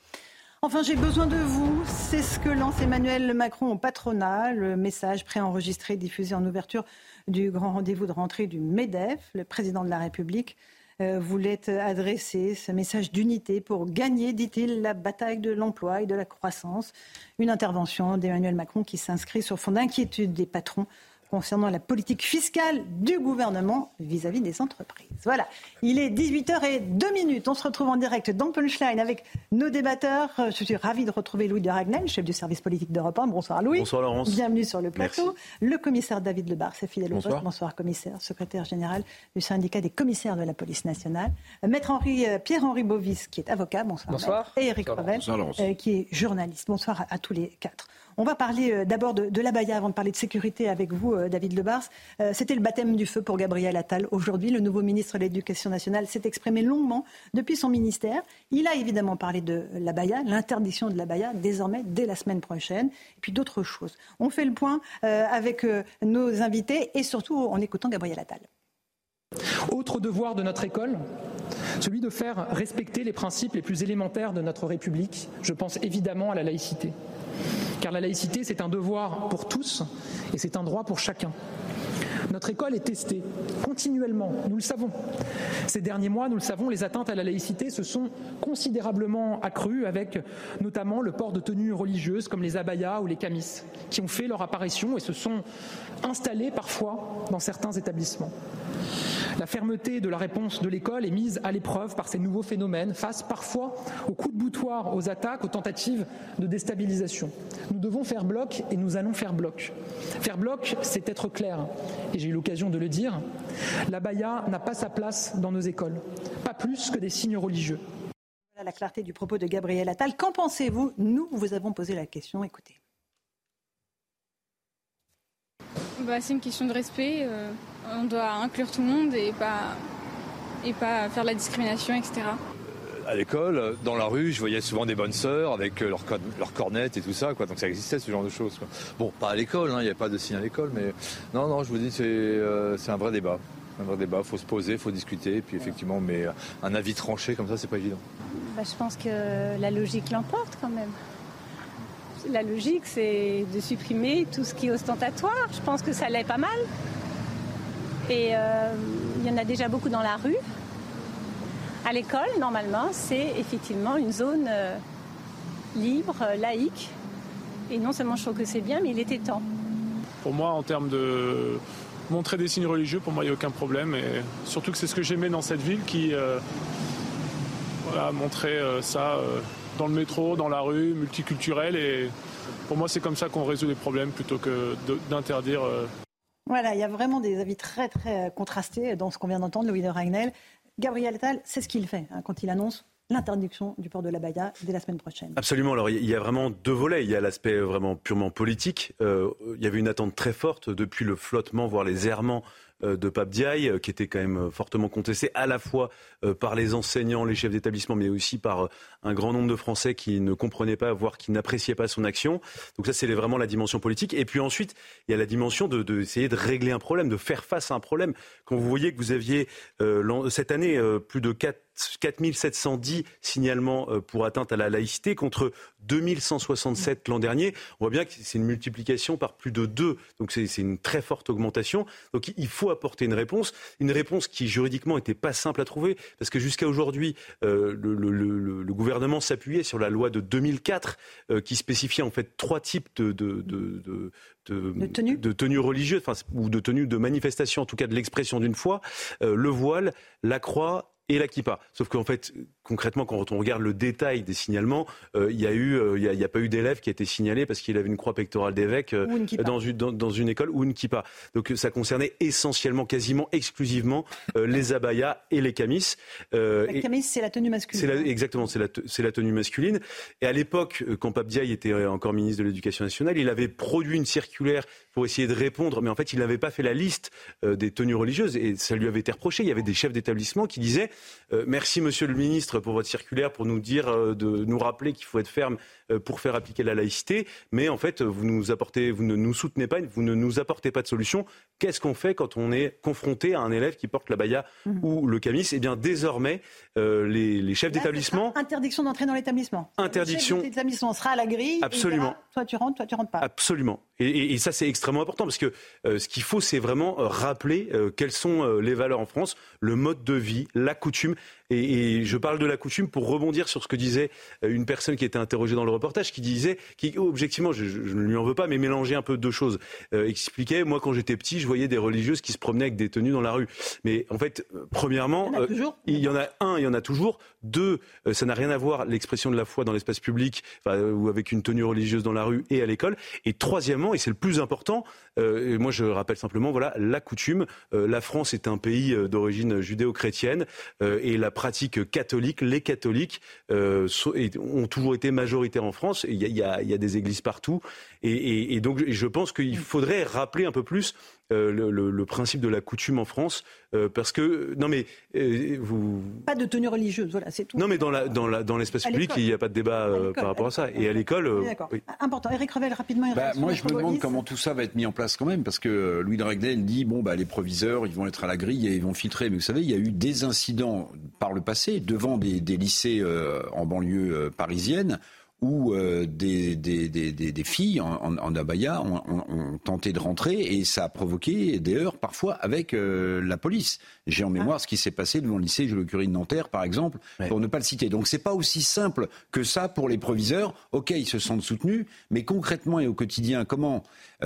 Enfin, j'ai besoin de vous. C'est ce que lance Emmanuel Macron au patronat. Le message préenregistré diffusé en ouverture du grand rendez-vous de rentrée du MEDEF. Le président de la République euh, voulait adresser ce message d'unité pour gagner, dit-il, la bataille de l'emploi et de la croissance. Une intervention d'Emmanuel Macron qui s'inscrit sur fond d'inquiétude des patrons concernant la politique fiscale du gouvernement vis-à-vis des entreprises. Voilà, il est 18h02 On se retrouve en direct dans Punchline avec nos débatteurs. Je suis ravie de retrouver Louis de Ragnel, chef du service politique d'Europe 1. Bonsoir Louis. Bonsoir Laurence. Bienvenue sur le plateau. Le commissaire David Lebar, c'est fidèle Bonsoir. Bonsoir commissaire, secrétaire général du syndicat des commissaires de la police nationale. Maître Henri, euh, Pierre-Henri Bovis, qui est avocat. Bonsoir. Bonsoir. Et Eric Revel, euh, qui est journaliste. Bonsoir à tous les quatre. On va parler euh, d'abord de, de l'abaya avant de parler de sécurité avec vous, euh, David Lebars. Euh, c'était le baptême du feu pour Gabriel Attal. Aujourd'hui, le nouveau ministre de l'Éducation nationale s'est exprimé longuement depuis son ministère. Il a évidemment parlé de l'abaya, l'interdiction de l'abaya, désormais dès la semaine prochaine, et puis d'autres choses. On fait le point avec nos invités et surtout en écoutant Gabriel Attal. Autre devoir de notre école, celui de faire respecter les principes les plus élémentaires de notre République. Je pense évidemment à la laïcité. Car la laïcité, c'est un devoir pour tous et c'est un droit pour chacun. Notre école est testée continuellement, nous le savons. Ces derniers mois, nous le savons, les atteintes à la laïcité se sont considérablement accrues avec notamment le port de tenues religieuses comme les abayas ou les camis qui ont fait leur apparition et se sont installés parfois dans certains établissements. La fermeté de la réponse de l'école est mise à l'épreuve par ces nouveaux phénomènes, face parfois aux coups de boutoir, aux attaques, aux tentatives de déstabilisation. Nous devons faire bloc et nous allons faire bloc. Faire bloc, c'est être clair. Et j'ai eu l'occasion de le dire, la baya n'a pas sa place dans nos écoles, pas plus que des signes religieux. Voilà la clarté du propos de Gabriel Attal. Qu'en pensez-vous? Nous vous avons posé la question. Écoutez. Bah, c'est une question de respect. Euh, on doit inclure tout le monde et pas, et pas faire la discrimination, etc. Euh, à l'école, dans la rue, je voyais souvent des bonnes sœurs avec leurs leur cornettes et tout ça, donc ça existait ce genre de choses. Bon, pas à l'école, hein, il n'y a pas de signe à l'école, mais non, non, je vous dis, c'est euh, un vrai débat. Un vrai débat, il faut se poser, il faut discuter, puis effectivement, mais un avis tranché comme ça, c'est pas évident. Bah, je pense que la logique l'emporte quand même. La logique, c'est de supprimer tout ce qui est ostentatoire. Je pense que ça l'est pas mal. Et euh, il y en a déjà beaucoup dans la rue. À l'école, normalement, c'est effectivement une zone euh, libre, laïque. Et non seulement je trouve que c'est bien, mais il était temps. Pour moi, en termes de montrer des signes religieux, pour moi, il n'y a aucun problème. Et surtout que c'est ce que j'aimais dans cette ville qui euh, voilà, montrait ça dans le métro, dans la rue, multiculturel. Et pour moi, c'est comme ça qu'on résout les problèmes plutôt que d'interdire. Euh. Voilà, il y a vraiment des avis très très contrastés dans ce qu'on vient d'entendre, Louis de Ragnel. Gabriel Attal, c'est ce qu'il fait hein, quand il annonce l'interdiction du port de la Baïa dès la semaine prochaine. Absolument. Alors il y a vraiment deux volets. Il y a l'aspect vraiment purement politique. Euh, il y avait une attente très forte depuis le flottement, voire les errements de Pape Diaye, euh, qui était quand même fortement contesté à la fois par les enseignants, les chefs d'établissement, mais aussi par un grand nombre de Français qui ne comprenaient pas, voire qui n'appréciaient pas son action. Donc ça, c'est vraiment la dimension politique. Et puis ensuite, il y a la dimension d'essayer de, de, régler un problème, de faire face à un problème. Quand vous voyez que vous aviez cette année plus de 4 4710 signalements euh, pour atteinte à la laïcité contre 2167 l'an dernier. On voit bien que c'est une multiplication par plus de deux. Donc c'est une très forte augmentation. Donc il faut apporter une réponse. Une réponse qui juridiquement n'était pas simple à trouver parce que jusqu'à aujourd'hui, euh, le, gouvernement s'appuyait sur la loi de 2004 euh, qui spécifiait en fait trois types de, de, de, de, tenues religieuses, ou de tenues de manifestation, en tout cas de l'expression d'une foi, le voile, la croix et la kippa. Sauf qu'en fait, concrètement, quand on regarde le détail des signalements, euh, il n'y a, eu, euh, il y a, pas eu d'élève qui a été signalé parce qu'il avait une croix pectorale d'évêque euh, dans, une, dans, une école ou une kippa. Donc ça concernait essentiellement, quasiment exclusivement les abayas et les camis. la camis, c'est la tenue masculine. Exactement, c'est la, la, tenue masculine. Et à l'époque, quand Pape Diaye était encore ministre de l'Éducation nationale, il avait produit une circulaire pour essayer de répondre, mais en fait, il n'avait pas fait la liste des tenues religieuses et ça lui avait été reproché. Il y avait des chefs d'établissement qui disaient Merci, monsieur le ministre, pour votre circulaire, pour nous dire, euh, de nous rappeler qu'il faut être ferme euh, pour faire appliquer la laïcité. Mais en fait, vous nous apportez, vous ne nous soutenez pas, vous ne nous apportez pas de solution. Qu'est-ce qu'on fait quand on est confronté à un élève qui porte la baya mhm. ou le camis? Eh bien, désormais, euh, les, chefs d'établissement. Interdiction d'entrer dans l'établissement. Interdiction. L'établissement sera à la grille. Absolument. toi tu rentres, toi tu rentres pas. Absolument. Et, ça, c'est extrêmement important parce que ce qu'il faut, c'est vraiment rappeler quelles sont les valeurs en France, le mode de vie, la coutume. Et, je parle de la coutume pour rebondir sur ce que disait euh, une personne qui était interrogée dans le reportage, qui disait, qui objectivement, je, ne lui en veux pas, mais mélangeait un peu deux choses. Euh, expliquait, moi quand j'étais petit, je voyais des religieuses qui se promenaient avec des tenues dans la rue. Mais en fait, euh, premièrement, il y en a, toujours. il y en a un, il y en a toujours. Deux, ça n'a rien à voir l'expression de la foi dans l'espace public ou avec une tenue religieuse dans la rue et à l'école. Et troisièmement, et c'est le plus important, et moi je rappelle simplement, voilà, la coutume. la France est un pays d'origine judéo-chrétienne et la pratique catholique, les catholiques euh, ont toujours été majoritaires en France. Il y, a, des églises partout. Et, donc, je pense qu'il faudrait rappeler un peu plus euh, le, principe de la coutume en France, euh, parce que non mais vous pas de tenue religieuse, voilà, c'est tout. Non mais dans la dans la dans l'espace public, il n'y a pas de débat par rapport à, ça. Et à l'école, d'accord. Important. Eric Revel, rapidement. Bah, moi, je me demande comment tout ça va être mis en place quand même, parce que Louis de Regdel dit bon bah les proviseurs, ils vont être à la grille et ils vont filtrer. Mais vous savez, il y a eu des incidents par le passé devant des, lycées en banlieue parisienne où euh, des, des, des, des, filles en, en, abaya ont, ont, tenté de rentrer et ça a provoqué des heurts parfois avec euh, la police. J'ai en ah. mémoire ce qui s'est passé devant le lycée Jules Curie de Nanterre, par exemple, pour ne pas le citer. Donc c'est pas aussi simple que ça pour les proviseurs. Ok, ils se sentent soutenus, mais concrètement et au quotidien, comment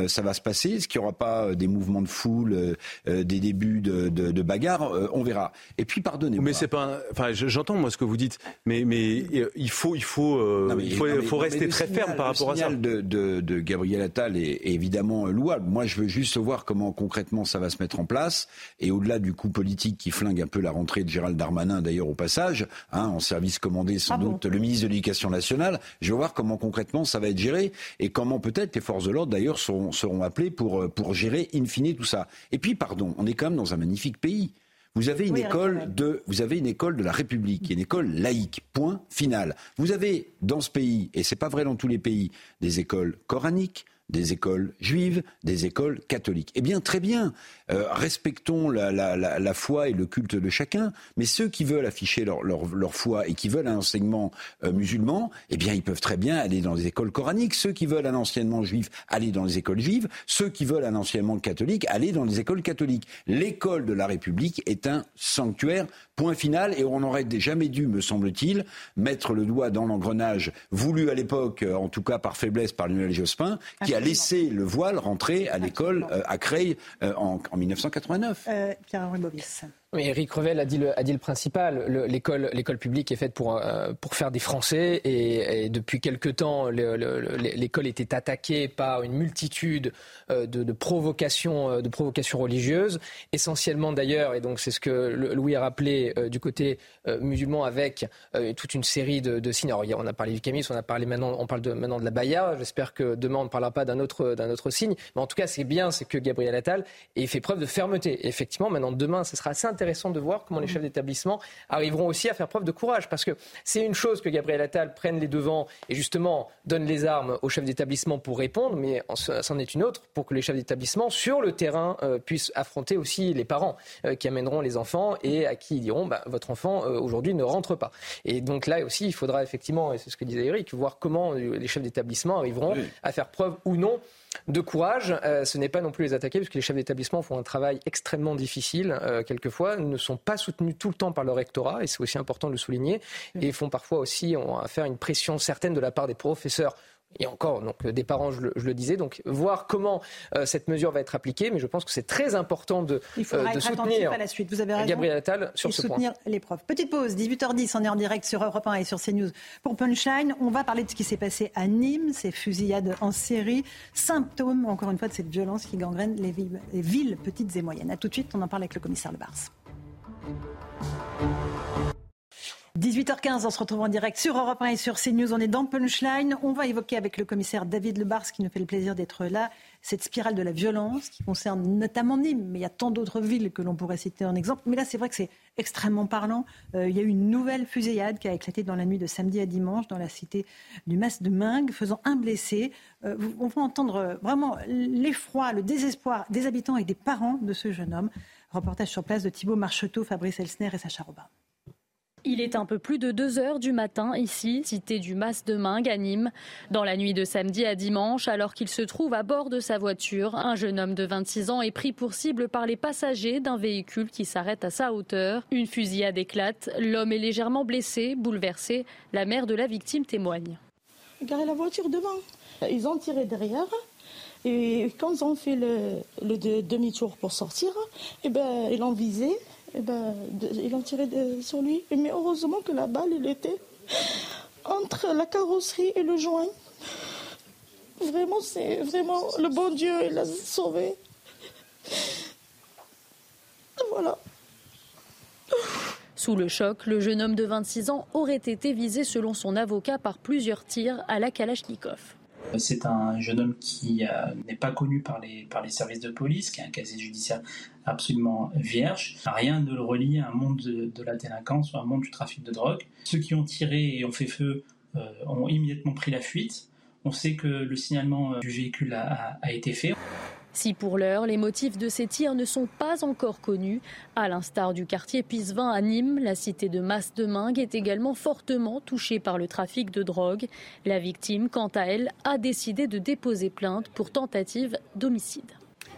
ça va se passer Est-ce qu'il n'y aura pas des mouvements de foule, des débuts de, de, de bagarres? On verra. Et puis pardonnez-moi. Mais c'est pas. Enfin, j'entends moi ce que vous dites, mais mais il faut il faut, il faut il faut rester très ferme par rapport à ça. Le signal de, de, Gabriel Attal est, évidemment louable. Moi, je veux juste voir comment concrètement ça va se mettre en place. Et au-delà du coup politique qui flingue un peu la rentrée de Gérald Darmanin, d'ailleurs, au passage, hein, en service commandé sans ah doute le ministre de l'Éducation nationale, je veux voir comment concrètement ça va être géré et comment peut-être les forces de l'ordre, d'ailleurs, seront, seront appelées pour, pour gérer in fine tout ça. Et puis, pardon, on est quand même dans un magnifique pays. Vous avez une école de, vous avez une école de la République, une école laïque. Point final. Vous avez dans ce pays, et c'est pas vrai dans tous les pays, des écoles coraniques, des écoles juives, des écoles catholiques. Eh bien, très bien, euh, respectons la, foi et le culte de chacun, mais ceux qui veulent afficher leur, foi et qui veulent un enseignement euh, musulman, eh bien, ils peuvent très bien aller dans les écoles coraniques. Ceux qui veulent un enseignement juif, aller dans les écoles juives. Ceux qui veulent un enseignement catholique, aller dans les écoles catholiques. L'école de la République est un sanctuaire Point final, et on n'aurait jamais dû, me semble-t-il, mettre le doigt dans l'engrenage voulu à l'époque, euh, en tout cas par faiblesse, par Lionel Jospin, qui a laissé le voile rentrer à l'école euh, à Creil euh, en, 1989. Pierre-Henri Mais Eric Revel a dit le, a dit le principal. L'école, publique est faite pour, euh, faire des Français et, depuis quelque temps, l'école était attaquée par une multitude euh, de, provocations, euh, de provocations religieuses, essentiellement d'ailleurs, et donc c'est ce que Louis a rappelé du côté musulman avec toute une série de, signes. Alors, on a parlé du camis, on a parlé maintenant, on parle maintenant de la baya. J'espère que demain on ne parlera pas d'un autre, d'un autre signe. Mais en tout cas, c'est bien, c'est que Gabriel Attal ait fait preuve de fermeté. effectivement, maintenant demain, ce sera assez intéressant de voir comment les chefs d'établissement arriveront aussi à faire preuve de courage. Parce que c'est une chose que Gabriel Attal prenne les devants et justement donne les armes aux chefs d'établissement pour répondre, mais c'en est une autre pour que les chefs d'établissement, sur le terrain, euh, puissent affronter aussi les parents euh, qui amèneront les enfants et à qui ils diront bah, votre enfant euh, aujourd'hui ne rentre pas. Et donc là aussi, il faudra effectivement, et c'est ce que disait Eric, voir comment les chefs d'établissement arriveront à faire preuve ou non de courage. Euh, ce n'est pas non plus les attaquer, puisque les chefs d'établissement font un travail extrêmement difficile, euh, quelquefois, ne sont pas soutenus tout le temps par le rectorat, et c'est aussi important de le souligner, et font parfois aussi ont à faire une pression certaine de la part des professeurs et encore donc des parents, je le, disais. Donc voir comment euh, cette mesure va être appliquée, mais je pense que c'est très important de, Il faudra euh, soutenir à la suite. Vous avez raison. Gabriel Attal sur ce soutenir les profs. Petite pause, 18h10, on est en direct sur Europe 1 et sur CNews pour Punchline. On va parler de ce qui s'est passé à Nîmes, ces fusillades en série, symptômes encore une fois de cette violence qui gangrène les villes, les villes petites et moyennes. A tout de suite, on en parle avec le commissaire Le Bars. 18h15, on se retrouve en direct sur Europe 1 et sur CNews. On est dans Punchline. On va évoquer avec le commissaire David Lebars, qui nous fait le plaisir d'être là, cette spirale de la violence qui concerne notamment Nîmes, mais il y a tant d'autres villes que l'on pourrait citer en exemple. Mais là, c'est vrai que c'est extrêmement parlant. Euh, il y a eu une nouvelle fusillade qui a éclaté dans la nuit de samedi à dimanche dans la cité du Mas de Mingue, faisant un blessé. Euh, on va entendre vraiment l'effroi, le désespoir des habitants et des parents de ce jeune homme. Reportage sur place de Thibault Marcheteau, Fabrice Elsner et Sacha Robin. Il est un peu plus de 2 heures du matin ici, cité du Mas de Mingue à. Dans la nuit de samedi à dimanche, alors qu'il se trouve à bord de sa voiture, un jeune homme de 26 ans est pris pour cible par les passagers d'un véhicule qui s'arrête à sa hauteur. Une fusillade éclate. L'homme est légèrement blessé, bouleversé. La mère de la victime témoigne. Garé la voiture devant. Ils ont tiré derrière. Et quand ils ont fait le, demi-tour pour sortir, eh ben, ils l'ont visé. Eh ben, tiré sur lui. Mais heureusement que la balle, elle était entre la carrosserie et le joint. Vraiment, c'est vraiment le bon Dieu, il l'a sauvé. Voilà. Sous le choc, le jeune homme de 26 ans aurait été visé selon son avocat par plusieurs tirs à la Kalachnikov. C'est un jeune homme qui euh, n'est pas connu par les, par services de police, qui a un casier judiciaire absolument vierge. Rien ne le relie à un monde de, la délinquance ou à un monde du trafic de drogue. Ceux qui ont tiré et ont fait feu euh, ont immédiatement pris la fuite. On sait que le signalement euh, du véhicule a été fait. Si pour l'heure, les motifs de ces tirs ne sont pas encore connus, à l'instar du quartier Pisevin à Nîmes, la cité de Mas-de-Mingue est également fortement touchée par le trafic de drogue. La victime, quant à elle, a décidé de déposer plainte pour tentative d'homicide.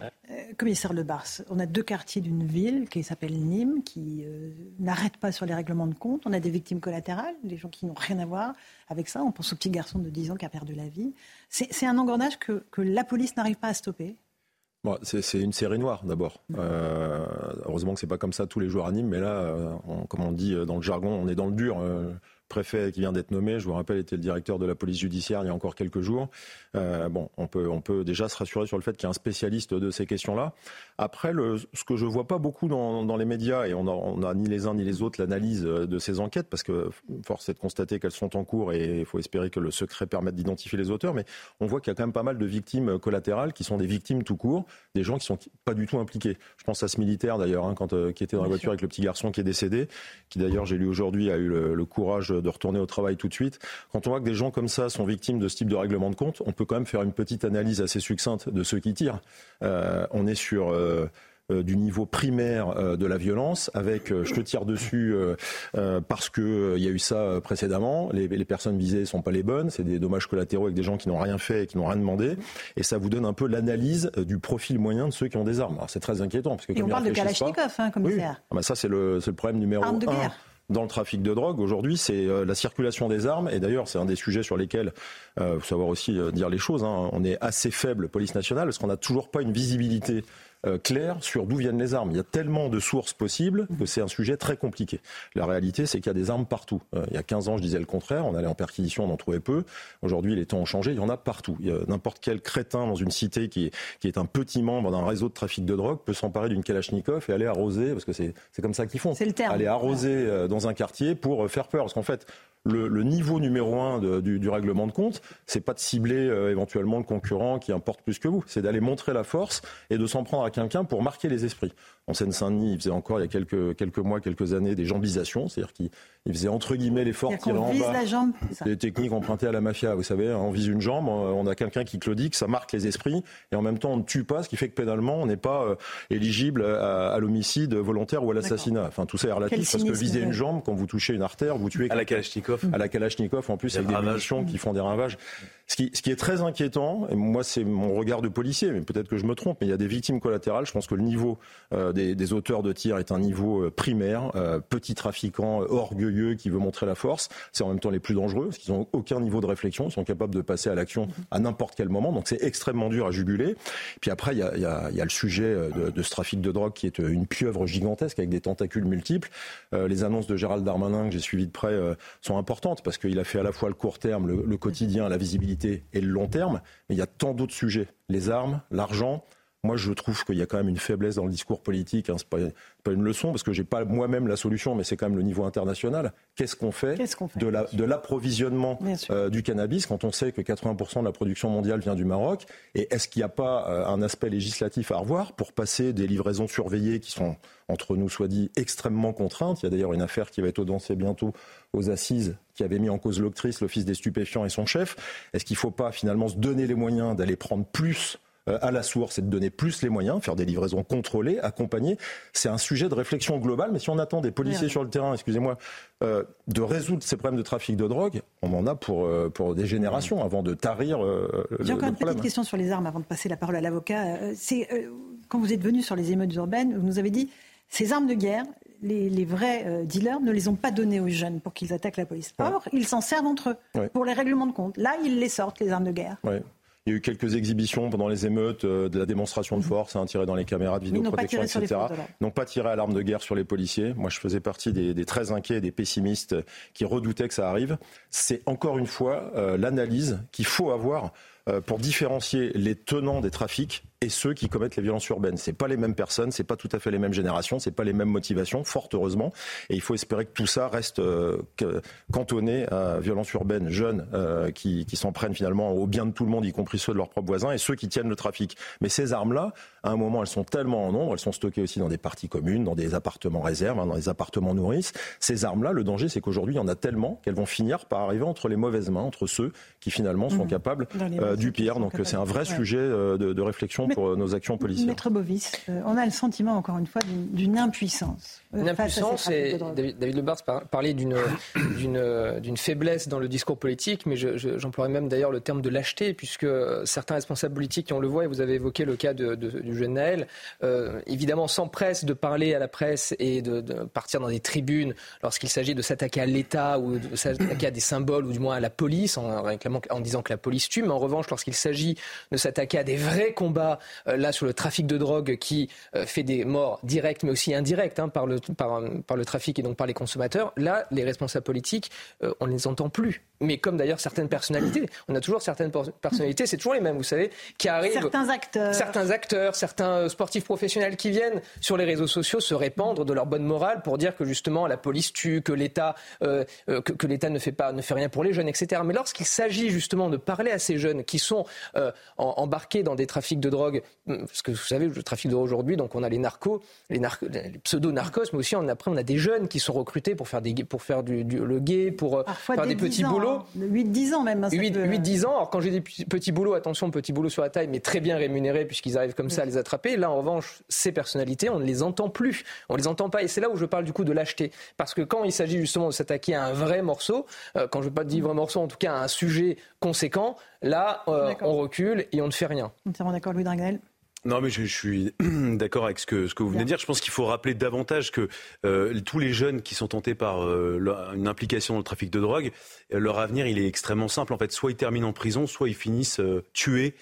Euh, commissaire Le Bars, on a deux quartiers d'une ville qui s'appelle Nîmes, qui euh, n'arrête pas sur les règlements de compte. On a des victimes collatérales, des gens qui n'ont rien à voir avec ça. On pense au petit garçon de 10 ans qui a perdu la vie. C'est un engrenage que la police n'arrive pas à stopper c'est une série noire d'abord. Euh, heureusement que c'est pas comme ça tous les jours à mais là, euh, comme on dit dans le jargon, on est dans le dur. Euh, préfet qui vient d'être nommé, je vous rappelle, était le directeur de la police judiciaire il y a encore quelques jours. Euh, bon, on peut, on peut déjà se rassurer sur le fait qu'il y a un spécialiste de ces questions-là. Après, le, ce que je vois pas beaucoup dans, dans les médias, et on n'a a ni les uns ni les autres l'analyse de ces enquêtes, parce que force est de constater qu'elles sont en cours et il faut espérer que le secret permette d'identifier les auteurs, mais on voit qu'il y a quand même pas mal de victimes collatérales qui sont des victimes tout court, des gens qui sont pas du tout impliqués. Je pense à ce militaire d'ailleurs, hein, quand, euh, qui était dans la voiture avec le petit garçon qui est décédé, qui d'ailleurs, j'ai lu aujourd'hui, a eu le, le courage de retourner au travail tout de suite. Quand on voit que des gens comme ça sont victimes de ce type de règlement de compte, on peut quand même faire une petite analyse assez succincte de ceux qui tirent. Euh, on est sur euh, euh, du niveau primaire de la violence, avec je te tire dessus parce que il y a eu ça précédemment. Les, les, personnes visées sont pas les bonnes, c'est des dommages collatéraux avec des gens qui n'ont rien fait et qui n'ont rien demandé, et ça vous donne un peu l'analyse du profil moyen de ceux qui ont des armes. c'est très inquiétant parce que et on parle de Kalachnikov, hein, commissaire. Oui. Ah bah ça c'est le, le problème numéro un dans le trafic de drogue aujourd'hui, c'est euh, la circulation des armes. Et d'ailleurs, c'est un des sujets sur lesquels euh, faut savoir aussi euh, dire les choses. Hein. On est assez faible, police nationale, parce qu'on n'a toujours pas une visibilité clair sur d'où viennent les armes. Il y a tellement de sources possibles que c'est un sujet très compliqué. La réalité, c'est qu'il y a des armes partout. Euh, il y a 15 ans, je disais le contraire. On allait en perquisition, on en trouvait peu. Aujourd'hui, les temps ont changé. Il y en a partout. N'importe quel crétin dans une cité qui est, qui est un petit membre d'un réseau de trafic de drogue peut s'emparer d'une Kalachnikov et aller arroser, parce que c'est comme ça qu'ils font. C'est le terme. Aller arroser euh, dans un quartier pour faire peur. Parce qu'en fait, le, niveau numéro un du, règlement de compte, c'est pas de cibler euh, éventuellement le concurrent qui importe plus que vous, c'est d'aller montrer la force et de s'en prendre à quelqu'un pour marquer les esprits. En Seine-Saint-Denis, il faisait encore il y a quelques, quelques mois, quelques années des jambisations, c'est-à-dire qu'il faisait entre guillemets l'effort tirer en bas. La jambe, des techniques empruntées à la mafia, vous savez, on vise une jambe, on a quelqu'un qui claudie, que ça marque les esprits, et en même temps on ne tue pas, ce qui fait que pénalement on n'est pas euh, éligible à, l'homicide volontaire ou à l'assassinat. Enfin tout ça est relatif parce que viser une jambe, quand vous touchez une artère, vous tuez. À la Kalachnikov. À la Kalachnikov, en plus avec des munitions qui font des ravages. Ce qui, ce qui est très inquiétant, et moi c'est mon regard de policier, mais peut-être que je me trompe, mais il y a des victimes collatérales. Je pense que le niveau euh, des, auteurs de est un niveau euh, primaire, euh, petit trafiquant euh, orgueilleux qui veut montrer la force. C'est en même temps les plus dangereux parce qu'ils n'ont aucun niveau de réflexion, ils sont capables de passer à l'action à n'importe quel moment. Donc c'est extrêmement dur à juguler. Puis après, il y a, le sujet de, de, ce trafic de drogue qui est une pieuvre gigantesque avec des tentacules multiples. les annonces de Gérald Darmanin que j'ai suivies de près sont importantes parce qu'il a fait à la fois le court terme, le quotidien, la visibilité et le long terme. Mais il y a tant d'autres sujets. Les armes, l'argent, moi, je trouve qu'il y a quand même une faiblesse dans le discours politique. Hein. Ce n'est pas, une leçon, parce que je n'ai pas moi-même la solution, mais c'est quand même le niveau international. Qu'est-ce qu'on fait, de l'approvisionnement euh, du cannabis quand on sait que 80% de la production mondiale vient du Maroc? Et est-ce qu'il n'y a pas euh, un aspect législatif à revoir pour passer des livraisons surveillées qui sont, entre nous soit dit, extrêmement contraintes? Il y a d'ailleurs une affaire qui va être audancée bientôt aux assises qui avait mis en cause l'octrice, l'Office des stupéfiants et son chef. Est-ce qu'il ne faut pas finalement se donner les moyens d'aller prendre plus à la source et de donner plus les moyens, faire des livraisons contrôlées, accompagnées. C'est un sujet de réflexion globale, mais si on attend des policiers sur le terrain, excusez-moi, euh, de résoudre ces problèmes de trafic de drogue, on en a pour, euh, pour des générations avant de tarir euh, J'ai encore une petite question sur les armes avant de passer la parole à l'avocat. C'est quand vous êtes venu sur les émeutes urbaines, vous nous avez dit ces armes de guerre, les, vrais dealers ne les ont pas données aux jeunes pour qu'ils attaquent la police. Or, ils s'en servent entre eux pour les règlements de compte. Là, ils les sortent, les armes de guerre. Il y a eu quelques exhibitions pendant les émeutes euh, de la démonstration de force, hein, tiré dans les caméras de vidéoprotection, etc. N'ont pas tiré à l'arme de guerre sur les policiers. Moi, je faisais partie des, très inquiets, des pessimistes qui redoutaient que ça arrive. C'est encore une fois euh, l'analyse qu'il faut avoir pour différencier les tenants des trafics et ceux qui commettent les violences urbaines. C'est pas les mêmes personnes, c'est pas tout à fait les mêmes générations, c'est pas les mêmes motivations, fort heureusement. Et il faut espérer que tout ça reste euh, cantonné à violences urbaines jeunes euh, qui, qui s'en prennent finalement au bien de tout le monde, y compris ceux de leurs propres voisins et ceux qui tiennent le trafic. Mais ces armes-là, à un moment, elles sont tellement en nombre, elles sont stockées aussi dans des parties communes, dans des appartements réserves, hein, dans des appartements nourrices. Ces armes-là, le danger, c'est qu'aujourd'hui, il y en a tellement qu'elles vont finir par arriver entre les mauvaises mains, entre ceux qui finalement sont mmh. capables euh, du pire. Donc c'est un vrai sujet de, de réflexion pour nos actions policières. Maître Bovis, euh, on a le sentiment, encore une fois, d'une impuissance. Une impuissance, et David Lebars parlait d'une faiblesse dans le discours politique, mais j'emploierais même d'ailleurs le terme de lâcheté, puisque certains responsables politiques, on le voit, et vous avez évoqué le cas de, du jeune Naël, euh, évidemment s'empressent de parler à la presse et de, partir dans des tribunes lorsqu'il s'agit de s'attaquer à l'État ou de s'attaquer à des symboles, ou du moins à la police, en, en disant que la police tue, mais en revanche, lorsqu'il s'agit de s'attaquer à des vrais combats, euh, là sur le trafic de drogue qui euh, fait des morts directes mais aussi indirectes hein, par, le, par, par, le trafic et donc par les consommateurs, là les responsables politiques, euh, on ne les entend plus. Mais comme d'ailleurs certaines personnalités, on a toujours certaines personnalités, c'est toujours les mêmes, vous savez, qui arrivent. Certains acteurs. Certains acteurs, certains sportifs professionnels qui viennent sur les réseaux sociaux se répandre de leur bonne morale pour dire que justement la police tue, que l'État que, que l'État ne fait pas, ne fait rien pour les jeunes, etc. Mais lorsqu'il s'agit justement de parler à ces jeunes qui sont embarqués dans des trafics de drogue parce que vous savez, le trafic de aujourd'hui, donc on a les narcos, les, mais aussi on, après on a des jeunes qui sont recrutés pour faire, des, pour faire du, le gay, pour euh, faire des petits boulots. 8-10 hein. ans même. 8-10 ans. Alors quand j'ai des petits boulots, attention, petits boulots sur la taille, mais très bien rémunérés puisqu'ils arrivent comme ça à les attraper. Là, en revanche, ces personnalités, on ne les entend plus. On ne les entend pas. Et c'est là où je parle du coup de lâcheté. Parce que quand il s'agit justement de s'attaquer à un vrai morceau, euh, quand je ne veux pas dire vrai morceau, en tout cas à un sujet conséquent, là, euh, on recule et on ne fait rien. Entièrement d'accord, Louis Dragnel. Non, mais je, suis [CLEARS THROAT] d'accord avec ce que, vous venez de dire. Je pense qu'il faut rappeler davantage que euh, tous les jeunes qui sont tentés par euh, une implication dans le trafic de drogue, euh, leur avenir, il est extrêmement simple. En fait, soit ils terminent en prison, soit ils finissent tués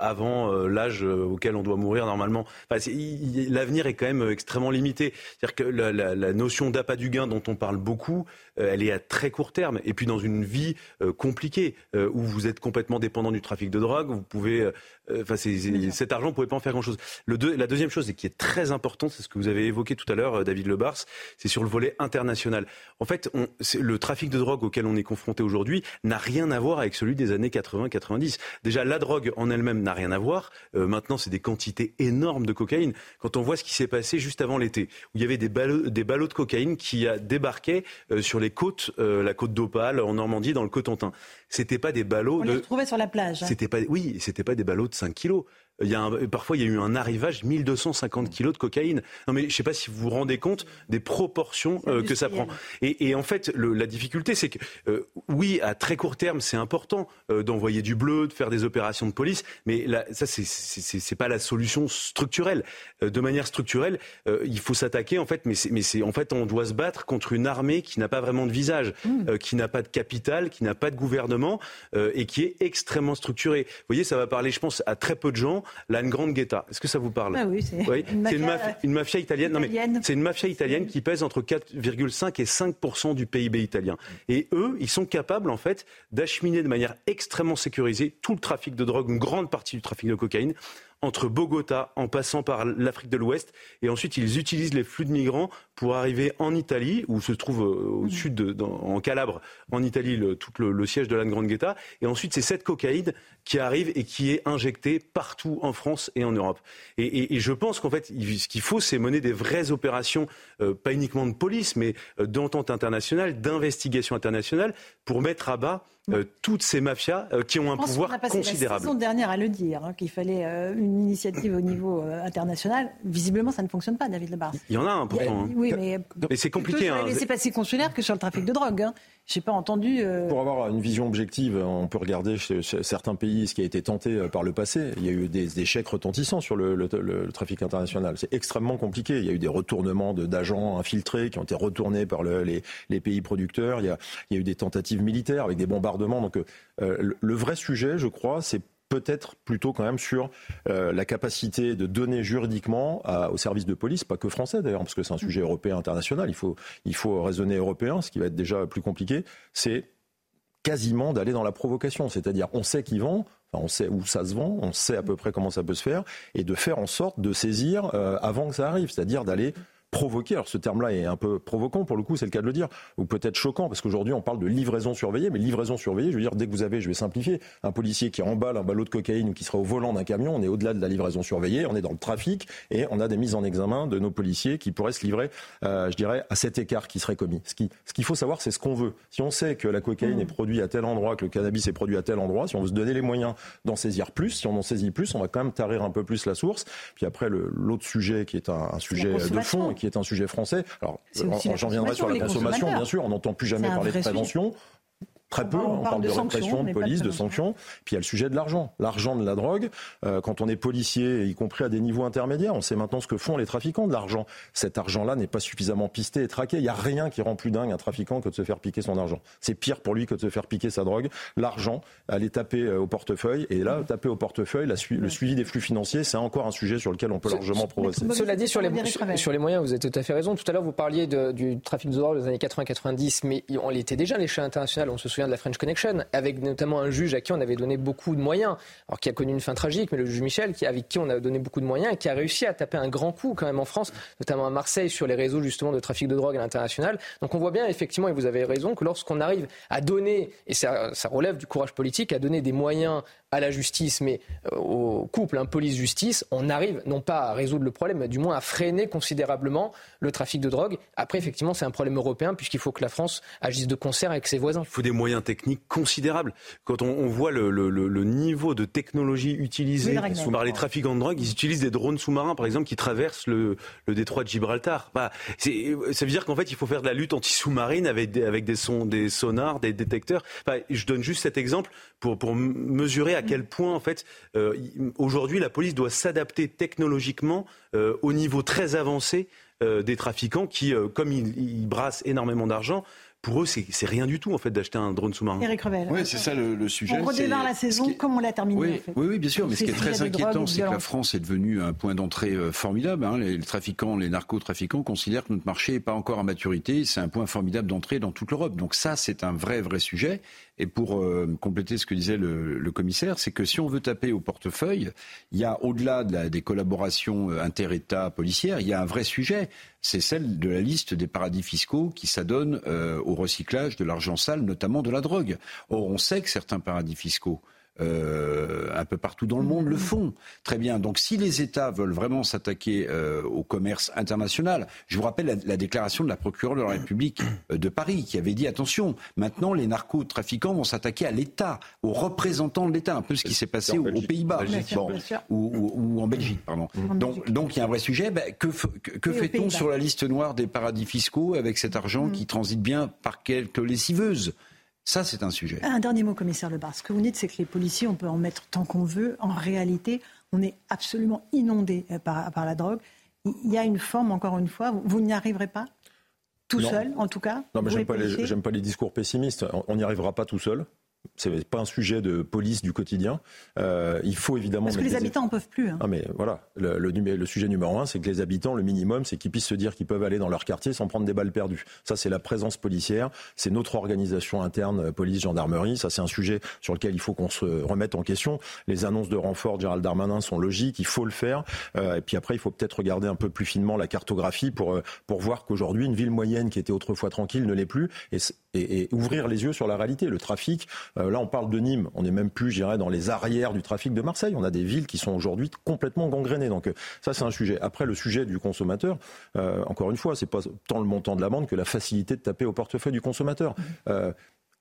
avant l'âge auquel on doit mourir normalement. L'avenir est quand même extrêmement limité. C'est-à-dire que la, la notion d'appât du gain dont on parle beaucoup, elle est à très court terme. Et puis dans une vie compliquée où vous êtes complètement dépendant du trafic de drogue, vous pouvez euh, enfin, cet argent, ne pouvait pas en faire grand-chose. la deuxième chose, et qui est très importante, c'est ce que vous avez évoqué tout à l'heure, euh, David Lebars, c'est sur le volet international. En fait, le trafic de drogue auquel on est confronté aujourd'hui n'a rien à voir avec celui des années 80-90. Déjà, la drogue en elle-même n'a rien à voir. Euh, maintenant, c'est des quantités énormes de cocaïne. Quand on voit ce qui s'est passé juste avant l'été, où il y avait des ballots, des ballots de cocaïne qui débarquaient sur les côtes, la côte d'Opale, en Normandie, dans le Cotentin. C'était pas des ballots. On les retrouvait sur la plage. Hein. C'était pas, oui, c'était pas des ballots de 5 kilos. Il y a parfois, il y a eu un arrivage 1250 kilos de cocaïne. Non, mais je ne sais pas si vous vous rendez compte des proportions euh, que ça prend. Et, et en fait, le, la difficulté, c'est que euh, oui, à très court terme, c'est important euh, d'envoyer du bleu, de faire des opérations de police, mais là, ça, c'est pas la solution structurelle. de manière structurelle, il faut s'attaquer en fait, mais c'est en fait, on doit se battre contre une armée qui n'a pas vraiment de visage, mmh. qui n'a pas de capital, qui n'a pas de gouvernement et qui est extrêmement structurée. Vous voyez, ça va parler, je pense, à très peu de gens la Guetta. Est-ce que ça vous parle ah oui, c'est une, une, mafia italienne. c'est une mafia italienne qui pèse entre 4,5 et 5% du PIB italien. Et eux, ils sont capables en fait d'acheminer de manière extrêmement sécurisée tout le trafic de drogue, une grande partie du trafic de cocaïne entre Bogota en passant par l'Afrique de l'Ouest. Et ensuite, ils utilisent les flux de migrants pour arriver en Italie, où se trouve euh, au mmh. sud, de, en Calabre, en Italie, le, tout le, siège de l'Anne-Grande-Guetta. Et ensuite, c'est cette cocaïne qui arrive et qui est injectée partout en France et en Europe. Et, je pense qu'en fait, ce qu'il faut, c'est mener des vraies opérations, euh, pas uniquement de police, mais euh, d'entente internationale, d'investigation internationale, pour mettre à bas euh, toutes ces mafias euh, qui ont un pouvoir considérable. La saison dernière à le dire, hein, qu'il fallait euh, une initiative au niveau international. Visiblement, ça ne fonctionne pas, David Lebar. Il y en a un pourtant. Hein. Oui, mais, mais c'est compliqué. Hein. C'est passé consulaire que sur le trafic de drogue. N'ai pas entendu. Pour avoir une vision objective, on peut regarder chez, certains pays ce qui a été tenté par le passé. Il y a eu des, échecs retentissants sur le, trafic international. C'est extrêmement compliqué. Il y a eu des retournements d'agents infiltrés qui ont été retournés par les, pays producteurs. Il y, a, il y a eu des tentatives militaires avec des bombardements donc euh, le vrai sujet, je crois, c'est peut-être plutôt quand même sur euh, la capacité de donner juridiquement aux services de police, pas que français d'ailleurs, parce que c'est un sujet européen international, il faut, il faut raisonner européen, ce qui va être déjà plus compliqué, c'est quasiment d'aller dans la provocation, c'est-à-dire on sait qui vend, on sait où ça se vend, on sait à peu près comment ça peut se faire, et de faire en sorte de saisir euh, avant que ça arrive, c'est-à-dire d'aller provoquer. Alors ce terme-là est un peu provoquant pour le coup, c'est le cas de le dire, ou peut-être choquant parce qu'aujourd'hui on parle de livraison surveillée, mais livraison surveillée, je veux dire dès que vous avez, je vais simplifier, un policier qui emballe un ballot de cocaïne ou qui sera au volant d'un camion, on est au-delà de la livraison surveillée, on est dans le trafic et on a des mises en examen de nos policiers qui pourraient se livrer, euh, je dirais, à cet écart qui serait commis. Ce qu'il ce qu'il faut savoir, c'est ce qu'on veut. Si on sait que la cocaïne mmh. est produite à tel endroit, que le cannabis est produit à tel endroit, si on veut se donner les moyens d'en saisir plus, si on en saisit plus, on va quand même tarir un peu plus la source. Puis après, l'autre sujet qui est un, un sujet de fond qui est un sujet français, alors, j'en viendrai sur la consommation, bien sûr. On n'entend plus jamais parler de prévention. Très peu, on, parle, de, répression, de police, de, sanctions. Puis il y a le sujet de l'argent. L'argent de la drogue, euh, quand on est policier, y compris à des niveaux intermédiaires, on sait maintenant ce que font les trafiquants de l'argent. Cet argent-là n'est pas suffisamment pisté et traqué. Il n'y a rien qui rend plus dingue un trafiquant que de se faire piquer son argent. C'est pire pour lui que de se faire piquer sa drogue. L'argent, aller taper euh, au portefeuille. Et là, taper au portefeuille, la le suivi des flux financiers, c'est encore un sujet sur lequel on peut largement progresser. Cela dit, sur les, sur, les moyens, vous avez tout à fait raison. Tout à l'heure, vous parliez du trafic de drogue des années 80-90, mais on l'était déjà à l'échelle internationale. On se souvient de la French Connection, avec notamment un juge à qui on avait donné beaucoup de moyens, alors qui a connu une fin tragique, mais le juge Michel, qui, avec qui on a donné beaucoup de moyens qui a réussi à taper un grand coup quand même en France, notamment à Marseille, sur les réseaux justement de trafic de drogue à l'international. Donc on voit bien effectivement, et vous avez raison, que lorsqu'on arrive à donner, et ça, ça relève du courage politique, à donner des moyens à la justice, mais euh, au couple, un police-justice, on arrive non pas à résoudre le problème, mais du moins à freiner considérablement le trafic de drogue. Après, effectivement, c'est un problème européen puisqu'il faut que la France agisse de concert avec ses voisins. Il faut des moyens techniques considérables. Quand on, voit le, niveau de technologie utilisé par les trafiquants de drogue, ils utilisent des drones sous-marins, par exemple, qui traversent le, détroit de Gibraltar. Bah, ça veut dire qu'en fait, il faut faire de la lutte anti-sous-marine avec des, avec des, sons, des sonars, des détecteurs. je donne juste cet exemple pour, pour mesurer à quel point, en fait, euh, aujourd'hui, la police doit s'adapter technologiquement euh, au niveau très avancé euh, des trafiquants qui, comme ils, brassent énormément d'argent, pour eux, c'est rien du tout en fait d'acheter un drone sous-marin. Eric Revel. Oui, c'est ça le, sujet. On redémarre la saison comme on l'a terminé. Oui, en fait. oui, oui, bien sûr. Mais ce qui est très inquiétant, c'est que la France est devenue un point d'entrée euh, formidable. Hein. Les, trafiquants, les narcotrafiquants considèrent que notre marché n'est pas encore à maturité. C'est un point formidable d'entrée dans toute l'Europe. Donc ça, c'est un vrai, vrai sujet. Et pour euh, compléter ce que disait le, commissaire, c'est que si on veut taper au portefeuille, il y a au-delà de des collaborations euh, inter-États policières, il y a un vrai sujet. C'est celle de la liste des paradis fiscaux qui s'adonnent euh, au recyclage de l'argent sale, notamment de la drogue. Or, on sait que certains paradis fiscaux euh, un peu partout dans le monde le font. Très bien. Donc si les États veulent vraiment s'attaquer euh, au commerce international, je vous rappelle la, déclaration de la procureure de la République euh, de Paris qui avait dit attention, maintenant les narcotrafiquants vont s'attaquer à l'État, aux représentants de l'État, un peu ce qui s'est passé aux, Pays-Bas ou, en Belgique. Pardon. Donc, donc il y a un vrai sujet. Ben, que, que, fait-on sur la liste noire des paradis fiscaux avec cet argent mm. qui transite bien par quelques lessiveuses? Ça, c'est un sujet. Un dernier mot, commissaire Lebar. Ce que vous dites, c'est que les policiers, on peut en mettre tant qu'on veut. En réalité, on est absolument inondé euh, par, par la drogue. Il y a une forme, encore une fois, vous, n'y arriverez pas? Tout seul, en tout cas? Non, mais j'aime pas, pas, les discours pessimistes. On n'y arrivera pas tout seul. C'est pas un sujet de police du quotidien. Euh, il faut évidemment. Parce que les habitants en peuvent plus. Hein. Ah mais voilà, le, le, sujet numéro un, c'est que les habitants, le minimum, c'est qu'ils puissent se dire qu'ils peuvent aller dans leur quartier sans prendre des balles perdues. Ça, c'est la présence policière, c'est notre organisation interne, euh, police, gendarmerie. Ça, c'est un sujet sur lequel il faut qu'on se remette en question. Les annonces de renfort de Gérald Darmanin sont logiques, il faut le faire. Euh, et puis après, il faut peut-être regarder un peu plus finement la cartographie pour euh, pour voir qu'aujourd'hui, une ville moyenne qui était autrefois tranquille ne l'est plus, et, et, ouvrir les yeux sur la réalité. Le trafic, euh, là, on parle de Nîmes, on n'est même plus, je dans les arrières du trafic de Marseille. On a des villes qui sont aujourd'hui complètement gangrénées. Donc euh, ça, c'est un sujet. Après, le sujet du consommateur, euh, encore une fois, c'est pas tant le montant de l'amende que la facilité de taper au portefeuille du consommateur.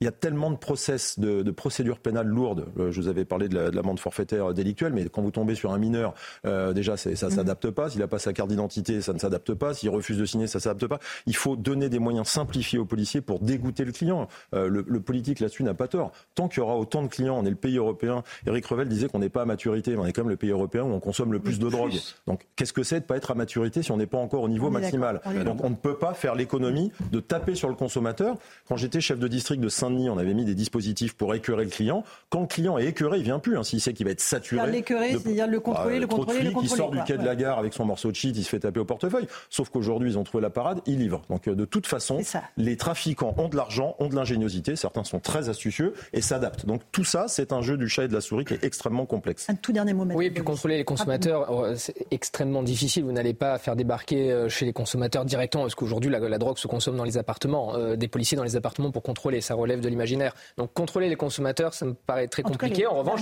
Il y a tellement de process, de, de procédures pénales lourdes. Euh, je vous avais parlé de l'amende forfaitaire délictuelle, mais quand vous tombez sur un mineur, euh, déjà ça ne mhm. s'adapte pas. S'il n'a pas sa carte d'identité, ça ne s'adapte pas. S'il refuse de signer, ça ne s'adapte pas. Il faut donner des moyens simplifiés aux policiers pour dégoûter le client. Euh, le, le, politique là-dessus n'a pas tort. Tant qu'il y aura autant de clients, on est le pays européen. Eric Revel disait qu'on n'est pas à maturité, mais on est quand même le pays européen où on consomme le plus de drogue. Donc qu'est-ce que c'est de pas être à maturité si on n'est pas encore au niveau maximal? Donc on ne peut pas faire l'économie de taper sur le consommateur. Quand j'étais chef de district de saint on avait mis des dispositifs pour écœurer le client. Quand le client est écœuré, il vient plus. Hein, S'il sait qu'il va être saturé. L'écœurer, c'est-à-dire le contrôler, bah, le contrôler, le contrôler. Qui sort du quai de la gare avec son morceau de shit, il se fait taper au portefeuille. Sauf qu'aujourd'hui, ils ont trouvé la parade, ils livrent. Donc euh, de toute façon, les trafiquants ont de l'argent, ont de l'ingéniosité. Certains sont très astucieux et s'adaptent. Donc tout ça, c'est un jeu du chat et de la souris qui est extrêmement complexe. Un tout dernier moment. Oui, et puis contrôler les consommateurs, oh, c'est extrêmement difficile. Vous n'allez pas faire débarquer euh, chez les consommateurs directement, parce qu'aujourd'hui, la, drogue se consomme dans les appartements, euh, des policiers dans les appartements pour contrôler. Ça relève de l'imaginaire. Donc contrôler les consommateurs, ça me paraît très compliqué. en revanche,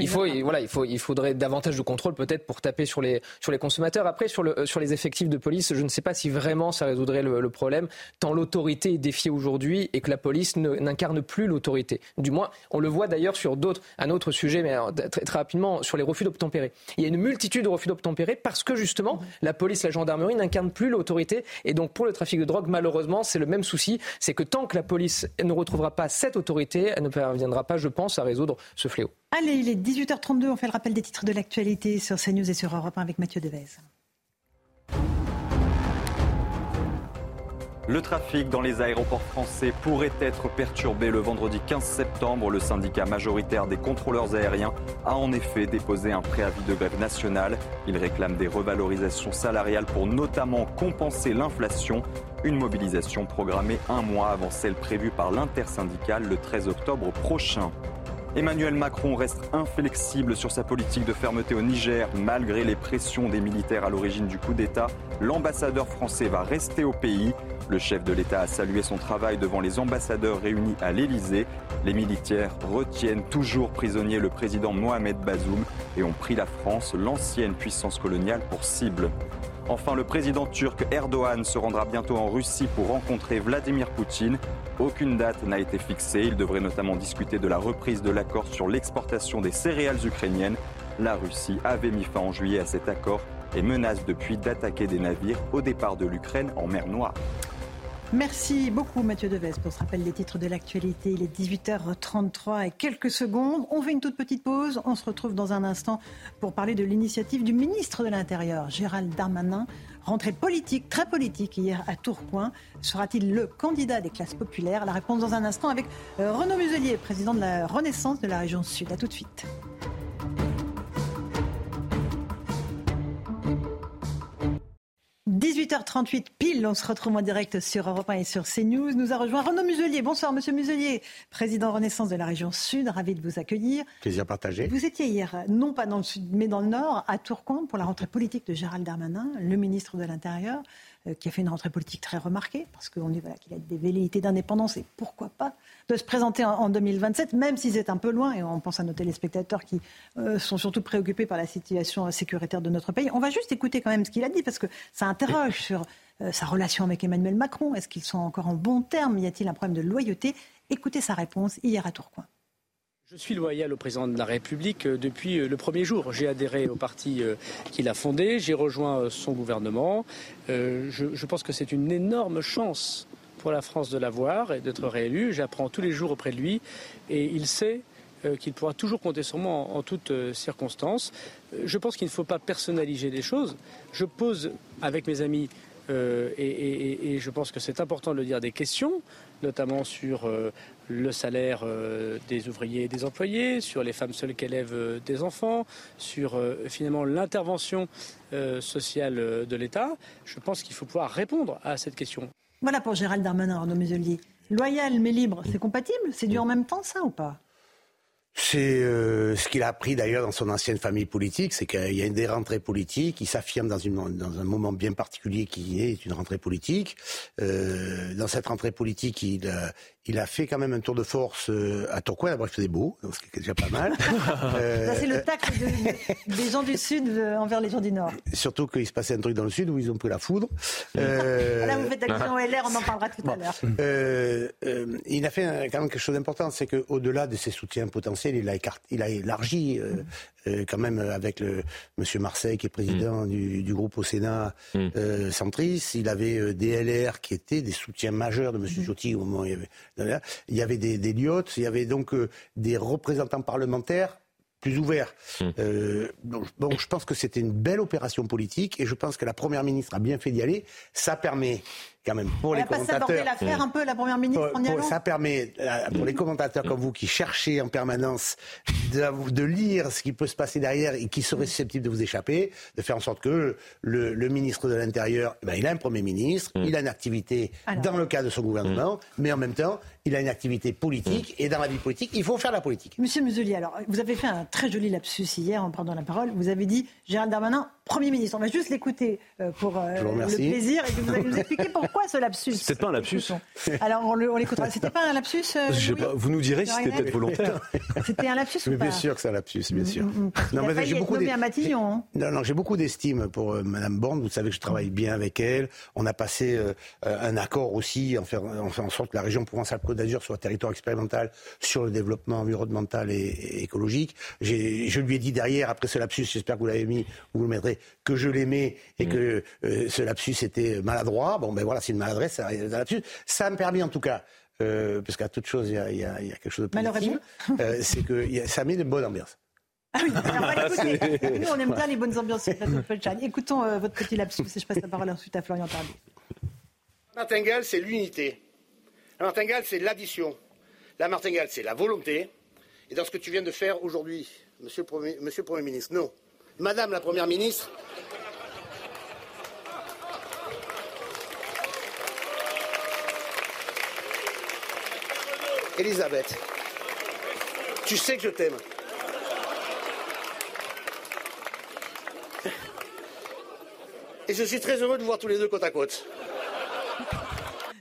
il, faut, il, voilà, il, faut, il faudrait davantage de contrôle peut-être pour taper sur les, sur les consommateurs. Après, sur, le, sur les effectifs de police, je ne sais pas si vraiment ça résoudrait le, problème, tant l'autorité est défiée aujourd'hui et que la police n'incarne plus l'autorité. Du moins, on le voit d'ailleurs sur d'autres, un autre sujet, mais très, très, rapidement, sur les refus d'obtempérer. Il y a une multitude de refus d'obtempérer parce que justement, la police, la gendarmerie n'incarnent plus l'autorité. Et donc, pour le trafic de drogue, malheureusement, c'est le même souci. C'est que tant que la police ne retrouvera pas cette autorité, elle ne parviendra pas, je pense, à résoudre ce fléau. Allez, il est 18h32, on fait le rappel des titres de l'actualité sur CNews et sur Europe 1 avec Mathieu Devez. Le trafic dans les aéroports français pourrait être perturbé le vendredi 15 septembre. Le syndicat majoritaire des contrôleurs aériens a en effet déposé un préavis de grève nationale. Il réclame des revalorisations salariales pour notamment compenser l'inflation. Une mobilisation programmée un mois avant celle prévue par l'intersyndicale le 13 octobre prochain. Emmanuel Macron reste inflexible sur sa politique de fermeté au Niger. Malgré les pressions des militaires à l'origine du coup d'État, l'ambassadeur français va rester au pays. Le chef de l'État a salué son travail devant les ambassadeurs réunis à l'Élysée. Les militaires retiennent toujours prisonnier le président Mohamed Bazoum et ont pris la France, l'ancienne puissance coloniale, pour cible. Enfin, le président turc Erdogan se rendra bientôt en Russie pour rencontrer Vladimir Poutine. Aucune date n'a été fixée. Il devrait notamment discuter de la reprise de l'accord sur l'exportation des céréales ukrainiennes. La Russie avait mis fin en juillet à cet accord et menace depuis d'attaquer des navires au départ de l'Ukraine en mer Noire. Merci beaucoup Mathieu Deves pour ce rappel des titres de l'actualité. Il est 18h33 et quelques secondes. On fait une toute petite pause. On se retrouve dans un instant pour parler de l'initiative du ministre de l'Intérieur, Gérald Darmanin. Rentrée politique, très politique hier à Tourcoing. Sera-t-il le candidat des classes populaires? La réponse dans un instant avec euh, Renaud Muselier, président de la Renaissance de la région Sud. A tout de suite. 18h38 pile, on se retrouve en direct sur Europe 1 et sur CNews. Nous a rejoint Renaud Muselier. Bonsoir Monsieur Muselier, président Renaissance de la région Sud, ravi de vous accueillir. Plaisir partagé. Vous étiez hier, non pas dans le Sud, mais dans le Nord, à Tourcoing, pour la rentrée politique de Gérald Darmanin, le ministre de l'Intérieur. Euh, qui a fait une rentrée politique très remarquée, parce qu'on dit voilà, qu'il a des velléités d'indépendance et pourquoi pas de se présenter en, 2027, même si c'est un peu loin, et on pense à nos téléspectateurs qui euh, sont surtout préoccupés par la situation sécuritaire de notre pays. On va juste écouter quand même ce qu'il a dit, parce que ça interroge sur euh, sa relation avec Emmanuel Macron. Est-ce qu'ils sont encore en bon terme Y a-t-il un problème de loyauté? Écoutez sa réponse hier à Tourcoing. Je suis loyal au président de la République euh, depuis euh, le premier jour. J'ai adhéré au parti euh, qu'il a fondé, j'ai rejoint son gouvernement. Je, pense que c'est une énorme chance pour la France de l'avoir et d'être réélu. J'apprends tous les jours auprès de lui et il sait qu'il pourra toujours compter sur moi en, toutes circonstances. Je pense qu'il ne faut pas personnaliser les choses. Je pose avec mes amis et, je pense que c'est important de le dire des questions, notamment sur le salaire euh, des ouvriers et des employés, sur les femmes seules qui élèvent euh, des enfants, sur euh, finalement l'intervention sociale de l'État, je pense qu'il faut pouvoir répondre à cette question. Voilà pour Gérald Darmanin, Arnaud Muselier. Loyal mais libre, c'est compatible? C'est du en même temps ça ou pas? C'est ce qu'il a appris d'ailleurs dans son ancienne famille politique, c'est qu'il y a des rentrées politiques, il s'affirme dans, dans, un moment bien particulier qui est une rentrée politique. dans cette rentrée politique, il, il a fait quand même un tour de force euh, à Tourcoing. D'abord, il faisait beau, ce qui est déjà pas mal. [LAUGHS] euh, c'est le tacle des gens du Sud euh, envers les gens du Nord. Surtout qu'il se passait un truc dans le Sud où ils ont pris la foudre. Euh... Là, vous faites action LR, on en parlera tout à l'heure. Euh, il a fait quand même quelque chose d'important, c'est qu'au-delà de ses soutiens potentiels, il a, il a élargi quand même avec le Monsieur Marseille, qui est président mm. du, du, groupe au Sénat mm. centriste. Il avait des LR qui étaient des soutiens majeurs de Monsieur Jotti au moment où il y avait il y avait des, des il y avait donc euh, des représentants parlementaires plus ouverts. Hum. Euh, bon, je pense que c'était une belle opération politique et je pense que la Première ministre a bien fait d'y aller. Ça permet quand même pour les commentateurs. l'affaire un peu la première ministre Ça permet pour les commentateurs comme vous qui cherchez en permanence de, de, lire ce qui peut se passer derrière et qui serait susceptible de vous échapper, de faire en sorte que le, le ministre de l'Intérieur, eh ben, il a un premier ministre, mm. il a une activité dans le cadre de son gouvernement, mm. mais en même temps, il a une activité politique mm. et dans la vie politique, il faut faire la politique. Monsieur Muselier, alors vous avez fait un très joli lapsus hier en prenant la parole. Vous avez dit Gérald Darmanin Premier ministre. On va juste l'écouter euh, pour euh, le plaisir et vous allez nous expliquer pourquoi ce lapsus. C'était pas un lapsus. Alors on l'écoutera. C'était pas un lapsus euh, Vous nous direz si c'était peut-être volontaire. C'était un lapsus ou pas Bien sûr que c'est un lapsus, bien sûr. Mm, mm, mm. non, mais j'ai beaucoup hein. Non, non, j'ai beaucoup d'estime pour Madame Bond. Vous savez que je travaille bien avec elle. On a passé un accord aussi en, faire, en, en sorte que la région Provence-Alpes-Côte d'Azur soit territoire expérimental sur le développement environnemental et, et écologique. Je lui ai dit derrière, après ce lapsus, j'espère que vous l'avez mis, vous le mettrez, que je l'aimais et que mm. euh, ce lapsus était maladroit. Bon, ben voilà, c'est une maladresse, ça, lapsus. Ça me permet en tout cas, euh, parce qu'à toute chose, il y a, quelque chose de positif, euh, c'est que ça met de bonne ambiance. Ah oui, alors on va l'écouter. Nous, on aime bien les bonnes ambiances sur Écoutons votre petit lapsus et je passe la parole ensuite à Florian Tardif. La martingale, c'est l'unité. La martingale, c'est l'addition. La martingale, c'est la volonté. Et dans ce que tu viens de faire aujourd'hui, monsieur, monsieur le Premier ministre, non. Madame la Première ministre, Elisabeth, tu sais que je t'aime. Et je suis très heureux de vous voir tous les deux côte à côte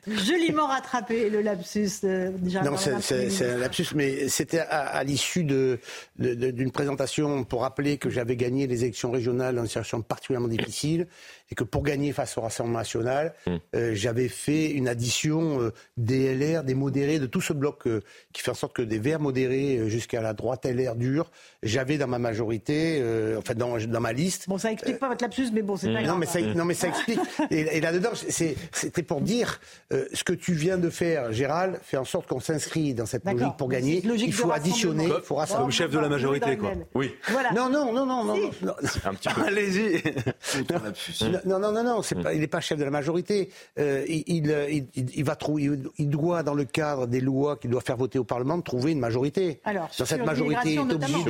joliment rattrapé le lapsus. Euh, non, c'est un lapsus, mais c'était à, l'issue d'une de, présentation pour rappeler que j'avais gagné les élections régionales dans une situation particulièrement difficile et que pour gagner face au Rassemblement national, hmm. euh, j'avais fait une addition euh, des LR, des modérés, de tout ce bloc euh, qui fait en sorte que des Verts modérés jusqu'à la droite LR dure, j'avais dans ma majorité, enfin dans, dans ma liste. Bon, ça explique pas votre lapsus, mais bon, c'est pas non, Mais ça, non, mais ça explique. [LAUGHS] et, et là-dedans, c'était pour dire euh, ce que tu viens de faire, Gérald, fait en sorte qu'on s'inscrit dans cette logique pour gagner. il faut additionner, il faut rassembler. Comme chef de la majorité, quoi. Oui. Non, non, non, non, non. non. Un petit peu. Allez-y. Non, non, non, non, pas, il n'est pas chef de la majorité. Euh, il, il, il, va trouver, il doit, dans le cadre des lois qu'il doit faire voter au Parlement, trouver une majorité. Alors, dans cette majorité, il est obligé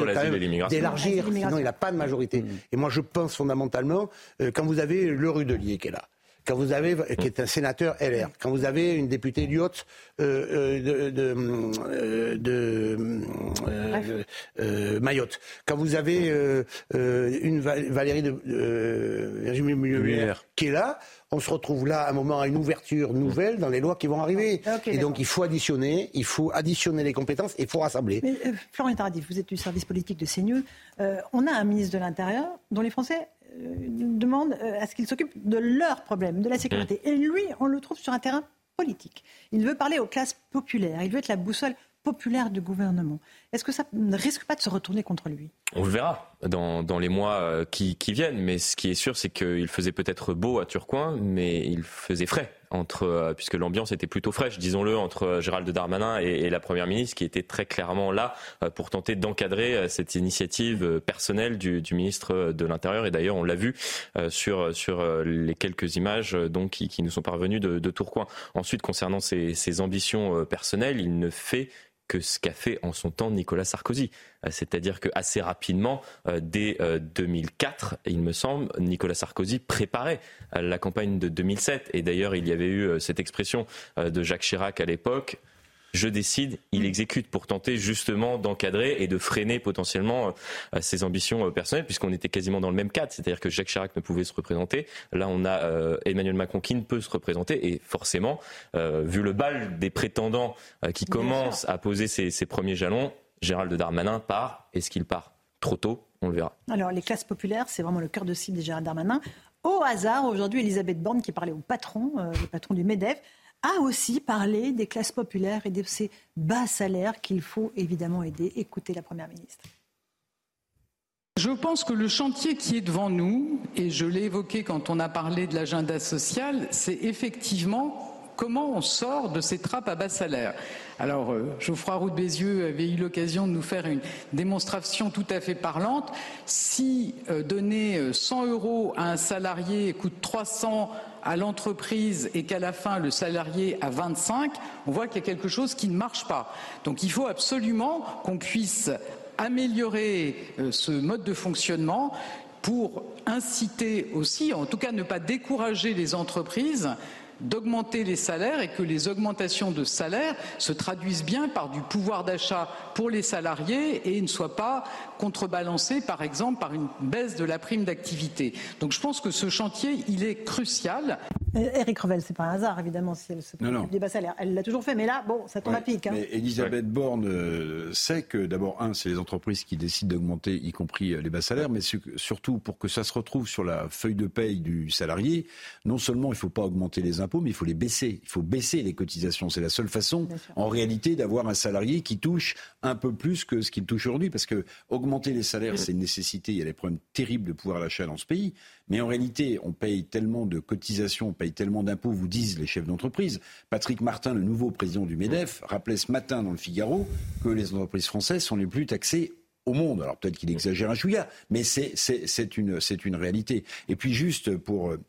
d'élargir, sinon il n'a pas de majorité. Et moi, je pense fondamentalement, euh, quand vous avez le Rudelier qui est là, quand vous avez, qui est un sénateur LR, quand vous avez une députée Lyotte euh, euh, de, de, euh, Mayotte, quand vous avez une Valérie de Virginie qui est là, on se retrouve là à un moment à une ouverture nouvelle dans les lois qui vont arriver. et donc il faut additionner, il faut additionner les compétences et il faut rassembler. Mais, Florian Tardif, vous êtes du service politique de CNews. on a un ministre de l'Intérieur dont les Français euh, demande euh, à ce qu'il s'occupe de leurs problèmes, de la sécurité. Et lui, on le trouve sur un terrain politique. Il veut parler aux classes populaires. Il veut être la boussole populaire du gouvernement. Est-ce que ça ne risque pas de se retourner contre lui? On le verra dans, les mois euh, qui, viennent. Mais ce qui est sûr, c'est qu'il faisait peut-être beau à Turcoing, mais il faisait frais. Entre, euh, puisque l'ambiance était plutôt fraîche, disons-le, entre euh, Gérald Darmanin et, la Première ministre, qui était très clairement là pour tenter d'encadrer cette initiative personnelle du, ministre de l'Intérieur. Et d'ailleurs, on l'a vu sur, sur les quelques images donc, qui, nous sont parvenues de, Tourcoing. Ensuite, concernant ses, ses ambitions personnelles, il ne fait que ce qu'a fait en son temps Nicolas Sarkozy. Euh, c'est-à-dire que assez rapidement, euh, dès 2004, euh, il me semble, Nicolas Sarkozy préparait la campagne de 2007. Et d'ailleurs, il y avait eu cette expression de Jacques Chirac à l'époque je décide, il exécute pour tenter justement d'encadrer et de freiner potentiellement euh, ses ambitions euh, personnelles, puisqu'on était quasiment dans le même cadre, c'est-à-dire que Jacques Chirac ne pouvait se représenter. Là, on a euh, Emmanuel Macron qui ne peut se représenter, et forcément, vu le bal des prétendants qui commencent à poser ses, ses premiers jalons, Gérald Darmanin part. Est-ce qu'il part trop tôt? On le verra. Alors, les classes populaires, c'est vraiment le cœur de cible de Gérald Darmanin. Au hasard, aujourd'hui, Elisabeth Borne, qui parlait au patron, le patron du MEDEF, a aussi parlé des classes populaires et de ces bas salaires qu'il faut évidemment aider. Écoutez la Première ministre. Je pense que le chantier qui est devant nous, et je l'ai évoqué quand on a parlé de l'agenda social, c'est effectivement comment on sort de ces trappes à bas salaire. Alors, euh, Geoffroy Roux de Bézieux avait eu l'occasion de nous faire une démonstration tout à fait parlante. Si euh, donner 100 euh, euros à un salarié coûte 300 à l'entreprise et qu'à la fin le salarié a 25, on voit qu'il y a quelque chose qui ne marche pas. Donc il faut absolument qu'on puisse améliorer euh, ce mode de fonctionnement pour inciter aussi, en tout cas ne pas décourager les entreprises d'augmenter les salaires et que les augmentations de salaire se traduisent bien par du pouvoir d'achat pour les salariés et ne soient pas contrebalancées, par exemple, par une baisse de la prime d'activité. Donc je pense que ce chantier, il est crucial. Eric Revel, c'est pas un hasard, évidemment, si elle se préoccupe des bas salaires. Elle l'a toujours fait, mais là, bon, ça tombe à pic. Hein. Mais Elisabeth Borne euh, sait que, d'abord, un, c'est les entreprises qui décident d'augmenter, y compris euh, les bas salaires, mais surtout pour que ça se retrouve sur la feuille de paye du salarié, non seulement il ne faut pas augmenter les impôts, mais il faut les baisser. Il faut baisser les cotisations. C'est la seule façon, en réalité, d'avoir un salarié qui touche un peu plus que ce qu'il touche aujourd'hui, parce que augmenter les salaires, c'est une nécessité. Il y a des problèmes terribles de pouvoir d'achat dans ce pays. Mais en réalité, on paye tellement de cotisations, on paye tellement d'impôts, vous disent les chefs d'entreprise. Patrick Martin, le nouveau président du MEDEF, rappelait ce matin dans le Figaro que les entreprises françaises sont les plus taxées au monde. Alors peut-être qu'il exagère un chouïa, mais c'est une, une réalité. Et puis juste pour euh,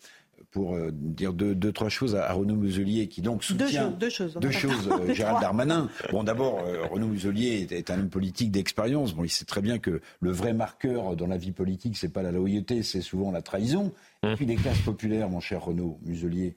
pour euh, dire deux, deux, trois choses à, Renaud Muselier, qui donc soutient deux, choses, deux choses euh, [LAUGHS] Gérald Darmanin. Bon, d'abord, euh, Renaud Muselier est, un homme politique d'expérience. Bon, il sait très bien que le vrai marqueur dans la vie politique, c'est pas la loyauté, c'est souvent la trahison. Et mmh. puis les classes populaires, mon cher Renaud Muselier.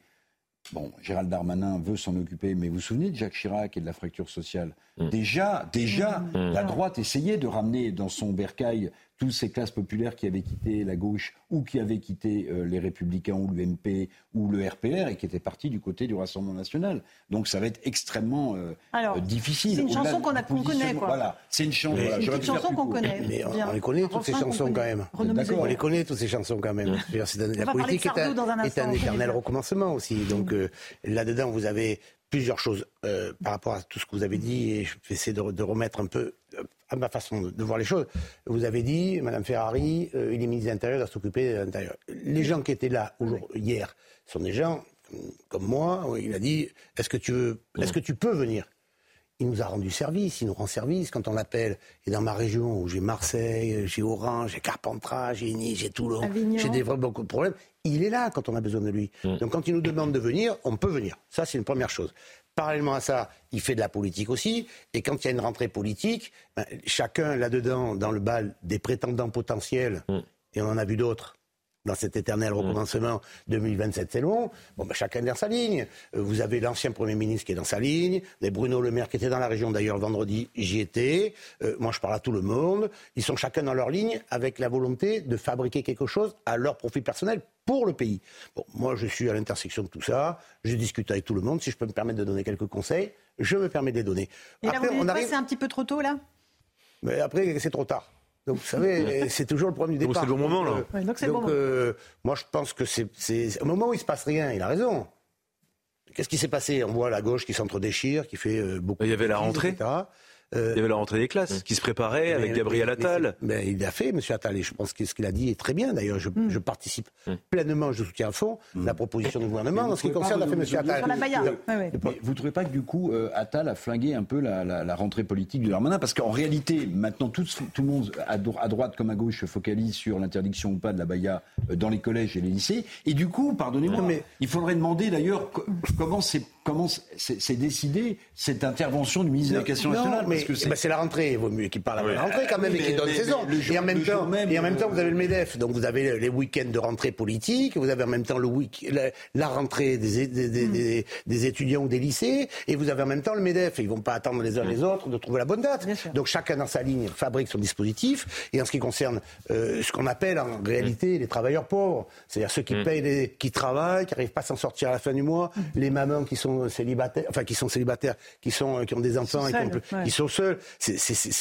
Bon, Gérald Darmanin veut s'en occuper, mais vous vous souvenez de Jacques Chirac et de la fracture sociale? Mmh. Déjà, déjà, mmh. la droite essayait de ramener dans son bercail toutes ces classes populaires qui avaient quitté la gauche ou qui avaient quitté euh, les Républicains ou l'UMP ou le RPR et qui étaient partis du côté du Rassemblement national. Donc ça va être extrêmement euh, euh, difficile. C'est une chanson qu'on connaît, quoi. Voilà, c'est une, chanson qu'on connaît. Mais on, les connaît toutes ces chansons quand même. On les connaît toutes ces chansons quand même. la politique est un, est un éternel recommencement aussi. Donc là-dedans, vous avez plusieurs choses par rapport à tout ce que vous avez dit et je vais essayer de remettre un peu à ma façon de voir les choses. Vous avez dit, Madame Ferrari, euh, il est ministre de l'Intérieur, doit s'occuper de l'Intérieur. Les gens qui étaient là hier sont des gens comme moi, il a dit est-ce que tu veux, est-ce que tu peux venir? Il nous a rendu service, il nous rend service quand on l'appelle. Et dans ma région où j'ai Marseille, j'ai Orange, j'ai Carpentras, j'ai Nice, j'ai Toulon, j'ai des vrais beaucoup de problèmes, il est là quand on a besoin de lui. Mm. Donc quand il nous demande de venir, on peut venir. Ça, c'est une première chose. Parallèlement à ça, il fait de la politique aussi. Et quand il y a une rentrée politique, ben, chacun là-dedans, dans le bal des prétendants potentiels, mm. et on en a vu d'autres, dans cet éternel mm. recommencement 2027, c'est long. Bon, ben, chacun dans sa ligne. Euh, vous avez l'ancien Premier ministre qui est dans sa ligne, des Bruno Le Maire qui était dans la région d'ailleurs vendredi, j'y étais. Euh, moi, je parle à tout le monde. Ils sont chacun dans leur ligne avec la volonté de fabriquer quelque chose à leur profit personnel pour le pays. Bon, moi, je suis à l'intersection de tout ça. Je discute avec tout le monde. Si je peux me permettre de donner quelques conseils, je me permets de les donner. Et là, on arrive... c'est un petit peu trop tôt, là? Mais après, c'est trop tard. Donc, vous savez, [LAUGHS] c'est toujours le problème du départ. Donc, c'est le bon moment, là. Euh, donc, euh, moi, je pense que c'est. Au moment où il ne se passe rien, il a raison. Qu'est-ce qui s'est passé? On voit la gauche qui s'entre-déchire, qui fait euh, beaucoup. Il y avait la rentrée. Euh, il y avait la rentrée des classes qui se préparait avec Gabriel Attal. Mais, il a fait, M. Attal, et je pense que ce qu'il a dit est très bien. D'ailleurs, je, mm. participe mm. pleinement, je soutiens à fond mm. la proposition du gouvernement. En ce qui concerne, a fait M. Attal. Vous ne trouvez pas que du coup, euh, Attal a flingué un peu la, rentrée politique de Darmanin Parce qu'en réalité, maintenant, tout, tout, le monde, à, droite comme à gauche, se focalise sur l'interdiction ou pas de la baya euh, dans les collèges et les lycées. Et du coup, pardonnez-moi, mais il faudrait demander d'ailleurs comment c'est comment c'est décidé cette intervention du ministre de l'Éducation nationale eh ben, c'est la rentrée, il vaut mieux qu'il parle à la rentrée quand même et qu'il donne saison. et en même temps, et en même temps, vous avez le Medef, donc vous avez les week-ends de rentrée politique, vous avez en même temps le week la, rentrée des, des, des, étudiants ou des lycées, et vous avez en même temps le Medef. Ils vont pas attendre les uns les autres de trouver la bonne date. Donc chacun dans sa ligne fabrique son dispositif. Et en ce qui concerne euh, ce qu'on appelle en réalité les travailleurs pauvres, c'est-à-dire ceux qui mm. payent, les, qui travaillent, qui n'arrivent pas à s'en sortir à la fin du mois, mm. les mamans qui sont célibataires, enfin qui sont célibataires, qui sont qui ont des enfants et qui, sont seuls. C'est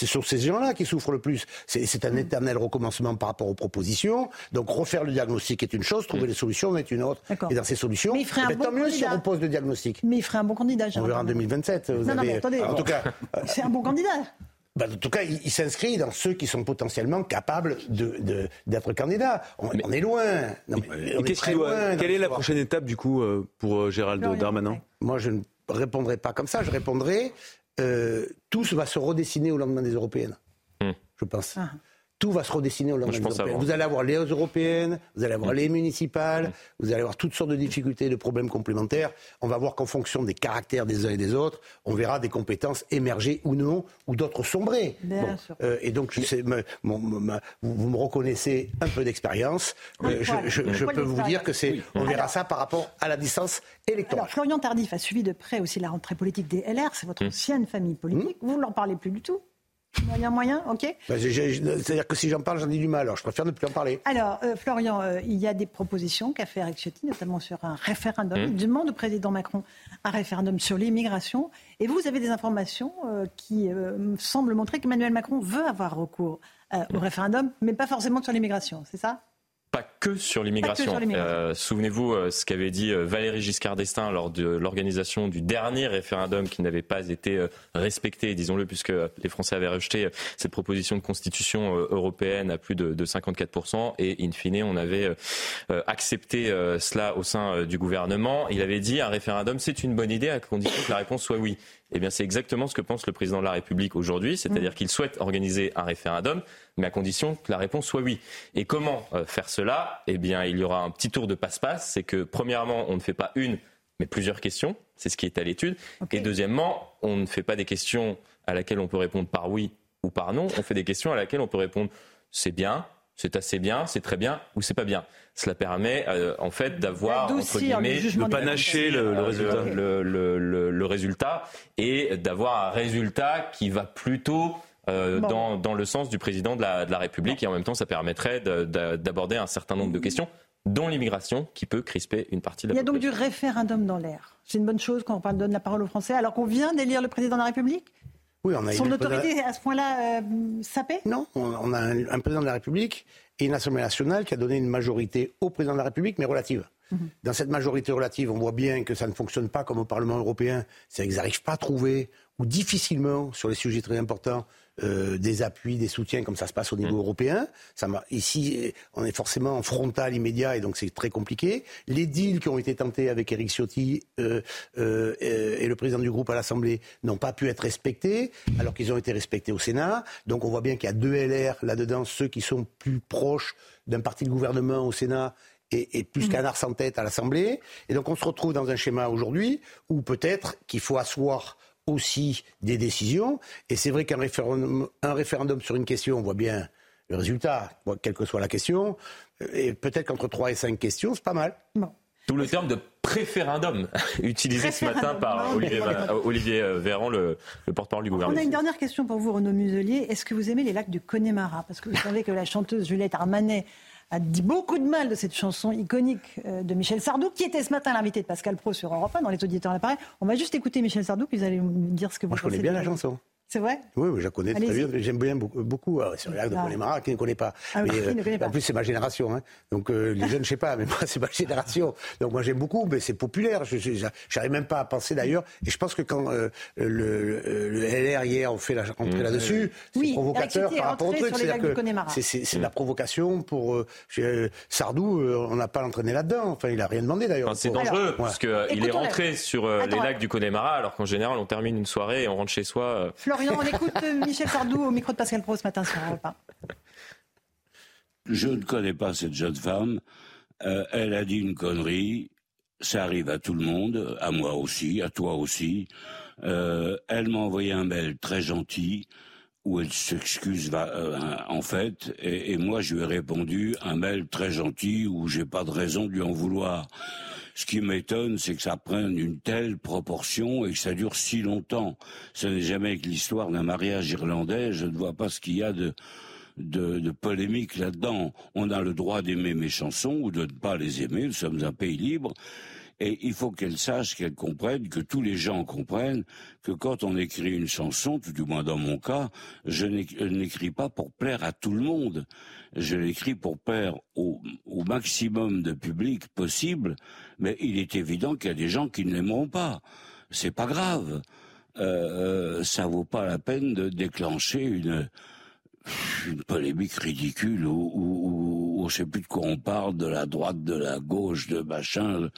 sur ces gens-là qui souffrent le plus. C'est un éternel recommencement par rapport aux propositions. Donc refaire le diagnostic est une chose, trouver les solutions est une autre. Et dans ces solutions, Mais il ferait un eh ben, tant mieux si on repose le diagnostic. Mais il ferait un bon candidat. On verra en 2027. non, non, mais attendez. En tout cas, [LAUGHS] c'est un bon candidat. Bah, en tout cas, il, s'inscrit dans ceux qui sont potentiellement capables d'être de, candidats. On, est loin. quelle est la prochaine étape, du coup, euh, pour euh, Gérald Darmanin Moi, je ne répondrai pas comme ça. Je répondrai euh, tout va se redessiner au lendemain des européennes, hmm. je pense. Ah tout va se redessiner au lendemain. Vous allez avoir les européennes, vous allez avoir mm. les municipales, mm. vous allez avoir toutes sortes de difficultés, de problèmes complémentaires. On va voir qu'en fonction des caractères des uns et des autres, on verra des compétences émerger ou non, ou d'autres sombrer. Euh, et donc, je sais, vous, me reconnaissez un peu d'expérience. Euh, je, peux vous dire que c'est, on verra ça par rapport à la distance électorale. Alors, Florian Tardif a suivi de près aussi la rentrée politique des LR. C'est votre mm. ancienne famille politique. Vous ne leur parlez plus du tout Moyen, moyen, ok. Bah, c'est-à-dire que si j'en parle, j'en ai du mal. Alors je préfère ne plus en parler. Alors, euh, Florian, euh, il y a des propositions qu'a fait Eric Ciotti, notamment sur un référendum. Mmh. Il demande au président Macron un référendum sur l'immigration. Et vous, avez des informations euh, qui semblent montrer qu'Emmanuel Macron veut avoir recours au référendum, mais pas forcément sur l'immigration, c'est ça? Que sur l'immigration. Euh, souvenez-vous euh, ce qu'avait dit euh, Valéry Giscard d'Estaing lors de l'organisation du dernier référendum qui n'avait pas été respecté, disons-le, puisque les Français avaient rejeté cette proposition de constitution européenne à plus de, de 54%, et in fine, on avait accepté cela au sein du gouvernement. Il avait dit un référendum, c'est une bonne idée à condition que la réponse soit oui. Eh bien, c'est exactement ce que pense le président de la République aujourd'hui, c'est-à-dire mmh. qu'il souhaite organiser un référendum, mais à condition que la réponse soit oui. Et comment euh, faire cela? Eh bien, il y aura un petit tour de passe-passe. C'est que, premièrement, on ne fait pas une, mais plusieurs questions. C'est ce qui est à l'étude. Et deuxièmement, on ne fait pas des questions à laquelle on peut répondre par oui ou par non. On fait des questions à laquelle on peut répondre c'est bien, c'est assez bien, c'est très bien ou c'est pas bien. Cela permet euh, en fait d'avoir entre guillemets de panacher le, le, résultat, le, le, résultat et d'avoir un résultat qui va plutôt euh, dans, dans, le sens du président de la, de la République et en même temps ça permettrait d'aborder un certain nombre de questions dont l'immigration qui peut crisper une partie de la Il y a donc du référendum dans l'air. C'est une bonne chose quand on donne la parole aux Français alors qu'on vient d'élire le président de la République? Son autorité à ce point-là euh, sapée Non, on, a un, président de la République et une Assemblée nationale qui a donné une majorité au président de la République, mais relative. Mhm. Dans cette majorité relative, on voit bien que ça ne fonctionne pas comme au Parlement européen. C'est qu'ils n'arrivent pas à trouver, ou difficilement, sur les sujets très importants, des appuis, des soutiens, comme ça se passe au niveau mmh. européen. Ça ici, on est forcément en frontal immédiat et donc c'est très compliqué. Les deals qui ont été tentés avec Eric Ciotti et le président du groupe à l'Assemblée n'ont pas pu être respectés, alors qu'ils ont été respectés au Sénat. Donc on voit bien qu'il y a deux LR là-dedans, ceux qui sont plus proches d'un parti de gouvernement au Sénat et, plus mmh. qu'un ars en tête à l'Assemblée. Et donc on se retrouve dans un schéma aujourd'hui où peut-être qu'il faut asseoir aussi des décisions. Et c'est vrai qu'un référendum, un référendum sur une question, on voit bien le résultat, quelle que soit la question. Et peut-être qu'entre 3 et 5 questions, c'est pas mal. Tout le terme de préférendum [LAUGHS] utilisé ce matin par Olivier, euh, Véran, le, porte-parole du gouvernement. On a une dernière question pour vous, Renaud Muselier. Est-ce que vous aimez les lacs du Connemara? Parce que vous savez que la chanteuse Juliette Armanet a dit beaucoup de mal de cette chanson iconique euh, de Michel Sardou, qui était ce matin l'invité de Pascal Pro sur Europe 1 dans les auditeurs à l'appareil. On va juste écouter Michel Sardou, puis vous allez me dire ce que vous Moi, je connais bien la chanson. C'est vrai? Oui, je la connais très bien. J'aime bien beaucoup. beaucoup. sur les lacs de Connemara, qui ne connaît pas, ah mais, [LAUGHS] euh, connaît pas En plus, c'est ma génération. Hein. Donc, euh, les jeunes, je sais pas, mais [LAUGHS] moi, c'est ma génération. Donc, moi, j'aime beaucoup, mais c'est populaire. Je n'arrive même pas à penser d'ailleurs. Et je pense que quand euh, le, le, LR hier on fait la rentrée mmh. là-dessus, c'est provocateur par rapport au truc. C'est de la provocation pour Sardou. on n'a pas l'entraîné là-dedans. Enfin, il a rien demandé d'ailleurs. c'est dangereux parce qu'il est rentré sur les lacs du Connemara, alors qu'en général, on termine une soirée et on rentre chez soi on écoute euh, Michel Sardou au micro de Pascal Pro ce matin sur Europe Je ne connais pas cette jeune femme. Euh, elle a dit une connerie. Ça arrive à tout le monde, à moi aussi, à toi aussi. Euh, elle m'a envoyé un mail très gentil où elle s'excuse en fait, et, et, moi je lui ai répondu un mail très gentil où j'ai pas de raison de lui en vouloir. Ce qui m'étonne, c'est que ça prenne une telle proportion et que ça dure si longtemps. Ce n'est jamais que l'histoire d'un mariage irlandais. Je ne vois pas ce qu'il y a de, de, polémique là-dedans. On a le droit d'aimer mes chansons ou de ne pas les aimer. Nous sommes un pays libre. Et il faut qu'elle sache, qu'elle comprenne, que tous les gens comprennent que quand on écrit une chanson, tout du moins dans mon cas, je n'écris pas pour plaire à tout le monde. Je l'écris pour plaire au, maximum de public possible, mais il est évident qu'il y a des gens qui ne l'aimeront pas. C'est pas grave. Euh, euh ça vaut pas la peine de déclencher une une polémique ridicule où, où, où, sais plus de quoi on parle, de la droite, de la gauche, de machin.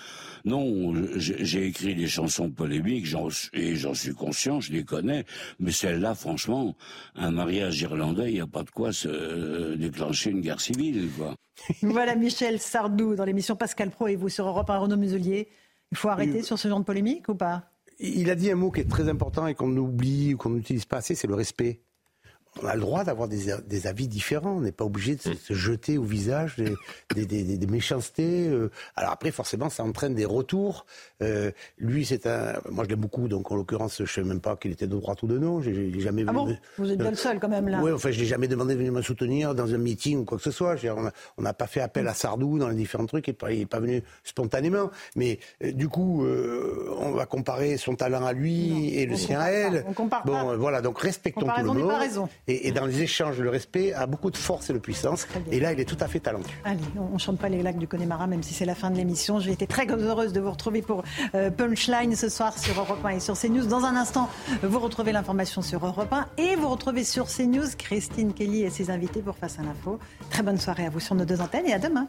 Non, j'ai écrit des chansons polémiques et j'en suis conscient, je les connais. Mais celle-là, franchement, un mariage irlandais, il n'y a pas de quoi se euh, déclencher une guerre civile. Quoi. [LAUGHS] voilà Michel Sardou dans l'émission Pascal Pro et vous sur Europe 1, Renaud Muselier. Il faut arrêter sur ce genre de polémique ou pas? Il a dit un mot qui est très important et qu'on oublie ou qu'on n'utilise pas assez, c'est le respect on a le droit d'avoir des, avis différents. On n'est pas obligé de se, mm. jeter au visage des, méchancetés. Euh. Alors après, forcément, ça entraîne des retours. Euh, lui, c'est un. Moi, je l'aime beaucoup, donc en l'occurrence, je ne sais même pas qu'il était de droite ou de non. J'ai jamais. Ah bon Vous êtes bien le seul quand même là. Oui, enfin, je l'ai jamais demandé de venir me soutenir dans un meeting ou quoi que ce soit. On n'a pas fait appel à Sardou dans les différents trucs. Il n'est pas venu spontanément. Mais euh, du coup, on va comparer son talent à lui et le sien à elle. On compare bon, voilà. Donc respectons tout le monde. raison. Et, dans les échanges, le respect a beaucoup de force et de puissance. Et là, il est tout à fait talentueux. Allez, on ne chante pas les lacs du Connemara, même si c'est la fin de l'émission. J'ai été très heureuse de vous retrouver pour euh, Punchline ce soir sur Europe 1 et sur CNews. Dans un instant, vous retrouvez l'information sur Europe 1 et vous retrouvez sur CNews Christine Kelly et ses invités pour Face à l'info. Très bonne soirée à vous sur nos deux antennes et à demain.